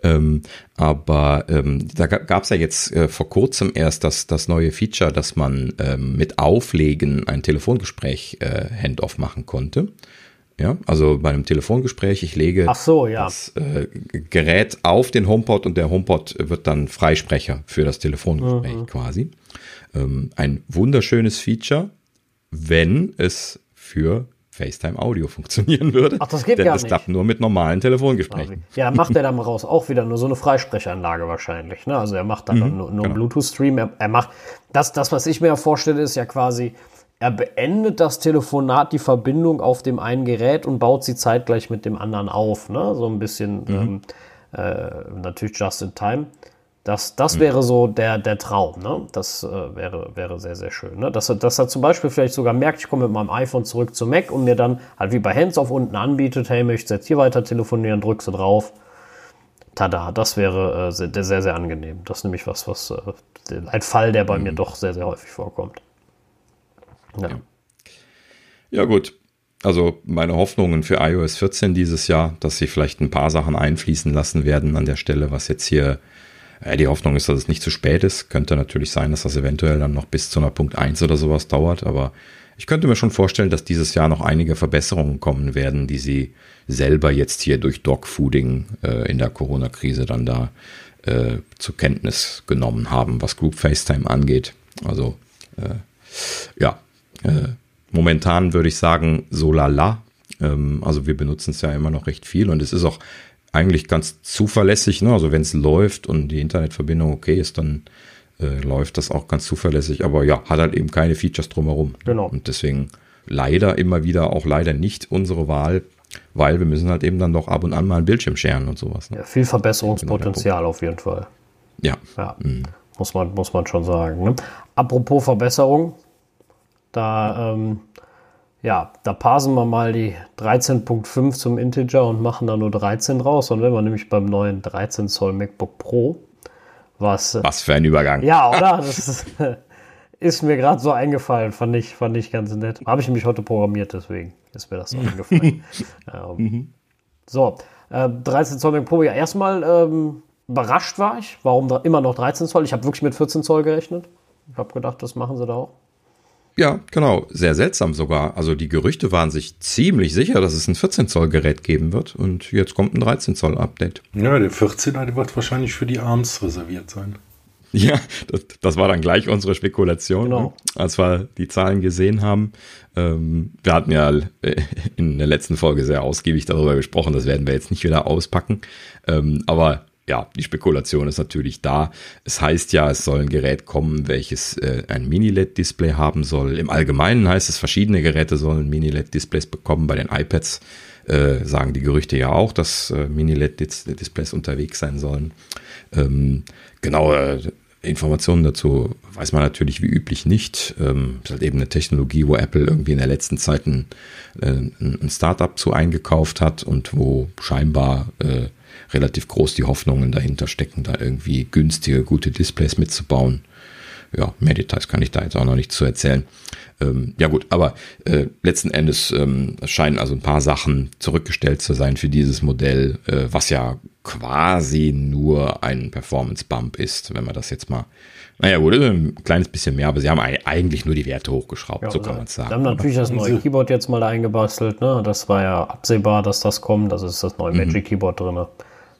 S1: Ähm, aber ähm, da gab es ja jetzt äh, vor kurzem erst das, das neue Feature, dass man ähm, mit Auflegen ein Telefongespräch äh, handoff machen konnte. Ja, also bei einem Telefongespräch, ich lege
S2: Ach so, ja.
S1: das äh, Gerät auf den HomePod und der HomePod wird dann Freisprecher für das Telefongespräch
S2: Mhm.
S1: quasi. Ähm, ein wunderschönes Feature, wenn es für FaceTime Audio funktionieren würde.
S2: Ach, das geht
S1: Denn
S2: gar nicht.
S1: klappt nur mit normalen Telefongesprächen.
S2: Ja, dann macht er dann raus auch wieder nur so eine Freisprechanlage wahrscheinlich. Ne? Also er macht dann nur, nur einen
S1: genau.
S2: Bluetooth-Stream. Er, er macht das, das, was ich mir ja vorstelle, ist ja quasi, er beendet das Telefonat, die Verbindung auf dem einen Gerät und baut sie zeitgleich mit dem anderen auf. Ne? So ein bisschen ähm, äh, natürlich just in time. Das, das wäre so der, der Traum. Ne? Das äh, wäre, wäre sehr, sehr schön. Ne? Dass, er, dass er zum Beispiel vielleicht sogar merkt, ich komme mit meinem iPhone zurück zum Mac und mir dann halt wie bei Hands auf unten anbietet, hey, möchtest du jetzt hier weiter telefonieren, drückst du drauf. tada, das wäre äh, sehr, sehr, sehr angenehm. Das ist nämlich was, was äh, ein Fall, der bei mhm. mir doch sehr, sehr häufig vorkommt.
S1: Ja. ja. ja gut. Also meine Hoffnungen für iOS 14 dieses Jahr, dass sie vielleicht ein paar Sachen einfließen lassen werden an der Stelle, was jetzt hier äh, die Hoffnung ist, dass es nicht zu spät ist. Könnte natürlich sein, dass das eventuell dann noch bis zu einer Punkt 1 oder sowas dauert, aber ich könnte mir schon vorstellen, dass dieses Jahr noch einige Verbesserungen kommen werden, die sie selber jetzt hier durch Dogfooding äh, in der Corona-Krise dann da äh, zur Kenntnis genommen haben, was Group FaceTime angeht. Also äh, ja, äh, momentan würde ich sagen, so lala. Ähm, also wir benutzen es ja immer noch recht viel und es ist auch eigentlich ganz zuverlässig. Ne? Also wenn es läuft und die Internetverbindung okay ist, dann äh, läuft das auch ganz zuverlässig. Aber ja, hat halt eben keine Features drumherum.
S2: Genau.
S1: Und deswegen leider immer wieder auch leider nicht unsere Wahl, weil wir müssen halt eben dann doch ab und an mal einen Bildschirm scheren und sowas.
S2: Ne? Ja, viel Verbesserungspotenzial auf jeden Fall.
S1: Ja.
S2: ja mhm. Muss, man, muss man schon sagen. Ne? Apropos Verbesserung, da ähm, ja, da parsen wir mal die 13.5 zum Integer und machen da nur 13 raus. Und wenn wir nämlich beim neuen 13 Zoll MacBook Pro, was.
S1: Was für ein Übergang.
S2: Ja, oder? Das ist, ist mir gerade so eingefallen, fand ich, fand ich ganz nett. Habe ich nämlich heute programmiert, deswegen ist mir das so eingefallen. ähm, mhm. So, äh, 13 Zoll MacBook Pro. Ja, erstmal ähm, überrascht war ich, warum immer noch 13 Zoll. Ich habe wirklich mit 14 Zoll gerechnet. Ich habe gedacht, das machen sie da auch.
S1: Ja, genau. Sehr seltsam sogar. Also die Gerüchte waren sich ziemlich sicher, dass es ein 14 Zoll Gerät geben wird und jetzt kommt ein 13 Zoll Update.
S3: Ja, der 14er wird wahrscheinlich für die ARMS reserviert sein.
S1: Ja, das, das war dann gleich unsere Spekulation,
S2: genau.
S1: ne? als wir die Zahlen gesehen haben. Ähm, wir hatten ja äh, in der letzten Folge sehr ausgiebig darüber gesprochen, das werden wir jetzt nicht wieder auspacken. Ähm, aber ja, die Spekulation ist natürlich da. Es heißt ja, es soll ein Gerät kommen, welches äh, ein Mini-LED-Display haben soll. Im Allgemeinen heißt es, verschiedene Geräte sollen Mini-LED-Displays bekommen. Bei den iPads äh, sagen die Gerüchte ja auch, dass äh, Mini-LED-Displays unterwegs sein sollen. Ähm, genaue Informationen dazu weiß man natürlich wie üblich nicht. Ähm, ist halt eben eine Technologie, wo Apple irgendwie in der letzten Zeit ein, äh, ein Startup zu eingekauft hat und wo scheinbar äh, relativ groß die Hoffnungen dahinter stecken, da irgendwie günstige, gute Displays mitzubauen. Ja, mehr Details kann ich da jetzt auch noch nicht zu erzählen. Ähm, ja gut, aber äh, letzten Endes ähm, scheinen also ein paar Sachen zurückgestellt zu sein für dieses Modell, äh, was ja quasi nur ein Performance-Bump ist, wenn man das jetzt mal naja, gut, ein kleines bisschen mehr, aber sie haben eigentlich nur die Werte hochgeschraubt, ja, so kann man es sagen.
S2: Sie haben natürlich das neue Keyboard jetzt mal eingebastelt, ne? Das war ja absehbar, dass das kommt. Das ist das neue mhm. Magic Keyboard drin.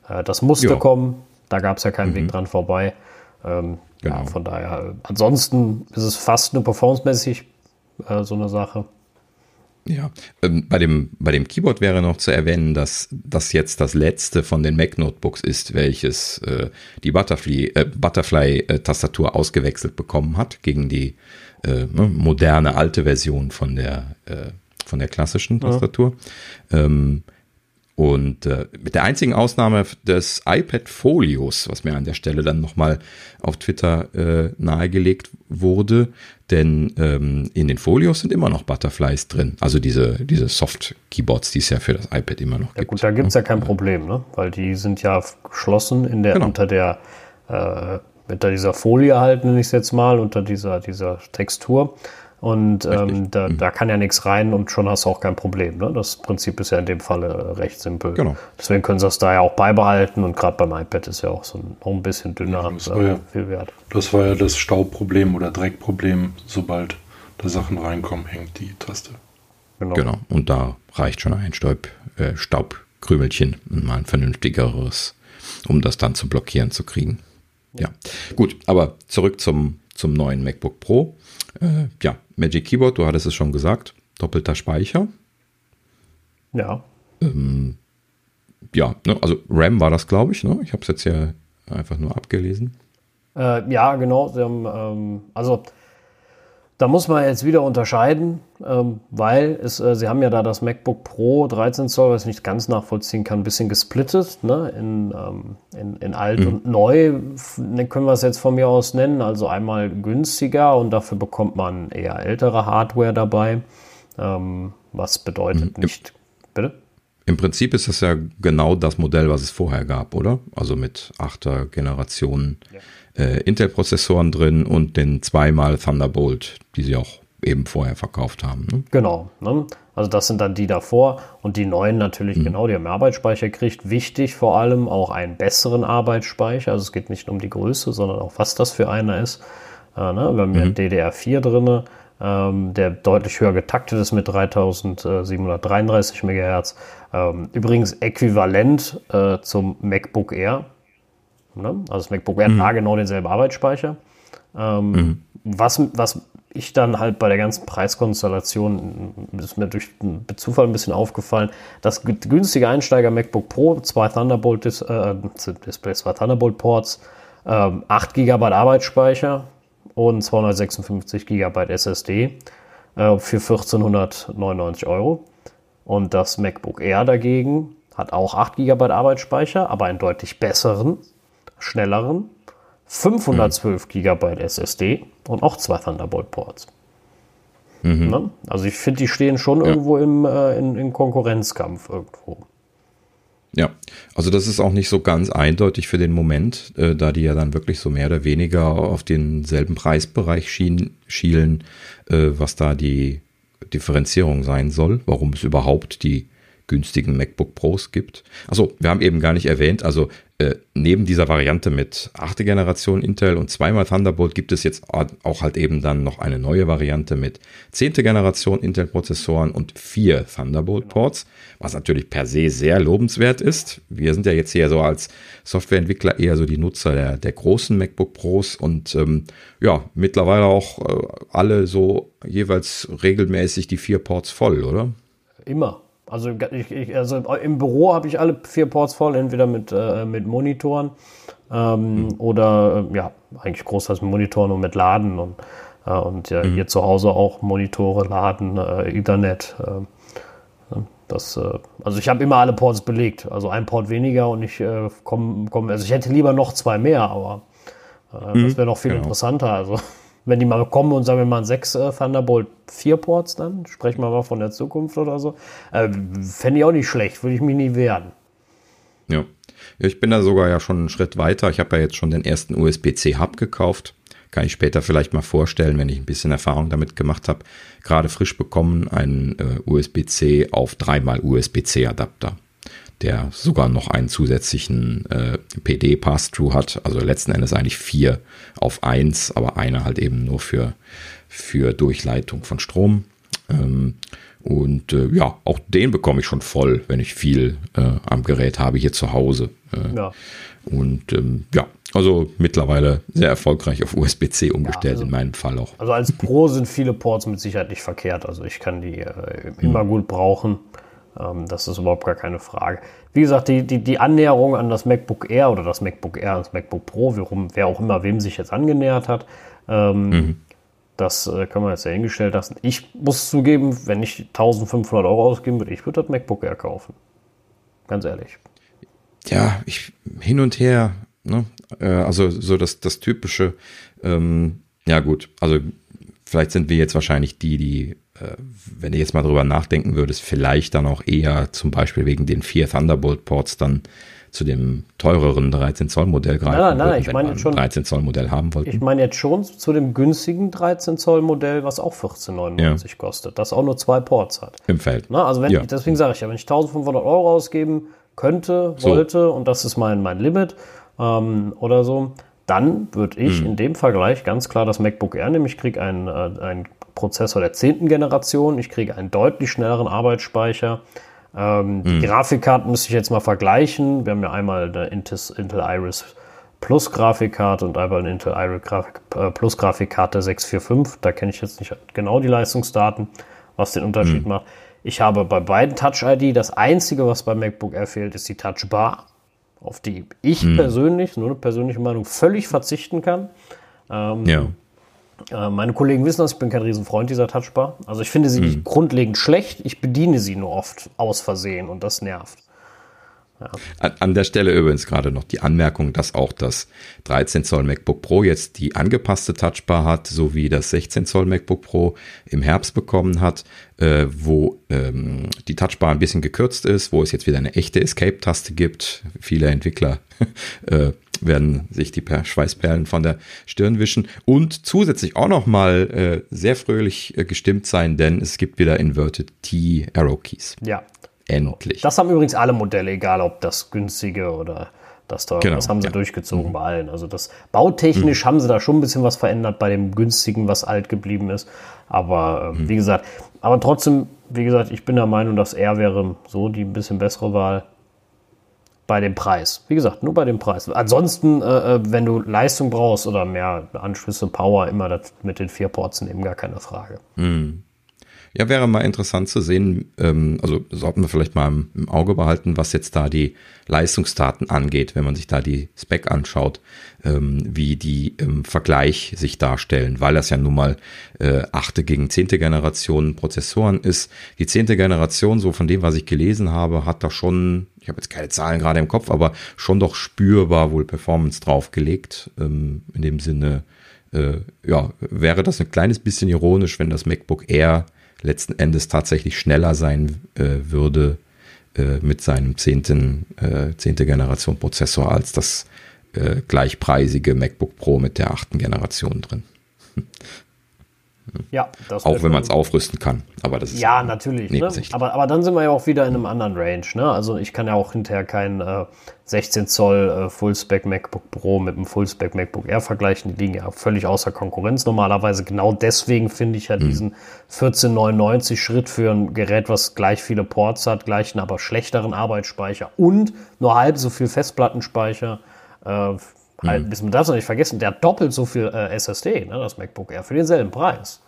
S2: Äh, das musste ja. kommen. Da gab es ja keinen mhm. Weg dran vorbei. Ähm, genau. Ja, von daher. Äh, ansonsten ist es fast nur performancemäßig äh, so eine Sache.
S1: Ja, ähm, bei, dem, bei dem Keyboard wäre noch zu erwähnen, dass das jetzt das letzte von den Mac Notebooks ist, welches äh, die Butterfly-Tastatur äh, Butterfly, ausgewechselt bekommen hat gegen die äh, ne, moderne alte Version von der, äh, von der klassischen Tastatur. Ja. Ähm, und äh, mit der einzigen Ausnahme des iPad Folios, was mir an der Stelle dann nochmal auf Twitter äh, nahegelegt wurde, denn ähm, in den Folios sind immer noch Butterflies drin. Also diese, diese Soft-Keyboards, die es ja für das iPad immer noch
S2: ja, gibt. Gut, da gibt es ja kein Problem, ne? weil die sind ja geschlossen in der, genau. unter der äh, unter dieser Folie halt, nenne ich es jetzt mal, unter dieser, dieser Textur. Und ähm, da, mhm. da, kann ja nichts rein und schon hast du auch kein Problem. Ne? Das Prinzip ist ja in dem Falle recht simpel.
S1: Genau.
S2: Deswegen können sie das da ja auch beibehalten und gerade beim iPad ist ja auch so ein, noch ein bisschen dünner
S3: das, war ja, viel wert. das war ja das Staubproblem oder Dreckproblem, sobald da Sachen reinkommen, hängt die Taste.
S1: Genau. genau. Und da reicht schon ein Staub, äh, Staubkrümelchen und mal ein vernünftigeres, um das dann zu blockieren zu kriegen. Ja. ja. Gut, aber zurück zum, zum neuen MacBook Pro. Äh, ja, Magic Keyboard, du hattest es schon gesagt, doppelter Speicher.
S2: Ja.
S1: Ähm, ja, ne, also RAM war das, glaube ich. Ne? Ich habe es jetzt hier einfach nur abgelesen.
S2: Äh, ja, genau. Sie haben, ähm, also da muss man jetzt wieder unterscheiden, ähm, weil es, äh, sie haben ja da das MacBook Pro 13 Zoll, was ich nicht ganz nachvollziehen kann, ein bisschen gesplittet ne? in, ähm, in, in alt mhm. und neu, ne, können wir es jetzt von mir aus nennen. Also einmal günstiger und dafür bekommt man eher ältere Hardware dabei, ähm, was bedeutet mhm. nicht. Bitte?
S1: Im Prinzip ist das ja genau das Modell, was es vorher gab, oder? Also mit achter Generation ja. Äh, Intel-Prozessoren drin und den zweimal Thunderbolt, die sie auch eben vorher verkauft haben. Ne?
S2: Genau. Ne? Also das sind dann die davor und die neuen natürlich mhm. genau, die haben Arbeitsspeicher gekriegt. Wichtig vor allem auch einen besseren Arbeitsspeicher. Also es geht nicht nur um die Größe, sondern auch was das für einer ist. Äh, ne? Wir haben mhm. ja DDR4 drin, ähm, der deutlich höher getaktet ist mit 3733 MHz. Ähm, übrigens äquivalent äh, zum MacBook Air. Ne? Also das MacBook Air mhm. hat genau denselben Arbeitsspeicher. Ähm, mhm. was, was ich dann halt bei der ganzen Preiskonstellation, ist mir durch Zufall ein bisschen aufgefallen, das günstige Einsteiger MacBook Pro, zwei Thunderbolt Dis äh, Displays, zwei Thunderbolt Ports, äh, 8 GB Arbeitsspeicher und 256 GB SSD äh, für 1499 Euro. Und das MacBook Air dagegen hat auch 8 GB Arbeitsspeicher, aber einen deutlich besseren, schnelleren 512 mhm. GB SSD und auch zwei Thunderbolt-Ports. Mhm. Ne? Also ich finde, die stehen schon ja. irgendwo im, äh, in, in Konkurrenzkampf irgendwo.
S1: Ja, also das ist auch nicht so ganz eindeutig für den Moment, äh, da die ja dann wirklich so mehr oder weniger auf denselben Preisbereich schien, schielen, äh, was da die Differenzierung sein soll, warum es überhaupt die günstigen MacBook Pros gibt. Also wir haben eben gar nicht erwähnt, also äh, neben dieser Variante mit 8. Generation Intel und zweimal Thunderbolt gibt es jetzt auch halt eben dann noch eine neue Variante mit 10. Generation Intel Prozessoren und vier Thunderbolt Ports, was natürlich per se sehr lobenswert ist. Wir sind ja jetzt hier so als Softwareentwickler eher so die Nutzer der, der großen MacBook Pros und ähm, ja, mittlerweile auch äh, alle so jeweils regelmäßig die vier Ports voll, oder?
S2: Immer. Also, ich, ich, also im Büro habe ich alle vier Ports voll, entweder mit, äh, mit Monitoren ähm, mhm. oder äh, ja, eigentlich großteils mit Monitoren und mit Laden und, äh, und ja, mhm. hier zu Hause auch Monitore, Laden, äh, Ethernet. Äh, das, äh, also ich habe immer alle Ports belegt, also ein Port weniger und ich komme, komm, also ich hätte lieber noch zwei mehr, aber mhm. das wäre noch viel genau. interessanter. Also wenn die mal kommen und sagen wir mal sechs äh, Thunderbolt 4 Ports, dann sprechen wir mal von der Zukunft oder so. Äh, Fände ich auch nicht schlecht, würde ich mich nie wehren.
S1: Ja. ich bin da sogar ja schon einen Schritt weiter. Ich habe ja jetzt schon den ersten USB-C-Hub gekauft. Kann ich später vielleicht mal vorstellen, wenn ich ein bisschen Erfahrung damit gemacht habe. Gerade frisch bekommen einen äh, USB-C auf dreimal USB-C-Adapter der sogar noch einen zusätzlichen äh, PD-Pass-Through hat. Also letzten Endes eigentlich vier auf eins, aber einer halt eben nur für, für Durchleitung von Strom. Ähm, und äh, ja, auch den bekomme ich schon voll, wenn ich viel äh, am Gerät habe hier zu Hause. Äh, ja. Und ähm, ja, also mittlerweile sehr erfolgreich auf USB-C umgestellt, ja, also, in meinem Fall auch.
S2: Also als Pro sind viele Ports mit Sicherheit nicht verkehrt. Also ich kann die äh, immer hm. gut brauchen. Ähm, das ist überhaupt gar keine Frage. Wie gesagt, die, die, die Annäherung an das MacBook Air oder das MacBook Air ans MacBook Pro, warum, wer auch immer wem sich jetzt angenähert hat, ähm, mhm. das äh, können wir jetzt ja hingestellt lassen. Ich muss zugeben, wenn ich 1500 Euro ausgeben würde, ich würde das MacBook Air kaufen. Ganz ehrlich.
S1: Ja, ich hin und her. Ne? Äh, also so das, das typische, ähm, ja gut, also vielleicht sind wir jetzt wahrscheinlich die, die wenn du jetzt mal drüber nachdenken würdest, vielleicht dann auch eher zum Beispiel wegen den vier Thunderbolt-Ports dann zu dem teureren 13 Zoll Modell greifen
S2: nein, nein, nein, ich meine schon
S1: 13 Zoll Modell haben wollten.
S2: Ich meine jetzt schon zu dem günstigen 13 Zoll Modell, was auch 14,99 ja. kostet, das auch nur zwei Ports hat.
S1: Im Feld.
S2: Na, also wenn, ja. deswegen sage ich ja, wenn ich 1500 Euro ausgeben könnte, wollte so. und das ist mein, mein Limit ähm, oder so, dann würde ich hm. in dem Vergleich ganz klar das MacBook Air nehmen. Ich kriege ein, äh, ein Prozessor der zehnten Generation. Ich kriege einen deutlich schnelleren Arbeitsspeicher. Ähm, die mhm. Grafikkarten müsste ich jetzt mal vergleichen. Wir haben ja einmal eine Intel Iris Plus Grafikkarte und einmal eine Intel Iris Grafik, äh, Plus Grafikkarte 645. Da kenne ich jetzt nicht genau die Leistungsdaten, was den Unterschied mhm. macht. Ich habe bei beiden Touch ID das einzige, was beim MacBook Air fehlt, ist die Touch Bar, auf die ich mhm. persönlich, nur eine persönliche Meinung, völlig verzichten kann. Ähm, ja. Äh, meine Kollegen wissen das, ich bin kein Riesenfreund dieser Touchbar. Also ich finde sie mhm. nicht grundlegend schlecht, ich bediene sie nur oft aus Versehen und das nervt.
S1: Ja. An, der Stelle übrigens gerade noch die Anmerkung, dass auch das 13 Zoll MacBook Pro jetzt die angepasste Touchbar hat, so wie das 16 Zoll MacBook Pro im Herbst bekommen hat, äh, wo ähm, die Touchbar ein bisschen gekürzt ist, wo es jetzt wieder eine echte Escape-Taste gibt. Viele Entwickler äh, werden sich die Schweißperlen von der Stirn wischen und zusätzlich auch noch mal äh, sehr fröhlich äh, gestimmt sein, denn es gibt wieder Inverted T Arrow Keys.
S2: Ja,
S1: Endlich.
S2: Das haben übrigens alle Modelle, egal ob das günstige oder das teure.
S1: Genau,
S2: das haben sie
S1: ja.
S2: durchgezogen mhm. bei allen. Also das bautechnisch mhm. haben sie da schon ein bisschen was verändert bei dem günstigen, was alt geblieben ist. Aber äh, mhm. wie gesagt, aber trotzdem, wie gesagt, ich bin der Meinung, dass er wäre so die ein bisschen bessere Wahl bei dem Preis. Wie gesagt, nur bei dem Preis. Ansonsten, äh, äh wenn du Leistung brauchst oder mehr Anschlüsse, Power, immer das mit den vier Ports eben gar keine Frage.
S1: Mhm. Ja, wäre mal interessant zu sehen, ähm, also sollten wir vielleicht mal im, im, Auge behalten, was jetzt da die Leistungsdaten angeht, wenn man sich da die Spec anschaut, ähm, wie die im Vergleich sich darstellen, weil das ja nun mal äh, achte gegen zehnte Generation Prozessoren ist. Die zehnte Generation, so von dem, was ich gelesen habe, hat da schon, ich habe jetzt keine Zahlen gerade im Kopf, aber schon doch spürbar wohl Performance draufgelegt. Ähm, in dem Sinne, äh, ja, wäre das ein kleines bisschen ironisch, wenn das MacBook Air letzten Endes tatsächlich schneller sein äh, würde äh, mit seinem zehnten, äh, zehnte Generation Prozessor als das äh, gleichpreisige MacBook Pro mit der achten Generation drin.
S2: Ja,
S1: auch wenn man es aufrüsten kann. Aber das ist
S2: ja natürlich. Ne? Aber, aber dann sind wir ja auch wieder in einem anderen Range. Ne? Also ich kann ja auch hinterher kein äh, 16 Zoll äh, Fullspec MacBook Pro mit einem Fullspec MacBook Air vergleichen. Die liegen ja völlig außer Konkurrenz normalerweise. Genau deswegen finde ich ja hm. diesen 1499 Schritt für ein Gerät, was gleich viele Ports hat, gleichen aber schlechteren Arbeitsspeicher und nur halb so viel Festplattenspeicher. Äh, Halt, mhm. Man darf es nicht vergessen, der hat doppelt so viel äh, SSD, ne, das MacBook Air, für denselben Preis.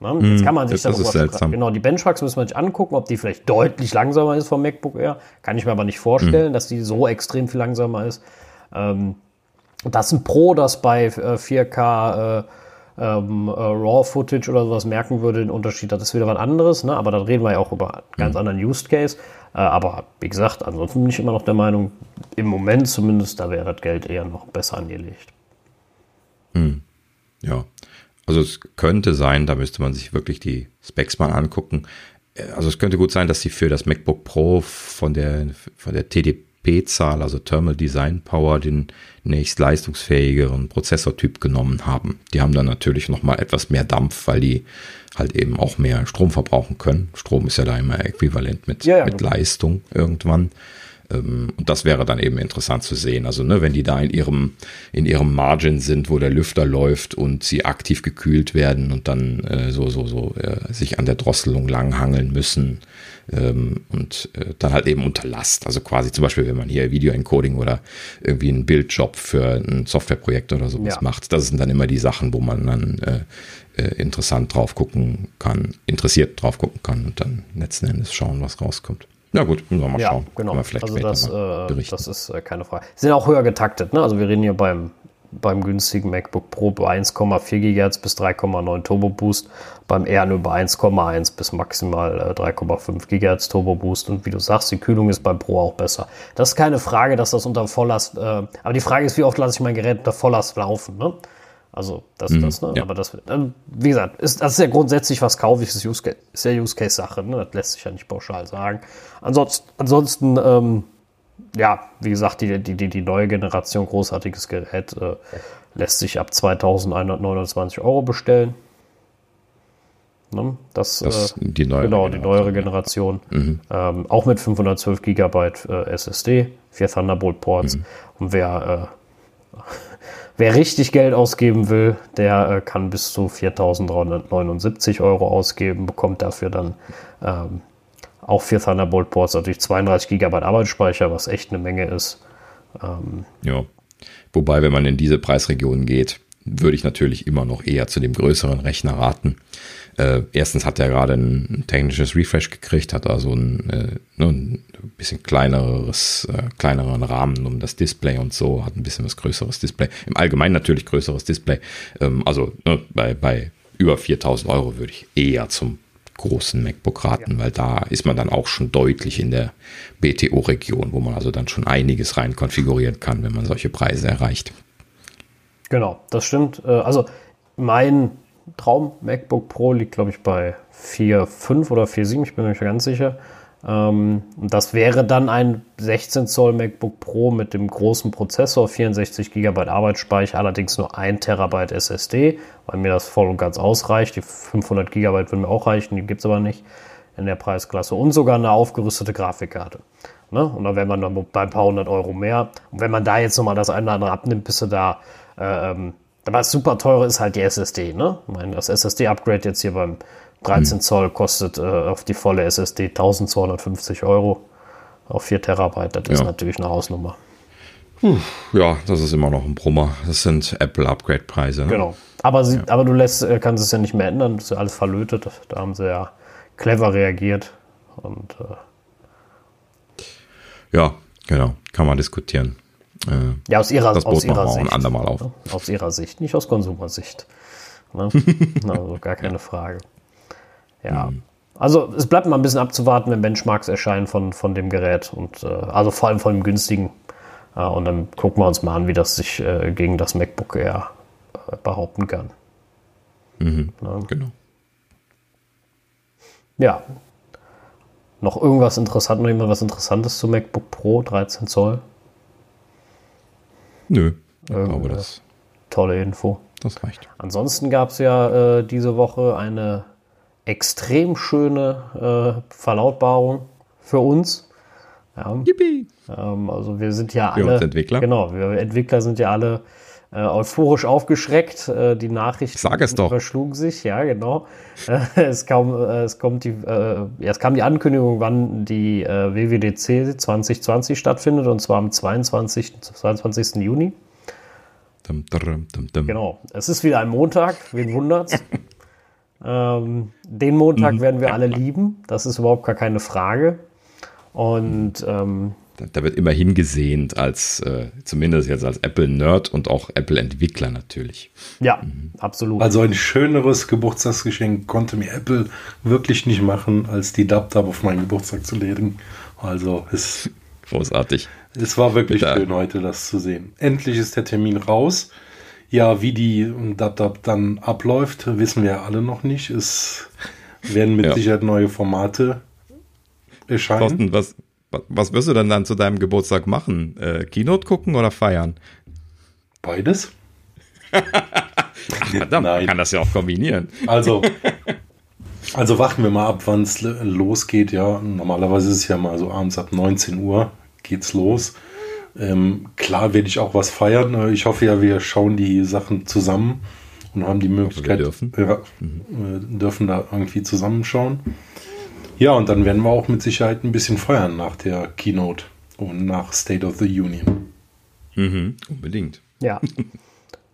S2: Ne? Mhm. Jetzt kann man sich
S1: das ist seltsam.
S2: genau, die Benchmarks müssen wir sich angucken, ob die vielleicht deutlich langsamer ist vom MacBook Air. Kann ich mir aber nicht vorstellen, mhm. dass die so extrem viel langsamer ist. Ähm, das ein Pro, das bei äh, 4K äh, ähm, äh, RAW-Footage oder sowas merken würde, den Unterschied, das ist wieder was anderes, ne? aber da reden wir ja auch über einen ganz mhm. anderen Use Case. Äh, aber wie gesagt, ansonsten bin ich immer noch der Meinung, im Moment zumindest, da wäre das Geld eher noch besser angelegt.
S1: Mhm. Ja, also es könnte sein, da müsste man sich wirklich die Specs mal angucken. Äh, also es könnte gut sein, dass sie für das MacBook Pro von der, von der TDP-Zahl, also Thermal Design Power, den nächst leistungsfähigeren Prozessortyp genommen haben. Die haben dann natürlich nochmal etwas mehr Dampf, weil die halt eben auch mehr Strom verbrauchen können. Strom ist ja da immer äquivalent mit, ja, ja, mit genau. Leistung irgendwann. Ähm, und das wäre dann eben interessant zu sehen. Also, ne, wenn die da in ihrem, in ihrem Margin sind, wo der Lüfter läuft und sie aktiv gekühlt werden und dann äh, so, so, so äh, sich an der Drosselung langhangeln müssen ähm, und äh, dann halt eben unter Last. Also quasi zum Beispiel, wenn man hier Video-Encoding oder irgendwie einen Bildjob für ein Softwareprojekt oder sowas ja. macht. Das sind dann immer die Sachen, wo man dann äh, äh, interessant drauf gucken kann, interessiert drauf gucken kann und dann letzten Endes schauen, was rauskommt. Na gut, müssen wir mal
S2: ja,
S1: schauen.
S2: Genau. also das, äh, das ist äh, keine Frage. Sie sind auch höher getaktet. Ne? Also wir reden hier beim, beim günstigen MacBook Pro bei 1,4 GHz bis 3,9 Turbo Boost, beim Air nur bei 1,1 bis maximal äh, 3,5 GHz Turbo Boost. Und wie du sagst, die Kühlung ist beim Pro auch besser. Das ist keine Frage, dass das unter Volllast, äh, aber die Frage ist, wie oft lasse ich mein Gerät unter Volllast laufen? Ne? Also das, mhm, das, ne? Ja. Aber das, wie gesagt, ist, das ist ja grundsätzlich, was kaufe ich, Use Case, ist ja Use Case Sache, ne? Das lässt sich ja nicht pauschal sagen. Ansonsten, ansonsten ähm, ja, wie gesagt, die, die, die, die neue Generation, großartiges Gerät, äh, lässt sich ab 2129 Euro bestellen. Ne? Das,
S1: das äh, die neue
S2: genau, Generation. die neuere Generation. Mhm. Ähm, auch mit 512 GB äh, SSD, vier Thunderbolt Ports. Mhm. Und wer äh, Wer richtig Geld ausgeben will, der äh, kann bis zu 4.379 Euro ausgeben, bekommt dafür dann ähm, auch vier Thunderbolt Ports, natürlich 32 GB Arbeitsspeicher, was echt eine Menge ist.
S1: Ähm, ja, wobei, wenn man in diese Preisregion geht, würde ich natürlich immer noch eher zu dem größeren Rechner raten. Äh, erstens hat er gerade ein technisches Refresh gekriegt, hat also ein, äh, ne, ein bisschen kleineres, äh, kleineren Rahmen um das Display und so, hat ein bisschen was größeres Display. Im Allgemeinen natürlich größeres Display. Ähm, also ne, bei, bei über 4000 Euro würde ich eher zum großen MacBook raten, ja. weil da ist man dann auch schon deutlich in der BTO-Region, wo man also dann schon einiges rein konfigurieren kann, wenn man solche Preise erreicht.
S2: Genau, das stimmt. Äh, also mein Traum MacBook Pro liegt, glaube ich, bei 4,5 oder 4,7, ich bin mir nicht ganz sicher. Ähm, das wäre dann ein 16 Zoll MacBook Pro mit dem großen Prozessor, 64 GB Arbeitsspeicher, allerdings nur 1 Terabyte SSD, weil mir das voll und ganz ausreicht. Die 500 GB würden mir auch reichen, die gibt es aber nicht in der Preisklasse. Und sogar eine aufgerüstete Grafikkarte. Ne? Und dann wäre man dann bei ein paar hundert Euro mehr. Und wenn man da jetzt nochmal das eine oder andere abnimmt, bist du da. Äh, ähm, aber das super teure ist halt die SSD. Ne? Ich meine, das SSD-Upgrade jetzt hier beim 13 hm. Zoll kostet äh, auf die volle SSD 1250 Euro auf 4 Terabyte. Das ja. ist natürlich eine Hausnummer.
S1: Ja, das ist immer noch ein Brummer. Das sind Apple-Upgrade-Preise. Ne?
S2: Genau. Aber, sie, ja. aber du lässt, äh, kannst es ja nicht mehr ändern. Das ist ja alles verlötet. Da haben sie ja clever reagiert. Und, äh
S1: ja, genau. Kann man diskutieren.
S2: Äh, ja, aus ihrer,
S1: das
S2: aus ihrer
S1: Sicht. Ein andermal auf.
S2: Aus ihrer Sicht, nicht aus Konsumersicht. Ne? also gar keine Frage. Ja. Mhm. Also es bleibt mal ein bisschen abzuwarten, wenn Benchmarks erscheinen von, von dem Gerät und äh, also vor allem von dem günstigen. Äh, und dann gucken wir uns mal an, wie das sich äh, gegen das MacBook Air äh, behaupten kann.
S1: Mhm. Ja. Genau.
S2: Ja. Noch irgendwas interessant, noch jemand was Interessantes zu MacBook Pro 13 Zoll?
S1: Nö, ich glaube das.
S2: Tolle Info.
S1: Das reicht.
S2: Ansonsten gab es ja äh, diese Woche eine extrem schöne äh, Verlautbarung für uns. Ja. Yippie. Ähm, also wir sind ja alle.
S1: Wir Entwickler.
S2: Genau, wir Entwickler sind ja alle äh, euphorisch aufgeschreckt. Äh, die Nachrichten
S1: Sag es doch.
S2: überschlugen sich, ja, genau. es, kam, äh, es, kommt die, äh, ja, es kam die Ankündigung, wann die äh, WWDC 2020 stattfindet, und zwar am 22. 22. Juni.
S1: Dum, dum, dum,
S2: genau. Es ist wieder ein Montag, wen wundert's? Ähm, den Montag mhm. werden wir alle lieben, das ist überhaupt gar keine Frage. Und ähm,
S1: da, wird immer hingesehnt als, äh, zumindest jetzt als Apple-Nerd und auch Apple-Entwickler natürlich.
S2: Ja, mhm. absolut.
S3: Also ein schöneres Geburtstagsgeschenk konnte mir Apple wirklich nicht machen, als die DubDub auf meinen Geburtstag zu legen. Also es
S1: großartig.
S3: Es war wirklich Bitte. schön heute, das zu sehen. Endlich ist der Termin raus. Ja, wie die DubDub dann abläuft, wissen wir alle noch nicht. Es werden mit ja. Sicherheit neue Formate erscheinen.
S1: Thorsten, was, was wirst du denn dann zu deinem Geburtstag machen? Äh, Keynote gucken oder feiern?
S3: Beides.
S1: Ach, verdammt, Nein. man kann das ja auch kombinieren.
S3: Also, also warten wir mal ab, wann es losgeht. Ja, normalerweise ist es ja mal so abends ab 19 Uhr geht's los. Ähm, klar werde ich auch was feiern. Äh, ich hoffe ja, wir schauen die Sachen zusammen und haben die Möglichkeit,
S1: wir dürfen.
S3: Ja, mhm. dürfen da irgendwie zusammenschauen. Ja, und dann werden wir auch mit Sicherheit ein bisschen feiern nach der Keynote und nach State of the Union.
S1: Mhm, unbedingt.
S2: Ja.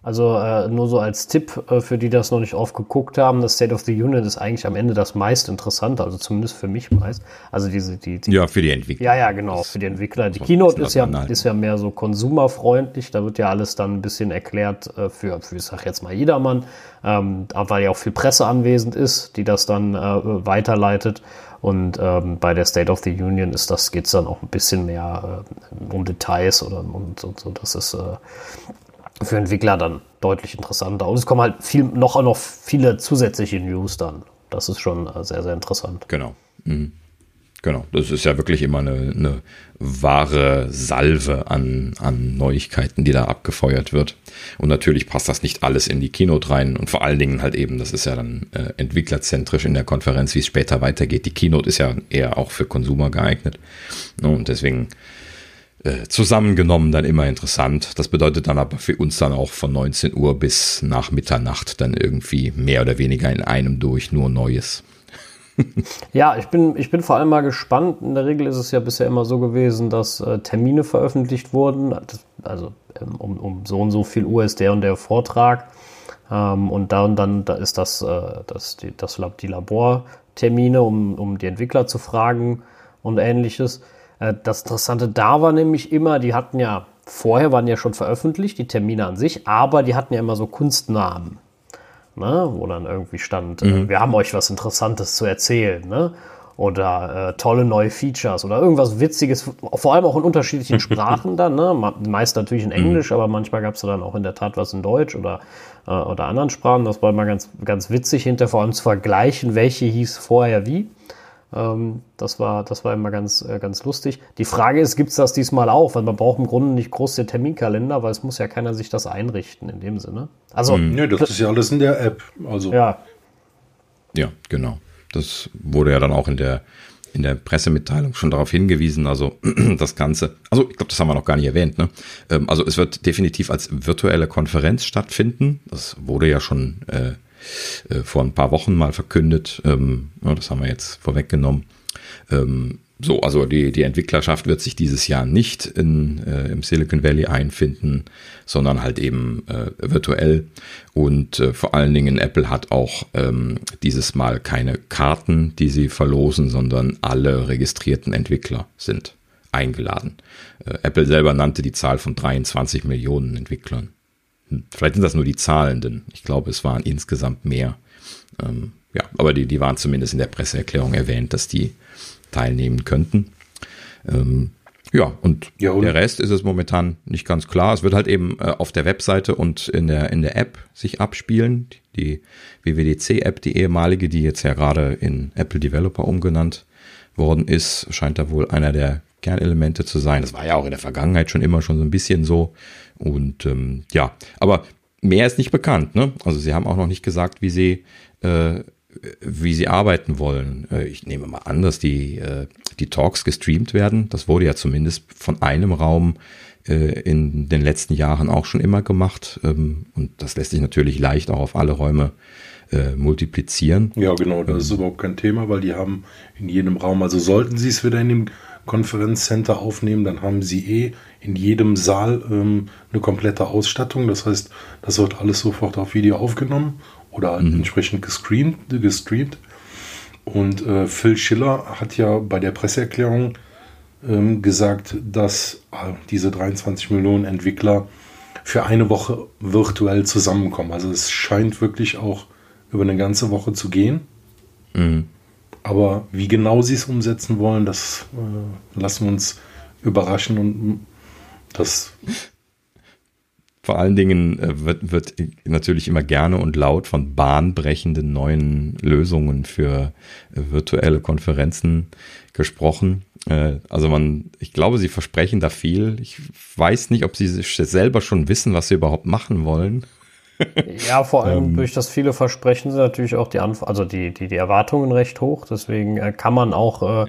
S2: Also äh, nur so als Tipp äh, für die, die das noch nicht aufgeguckt haben, das State of the Union ist eigentlich am Ende das meist interessante, also zumindest für mich meist. Also diese, die, die
S1: Ja, für die Entwickler.
S2: Ja, ja, genau, für die Entwickler. Die Keynote ist ja, ist ja mehr so konsumerfreundlich, da wird ja alles dann ein bisschen erklärt äh, für, für, ich sag jetzt mal jedermann, ähm, weil ja auch viel Presse anwesend ist, die das dann äh, weiterleitet. Und ähm, bei der State of the Union ist das, geht es dann auch ein bisschen mehr äh, um Details oder und, und so. Das ist äh, für Entwickler dann deutlich interessanter. Und es kommen halt viel, noch, noch viele zusätzliche News dann. Das ist schon äh, sehr, sehr interessant.
S1: Genau. Mhm. Genau. Das ist ja wirklich immer eine, eine wahre Salve an, an Neuigkeiten, die da abgefeuert wird. Und natürlich passt das nicht alles in die Keynote rein. Und vor allen Dingen halt eben, das ist ja dann äh, entwicklerzentrisch in der Konferenz, wie es später weitergeht. Die Keynote ist ja eher auch für Konsumer geeignet. Und deswegen äh, zusammengenommen dann immer interessant. Das bedeutet dann aber für uns dann auch von 19 Uhr bis nach Mitternacht dann irgendwie mehr oder weniger in einem durch nur Neues.
S2: ja, ich bin, ich bin vor allem mal gespannt. In der Regel ist es ja bisher immer so gewesen, dass äh, Termine veröffentlicht wurden, also ähm, um, um, so und so viel Uhr ist der und der Vortrag. Ähm, und da und dann da ist das, äh, das, die, das, die Labortermine, um, um die Entwickler zu fragen und ähnliches. Äh, das Interessante da war nämlich immer, die hatten ja, vorher waren ja schon veröffentlicht, die Termine an sich, aber die hatten ja immer so Kunstnamen. Ne? wo dann irgendwie stand, äh, mhm. wir haben euch was Interessantes zu erzählen, ne? oder äh, tolle neue Features oder irgendwas Witziges, vor allem auch in unterschiedlichen Sprachen dann, ne? meist natürlich in Englisch, mhm. aber manchmal gab es dann auch in der Tat was in Deutsch oder, äh, oder anderen Sprachen. Das war immer ganz, ganz witzig hinter, vor allem zu vergleichen, welche hieß vorher wie. Ähm, das, war, das war immer ganz, äh, ganz lustig. Die Frage ist, gibt es das diesmal auch? Weil man braucht im Grunde nicht groß den Terminkalender, weil es muss ja keiner sich das einrichten in dem Sinne.
S3: Also, mhm. Nee, das ist ja alles in der App. Also.
S1: Ja. Ja, genau. Das wurde ja dann auch in der, in der Pressemitteilung schon darauf hingewiesen. Also das Ganze, also ich glaube, das haben wir noch gar nicht erwähnt. Ne? Ähm, also es wird definitiv als virtuelle Konferenz stattfinden. Das wurde ja schon äh, äh, vor ein paar Wochen mal verkündet. Ähm, ja, das haben wir jetzt vorweggenommen. Ähm, so, also die, die Entwicklerschaft wird sich dieses Jahr nicht in, äh, im Silicon Valley einfinden, sondern halt eben äh, virtuell. Und äh, vor allen Dingen Apple hat auch ähm, dieses Mal keine Karten, die sie verlosen, sondern alle registrierten Entwickler sind eingeladen. Äh, Apple selber nannte die Zahl von 23 Millionen Entwicklern. Hm, vielleicht sind das nur die Zahlenden. Ich glaube, es waren insgesamt mehr. Ähm, ja, aber die, die waren zumindest in der Presseerklärung erwähnt, dass die teilnehmen könnten. Ähm, ja, und, ja, und, der Rest ist es momentan nicht ganz klar. Es wird halt eben äh, auf der Webseite und in der, in der App sich abspielen. Die WWDC-App, die ehemalige, die jetzt ja gerade in Apple Developer umgenannt worden ist, scheint da wohl einer der Kernelemente zu sein. Das war ja auch in der Vergangenheit schon immer schon so ein bisschen so. Und ähm, ja, aber mehr ist nicht bekannt. Ne? Also sie haben auch noch nicht gesagt, wie sie äh, wie sie arbeiten wollen. Äh, ich nehme mal an, dass die, äh, die Talks gestreamt werden. Das wurde ja zumindest von einem Raum äh, in den letzten Jahren auch schon immer gemacht. Ähm, und das lässt sich natürlich leicht auch auf alle Räume multiplizieren.
S3: Ja, genau, das ist ähm. überhaupt kein Thema, weil die haben in jedem Raum, also sollten sie es wieder in dem Konferenzcenter aufnehmen, dann haben sie eh in jedem Saal ähm, eine komplette Ausstattung. Das heißt, das wird alles sofort auf Video aufgenommen oder mhm. entsprechend gestreamt. gestreamt. Und äh, Phil Schiller hat ja bei der Presseerklärung ähm, gesagt, dass äh, diese 23 Millionen Entwickler für eine Woche virtuell zusammenkommen. Also es scheint wirklich auch über eine ganze Woche zu gehen. Mhm. Aber wie genau sie es umsetzen wollen, das äh, lassen wir uns überraschen und das
S1: vor allen Dingen äh, wird, wird natürlich immer gerne und laut von bahnbrechenden neuen Lösungen für äh, virtuelle Konferenzen gesprochen. Äh, also man, ich glaube, sie versprechen da viel. Ich weiß nicht, ob sie selber schon wissen, was sie überhaupt machen wollen.
S2: Ja, vor allem ähm, durch das viele Versprechen sind natürlich auch die, Anf also die, die, die Erwartungen recht hoch. Deswegen kann man auch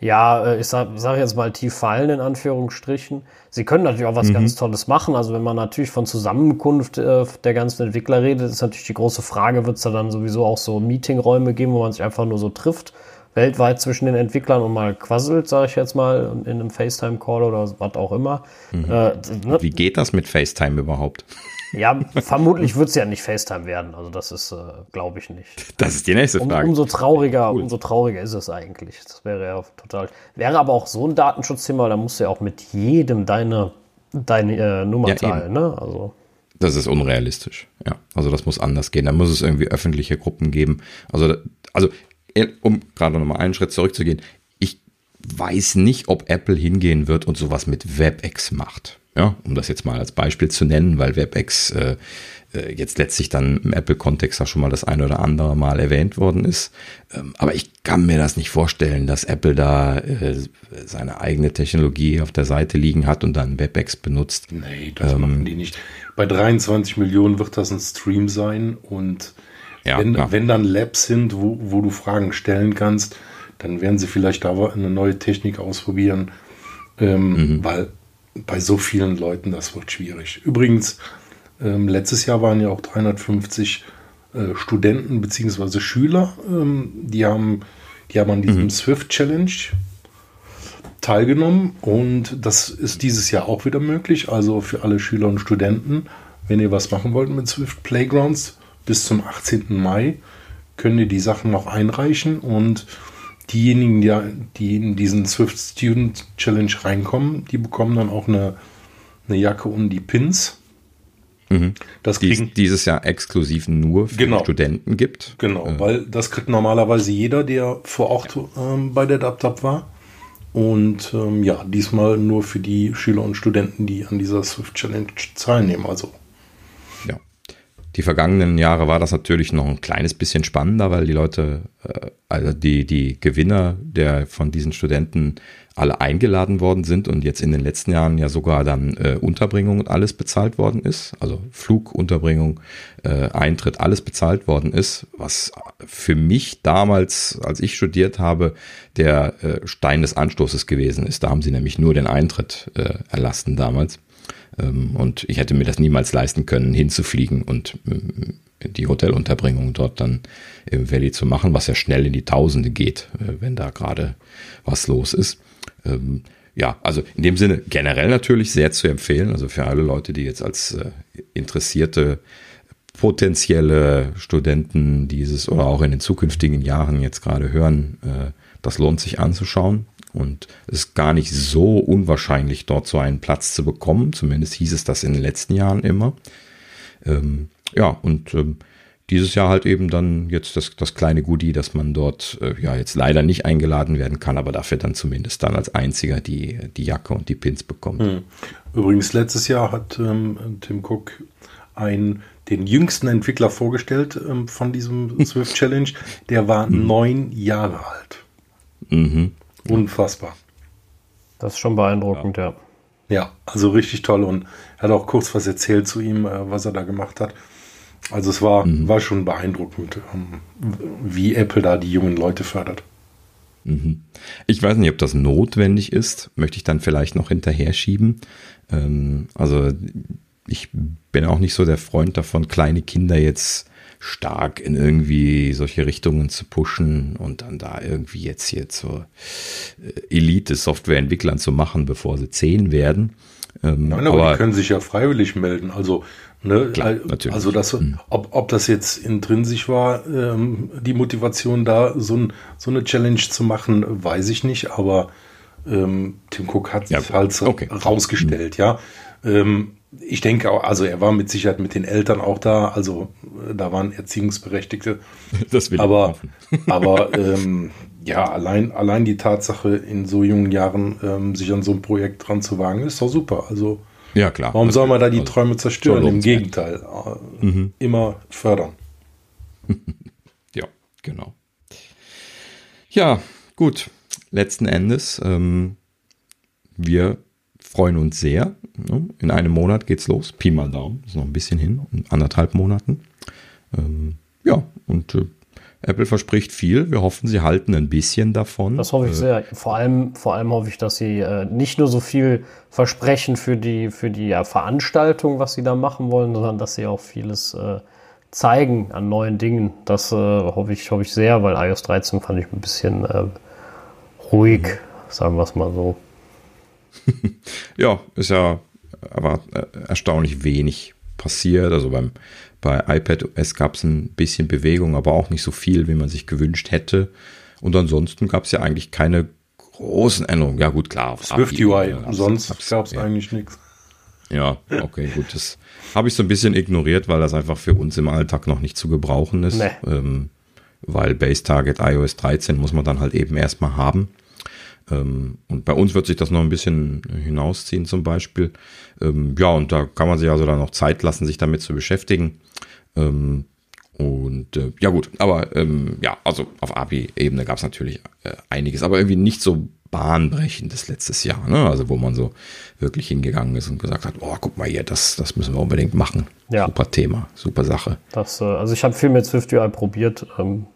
S2: ja, äh, ich sag, sag jetzt mal tief fallen in Anführungsstrichen. Sie können natürlich auch was mhm. ganz Tolles machen. Also wenn man natürlich von Zusammenkunft äh, der ganzen Entwickler redet, ist natürlich die große Frage, wird es da dann sowieso auch so Meetingräume geben, wo man sich einfach nur so trifft, weltweit zwischen den Entwicklern und mal quasselt, sage ich jetzt mal, in einem FaceTime-Call oder was auch immer.
S1: Mhm. Äh, ne? Wie geht das mit FaceTime überhaupt?
S2: Ja, vermutlich wird es ja nicht FaceTime werden. Also das ist, äh, glaube ich nicht.
S1: Das ist die nächste Frage.
S2: Um, umso trauriger, cool. umso trauriger ist es eigentlich. Das wäre ja total. Wäre aber auch so ein Datenschutzthema, da musst du ja auch mit jedem deine, deine äh, Nummer ja, teilen. Ne? Also.
S1: Das ist unrealistisch. Ja, also das muss anders gehen. Da muss es irgendwie öffentliche Gruppen geben. Also, also um gerade nochmal einen Schritt zurückzugehen, ich weiß nicht, ob Apple hingehen wird und sowas mit WebEx macht. Ja, um das jetzt mal als Beispiel zu nennen, weil WebEx äh, äh, jetzt letztlich dann im Apple-Kontext auch schon mal das ein oder andere Mal erwähnt worden ist. Ähm, aber ich kann mir das nicht vorstellen, dass Apple da äh, seine eigene Technologie auf der Seite liegen hat und dann WebEx benutzt.
S3: Nee, das ähm, machen die nicht. Bei 23 Millionen wird das ein Stream sein und ja, wenn, wenn dann Labs sind, wo, wo du Fragen stellen kannst, dann werden sie vielleicht da eine neue Technik ausprobieren, ähm, mhm. weil bei so vielen Leuten, das wird schwierig. Übrigens, ähm, letztes Jahr waren ja auch 350 äh, Studenten bzw. Schüler, ähm, die, haben, die haben an diesem mhm. Swift Challenge teilgenommen und das ist dieses Jahr auch wieder möglich. Also für alle Schüler und Studenten, wenn ihr was machen wollt mit Swift Playgrounds, bis zum 18. Mai könnt ihr die Sachen noch einreichen und diejenigen, die, die in diesen Swift Student Challenge reinkommen, die bekommen dann auch eine, eine Jacke und die Pins.
S1: Mhm.
S3: Das kriegen,
S1: dieses Jahr exklusiv nur für
S3: Genau.
S1: Studenten gibt.
S3: genau,
S1: Äh,
S3: weil das kriegt normalerweise jeder, der vor Ort ähm, bei der DubDub war. Und ähm, ja, diesmal nur für die Schüler und Studenten, die an dieser Swift Challenge teilnehmen. Also.
S1: Die vergangenen Jahre war das natürlich noch ein kleines bisschen spannender, weil die Leute, äh, also die, die Gewinner der von diesen Studenten alle eingeladen worden sind und jetzt in den letzten Jahren ja sogar dann äh, Unterbringung und alles bezahlt worden ist. Also Flug, Unterbringung, äh, Eintritt, alles bezahlt worden ist, was für mich damals, als ich studiert habe, der äh, Stein des Anstoßes gewesen ist. Da haben sie nämlich nur den Eintritt äh, erlassen damals. Ähm, Und ich hätte mir das niemals leisten können, hinzufliegen und ähm, die Hotelunterbringung dort dann im Valley zu machen, was ja schnell in die Tausende geht, äh, wenn da gerade was los ist. Ähm, Ja, also in dem Sinne generell natürlich sehr zu empfehlen. Also für alle Leute, die jetzt als äh, interessierte potenzielle Studenten dieses oder auch in den zukünftigen Jahren jetzt gerade hören, äh, das lohnt sich anzuschauen. Und es ist gar nicht so unwahrscheinlich, dort so einen Platz zu bekommen. Zumindest hieß es das in den letzten Jahren immer. Ähm, ja, und ähm, dieses Jahr halt eben dann jetzt das, das kleine Goodie, dass man dort äh, ja jetzt leider nicht eingeladen werden kann, aber dafür dann zumindest dann als einziger die, die Jacke und die Pins bekommt.
S3: Übrigens, letztes Jahr hat ähm, Tim Cook einen, den jüngsten Entwickler vorgestellt ähm, von diesem Swift Challenge. Der war neun Jahre alt.
S1: Mhm.
S3: Unfassbar.
S2: Das ist schon beeindruckend, ja.
S3: Ja, also richtig toll. Und er hat auch kurz was erzählt zu ihm, äh, was er da gemacht hat. Also es war, war schon beeindruckend, ähm, wie Apple da die jungen Leute fördert.
S1: Ich weiß nicht, ob das notwendig ist, möchte ich dann vielleicht noch hinterher schieben. Ähm, also ich bin auch nicht so der Freund davon, kleine Kinder jetzt stark in irgendwie solche Richtungen zu pushen und dann da irgendwie jetzt hier zur äh, Elite-Softwareentwicklern zu machen, bevor sie zehn werden. Ähm,
S3: Nein, aber, die können sich ja freiwillig melden. Also, ne,
S1: Klar,
S3: also das, ob, ob das jetzt intrinsisch war, ähm, die Motivation da, so, ein, so eine Challenge zu machen, weiß ich nicht, aber ähm, Tim Cook hat
S1: Ja,
S3: sich halt
S1: okay.
S3: rausgestellt, ja. Ähm, ich denke auch, also er war mit Sicherheit mit den Eltern auch da, also äh, da waren Erziehungsberechtigte.
S1: das will ich
S3: Aber, aber ähm, ja, allein, allein die Tatsache, in so jungen Jahren ähm, sich an so ein Projekt dran zu wagen, ist doch super. Also
S1: Ja, klar.
S3: warum soll man da die
S1: Also,
S3: Träume zerstören? Im. Gegenteil, äh, immer fördern.
S1: Ja, genau. Ja, gut. Letzten Endes, ähm, wir freuen uns sehr. In einem Monat geht's los. Pi mal Daumen, ist noch ein bisschen hin, in anderthalb Monaten. Ähm, ja, und äh, Apple verspricht viel. Wir hoffen, sie halten ein bisschen davon.
S2: Das hoffe ich
S1: Äh,
S2: sehr. Vor allem, vor allem hoffe ich, dass sie äh, nicht nur so viel versprechen für die, für die ja, Veranstaltung, was sie da machen wollen, sondern dass sie auch vieles äh, zeigen an neuen Dingen. Das äh, hoffe ich, hoffe ich sehr, weil iOS 13 fand ich ein bisschen äh, ruhig, sagen wir es mal so.
S1: Ja, ist ja aber äh, erstaunlich wenig passiert. Also beim, bei iPadOS gab es ein bisschen Bewegung, aber auch nicht so viel, wie man sich gewünscht hätte. Und ansonsten gab es ja eigentlich keine großen Änderungen. Ja, gut, klar.
S3: Swift UI, sonst
S1: hab's-
S3: gab es
S1: ja.
S3: eigentlich nichts.
S1: Ja, okay, gut. Das habe ich so ein bisschen ignoriert, weil das einfach für uns im Alltag noch nicht zu gebrauchen ist.
S2: Nee.
S1: Ähm, weil Base Target iOS 13 muss man dann halt eben erstmal haben. Ähm, und bei uns wird sich das noch ein bisschen hinausziehen zum Beispiel. Ähm, ja, und da kann man sich also dann noch Zeit lassen, sich damit zu beschäftigen. Ähm, und äh, ja gut, aber ja, also auf API-Ebene gab es natürlich äh, einiges, aber irgendwie nicht so bahnbrechendes letztes Jahr, ne? Also wo man so wirklich hingegangen ist und gesagt hat, oh, guck mal hier, das, das müssen wir unbedingt machen.
S2: Ja.
S1: Super Thema, super Sache.
S2: Das, äh, also ich habe viel mit Swift UI probiert,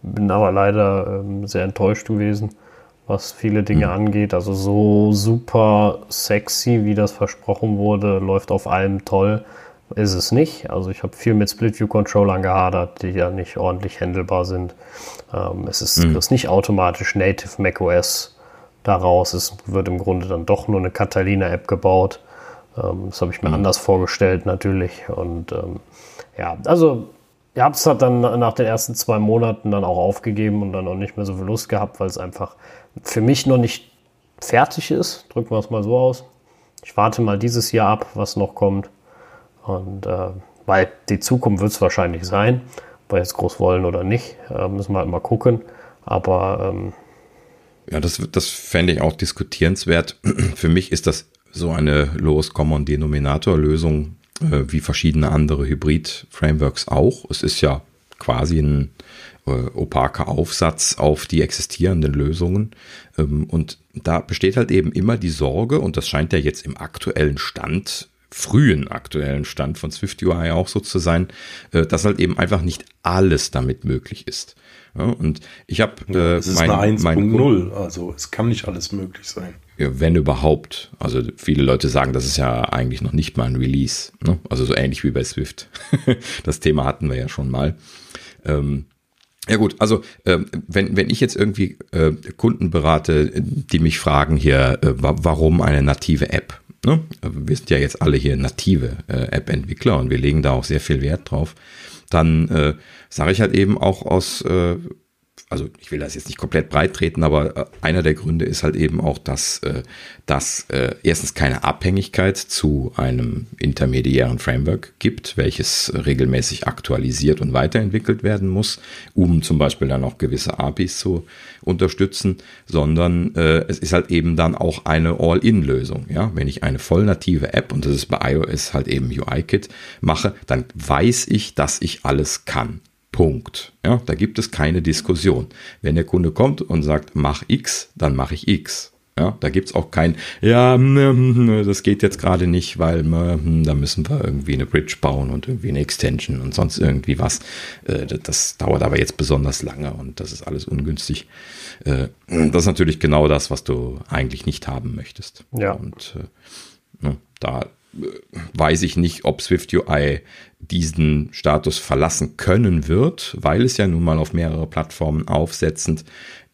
S2: bin aber leider sehr enttäuscht gewesen, was viele Dinge angeht. Also so super sexy, wie das versprochen wurde, läuft auf allem toll, ist es nicht. Also ich habe viel mit Split-View-Controllern gehadert, die ja nicht ordentlich handelbar sind. Ähm, es ist, ist nicht automatisch Native macOS daraus. Es wird im Grunde dann doch nur eine Catalina-App gebaut. Ähm, das habe ich mir anders vorgestellt natürlich. Und ähm, ja, also ihr habt es halt dann nach den ersten zwei Monaten dann auch aufgegeben und dann auch nicht mehr so viel Lust gehabt, weil es einfach für mich noch nicht fertig ist. Drücken wir es mal so aus. Ich warte mal dieses Jahr ab, was noch kommt. Und äh, weil die Zukunft wird es wahrscheinlich sein. Ob wir jetzt groß wollen oder nicht, äh, müssen wir halt mal gucken. Aber ähm,
S1: ja, das, das fände ich auch diskutierenswert. Für mich ist das so eine Lowest Common Denominator Lösung äh, wie verschiedene andere Hybrid-Frameworks auch. Es ist ja quasi ein äh, opaker Aufsatz auf die existierenden Lösungen. Ähm, und da besteht halt eben immer die Sorge, und das scheint ja jetzt im aktuellen Stand frühen aktuellen Stand von SwiftUI auch so zu sein, äh, dass halt eben einfach nicht alles damit möglich ist. Ja, und ich habe
S3: äh, es ist mein, eine 1.0, also es kann nicht alles möglich sein.
S1: Ja, wenn überhaupt. Also viele Leute sagen, das ist ja eigentlich noch nicht mal ein Release. Ne? Also so ähnlich wie bei Swift. das Thema hatten wir ja schon mal. Ähm, ja gut, also äh, wenn, wenn ich jetzt irgendwie äh, Kunden berate, die mich fragen hier, äh, warum eine native App? Ne? Wir sind ja jetzt alle hier native äh, App-Entwickler und wir legen da auch sehr viel Wert drauf. Dann äh, sage ich halt eben auch aus äh, also ich will das jetzt nicht komplett breit treten, aber äh, einer der Gründe ist halt eben auch, dass, äh, dass äh, erstens keine Abhängigkeit zu einem intermediären Framework gibt, welches regelmäßig aktualisiert und weiterentwickelt werden muss, um zum Beispiel dann auch gewisse APIs zu unterstützen, sondern es ist halt eben dann auch eine All-in-Lösung. Ja? Wenn ich eine voll native App, und das ist bei iOS halt eben UI-Kit, mache, dann weiß ich, dass ich alles kann. Punkt. Ja, da gibt es keine Diskussion. Wenn der Kunde kommt und sagt, mach X, dann mache ich X. Ja, da gibt es auch kein, ja, hm, hm, hm, das geht jetzt gerade nicht, weil da müssen wir irgendwie eine Bridge bauen und irgendwie eine Extension und sonst irgendwie was. Äh, das dauert aber jetzt besonders lange und das ist alles ungünstig. Äh, das ist natürlich genau das, was du eigentlich nicht haben möchtest.
S2: Ja.
S1: Und äh, ne, da weiß ich nicht, ob Swift UI diesen Status verlassen können wird, weil es ja nun mal auf mehrere Plattformen aufsetzend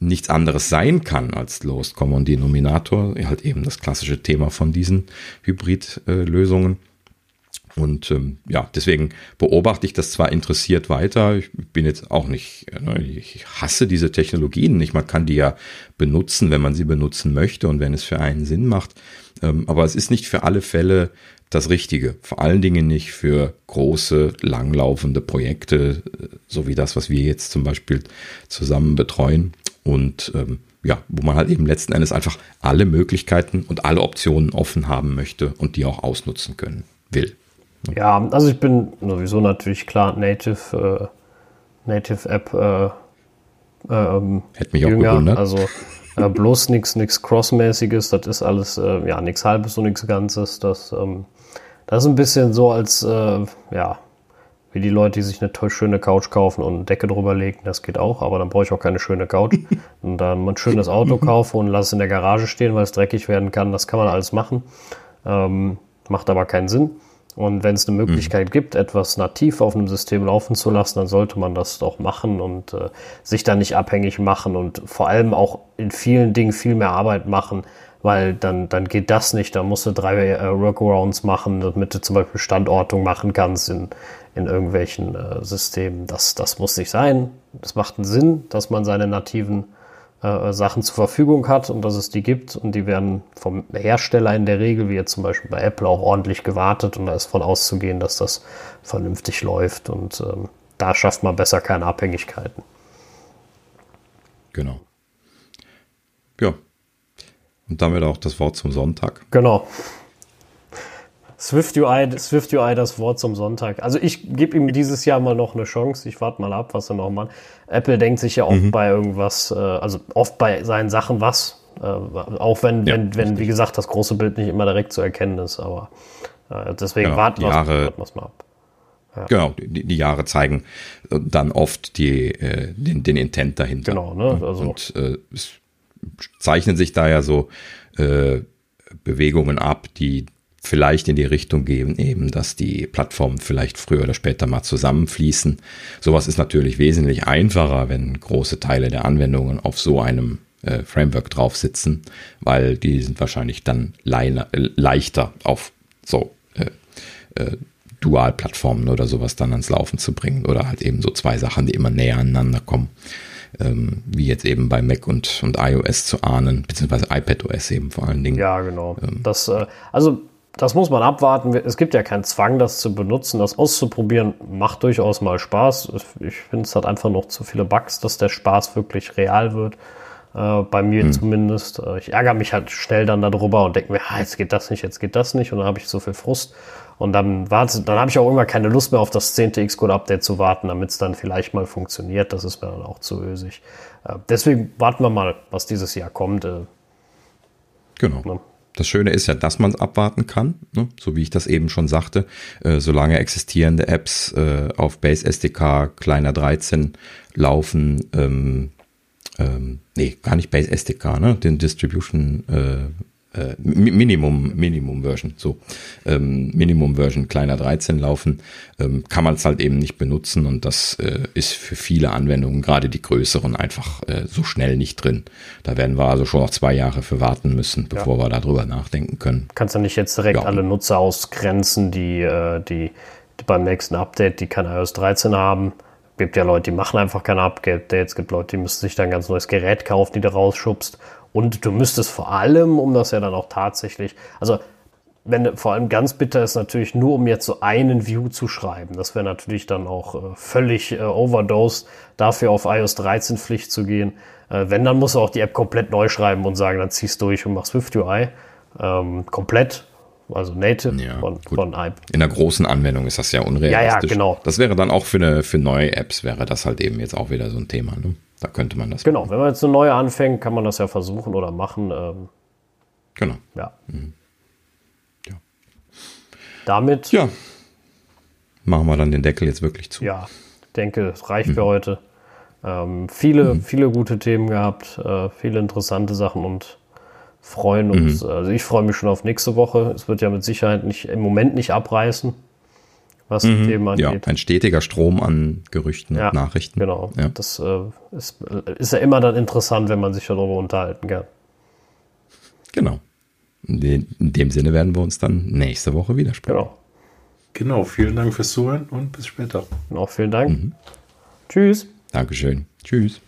S1: nichts anderes sein kann als Lowest Common Denominator, halt eben das klassische Thema von diesen Hybrid-Lösungen. Und ähm, ja, deswegen beobachte ich das zwar interessiert weiter. Ich bin jetzt auch nicht, ne, ich hasse diese Technologien nicht. Man kann die ja benutzen, wenn man sie benutzen möchte und wenn es für einen Sinn macht. Ähm, aber es ist nicht für alle Fälle das Richtige. Vor allen Dingen nicht für große, langlaufende Projekte, äh, so wie das, was wir jetzt zum Beispiel zusammen betreuen. Und ähm, ja, wo man halt eben letzten Endes einfach alle Möglichkeiten und alle Optionen offen haben möchte und die auch ausnutzen können will.
S2: Ja, also ich bin sowieso natürlich klar Native, äh, Native App. Äh,
S1: ähm, Hätte mich Jünger. auch gewundert.
S2: Also äh, bloß nichts nichts Crossmäßiges, das ist alles, äh, ja, nichts Halbes und nichts Ganzes. Das, ähm, das ist ein bisschen so, als, äh, ja, wie die Leute, die sich eine toll schöne Couch kaufen und eine Decke drüber legen, das geht auch, aber dann brauche ich auch keine schöne Couch. und dann ein schönes Auto kaufe und lasse es in der Garage stehen, weil es dreckig werden kann, das kann man alles machen. Ähm, macht aber keinen Sinn. Und wenn es eine Möglichkeit mhm. gibt, etwas nativ auf einem System laufen zu lassen, dann sollte man das doch machen und äh, sich da nicht abhängig machen und vor allem auch in vielen Dingen viel mehr Arbeit machen, weil dann, dann geht das nicht. Da musst du drei äh, Workarounds machen, damit du zum Beispiel Standortung machen kannst in, in irgendwelchen äh, Systemen. Das, das muss nicht sein. Das macht einen Sinn, dass man seine nativen äh, Sachen zur Verfügung hat und dass es die gibt und die werden vom Hersteller in der Regel, wie jetzt zum Beispiel bei Apple, auch ordentlich gewartet und da ist von auszugehen, dass das vernünftig läuft und ähm, da schafft man besser keine Abhängigkeiten.
S1: Genau. Ja. Und damit auch das Wort zum Sonntag.
S2: Genau. Swift UI, Swift UI das Wort zum Sonntag. Also ich gebe ihm dieses Jahr mal noch eine Chance. Ich warte mal ab, was er noch macht. Apple denkt sich ja oft mhm. bei irgendwas, äh, also oft bei seinen Sachen was. Äh, auch wenn, ja, wenn, wenn, wie gesagt, das große Bild nicht immer direkt zu erkennen ist. Aber äh, deswegen
S1: genau,
S2: warten wir
S1: es mal ab. Ja. Genau, die, die, Jahre zeigen dann oft die, äh, den, den Intent dahinter.
S2: Genau, ne?
S1: Also. Und äh, es zeichnen sich da ja so äh, Bewegungen ab, die vielleicht in die Richtung gehen, eben, dass die Plattformen vielleicht früher oder später mal zusammenfließen. Sowas ist natürlich wesentlich einfacher, wenn große Teile der Anwendungen auf so einem äh, Framework drauf sitzen, weil die sind wahrscheinlich dann le leichter auf so äh, äh, Dual-Plattformen oder sowas dann ans Laufen zu bringen oder halt eben so zwei Sachen, die immer näher aneinander kommen. Ähm, wie jetzt eben bei Mac und, und iOS zu ahnen, beziehungsweise iPadOS eben vor allen Dingen.
S2: Ja, genau. Ähm, das, äh, also das muss man abwarten. Es gibt ja keinen Zwang, das zu benutzen. Das auszuprobieren macht durchaus mal Spaß. Ich finde, es hat einfach noch zu viele Bugs, dass der Spaß wirklich real wird. Äh, bei mir hm. zumindest. Äh, ich ärgere mich halt schnell dann darüber und denke mir, ah, jetzt geht das nicht, jetzt geht das nicht. Und dann habe ich so viel Frust. Und dann warte, dann habe ich auch immer keine Lust mehr auf das 10. Xcode-Update zu warten, damit es dann vielleicht mal funktioniert. Das ist mir dann auch zu ösig. Äh, deswegen warten wir mal, was dieses Jahr kommt. Äh,
S1: genau. Ne? Das Schöne ist ja, dass man es abwarten kann, ne? so wie ich das eben schon sagte, äh, solange existierende Apps äh, auf Base SDK kleiner 13 laufen, ähm, ähm, nee, gar nicht Base SDK, ne? Den Distribution äh, äh, Minimum, Minimum Version, so ähm, Minimum Version kleiner 13 laufen, ähm, kann man es halt eben nicht benutzen und das äh, ist für viele Anwendungen, gerade die größeren, einfach äh, so schnell nicht drin. Da werden wir also schon noch zwei Jahre für warten müssen, bevor ja. wir darüber nachdenken können.
S2: Kannst du nicht jetzt direkt ja. alle Nutzer ausgrenzen, die, äh, die, die beim nächsten Update, die kein iOS 13 haben? gibt ja Leute, die machen einfach keine Updates, es gibt Leute, die müssen sich dann ein ganz neues Gerät kaufen, die du rausschubst. Und du müsstest vor allem, um das ja dann auch tatsächlich, also wenn vor allem ganz bitter ist natürlich nur, um jetzt so einen View zu schreiben. Das wäre natürlich dann auch äh, völlig äh, overdosed, dafür auf iOS 13 Pflicht zu gehen. Äh, wenn, dann musst du auch die App komplett neu schreiben und sagen, dann ziehst durch und machst Swift UI. Ähm, komplett, also native
S1: ja, von, von iP. In der großen Anwendung ist das ja unrealistisch. Ja, ja,
S2: genau.
S1: Das wäre dann auch für, eine, für neue Apps, wäre das halt eben jetzt auch wieder so ein Thema. Ne? Da könnte man das.
S2: Genau, machen. wenn man jetzt eine neue anfängt, kann man das ja versuchen oder machen. Ähm,
S1: genau.
S2: Ja. Mhm.
S1: ja.
S2: Damit.
S1: Ja. Machen wir dann den Deckel jetzt wirklich zu.
S2: Ja, ich denke, es reicht mhm. für heute. Ähm, viele, mhm. viele gute Themen gehabt, äh, viele interessante Sachen und freuen uns. Mhm. Also ich freue mich schon auf nächste Woche. Es wird ja mit Sicherheit nicht im Moment nicht abreißen
S1: was mhm, die Themen angeht. Ja, ein stetiger Strom an Gerüchten
S2: ja,
S1: und Nachrichten.
S2: Genau. Ja. Das äh, ist, ist ja immer dann interessant, wenn man sich darüber unterhalten kann.
S1: Genau. In, de, in dem Sinne werden wir uns dann nächste Woche wieder sprechen.
S3: Genau. Genau, vielen Dank fürs Zuhören und bis später.
S2: Auch vielen Dank. Mhm. Tschüss.
S1: Dankeschön. Tschüss.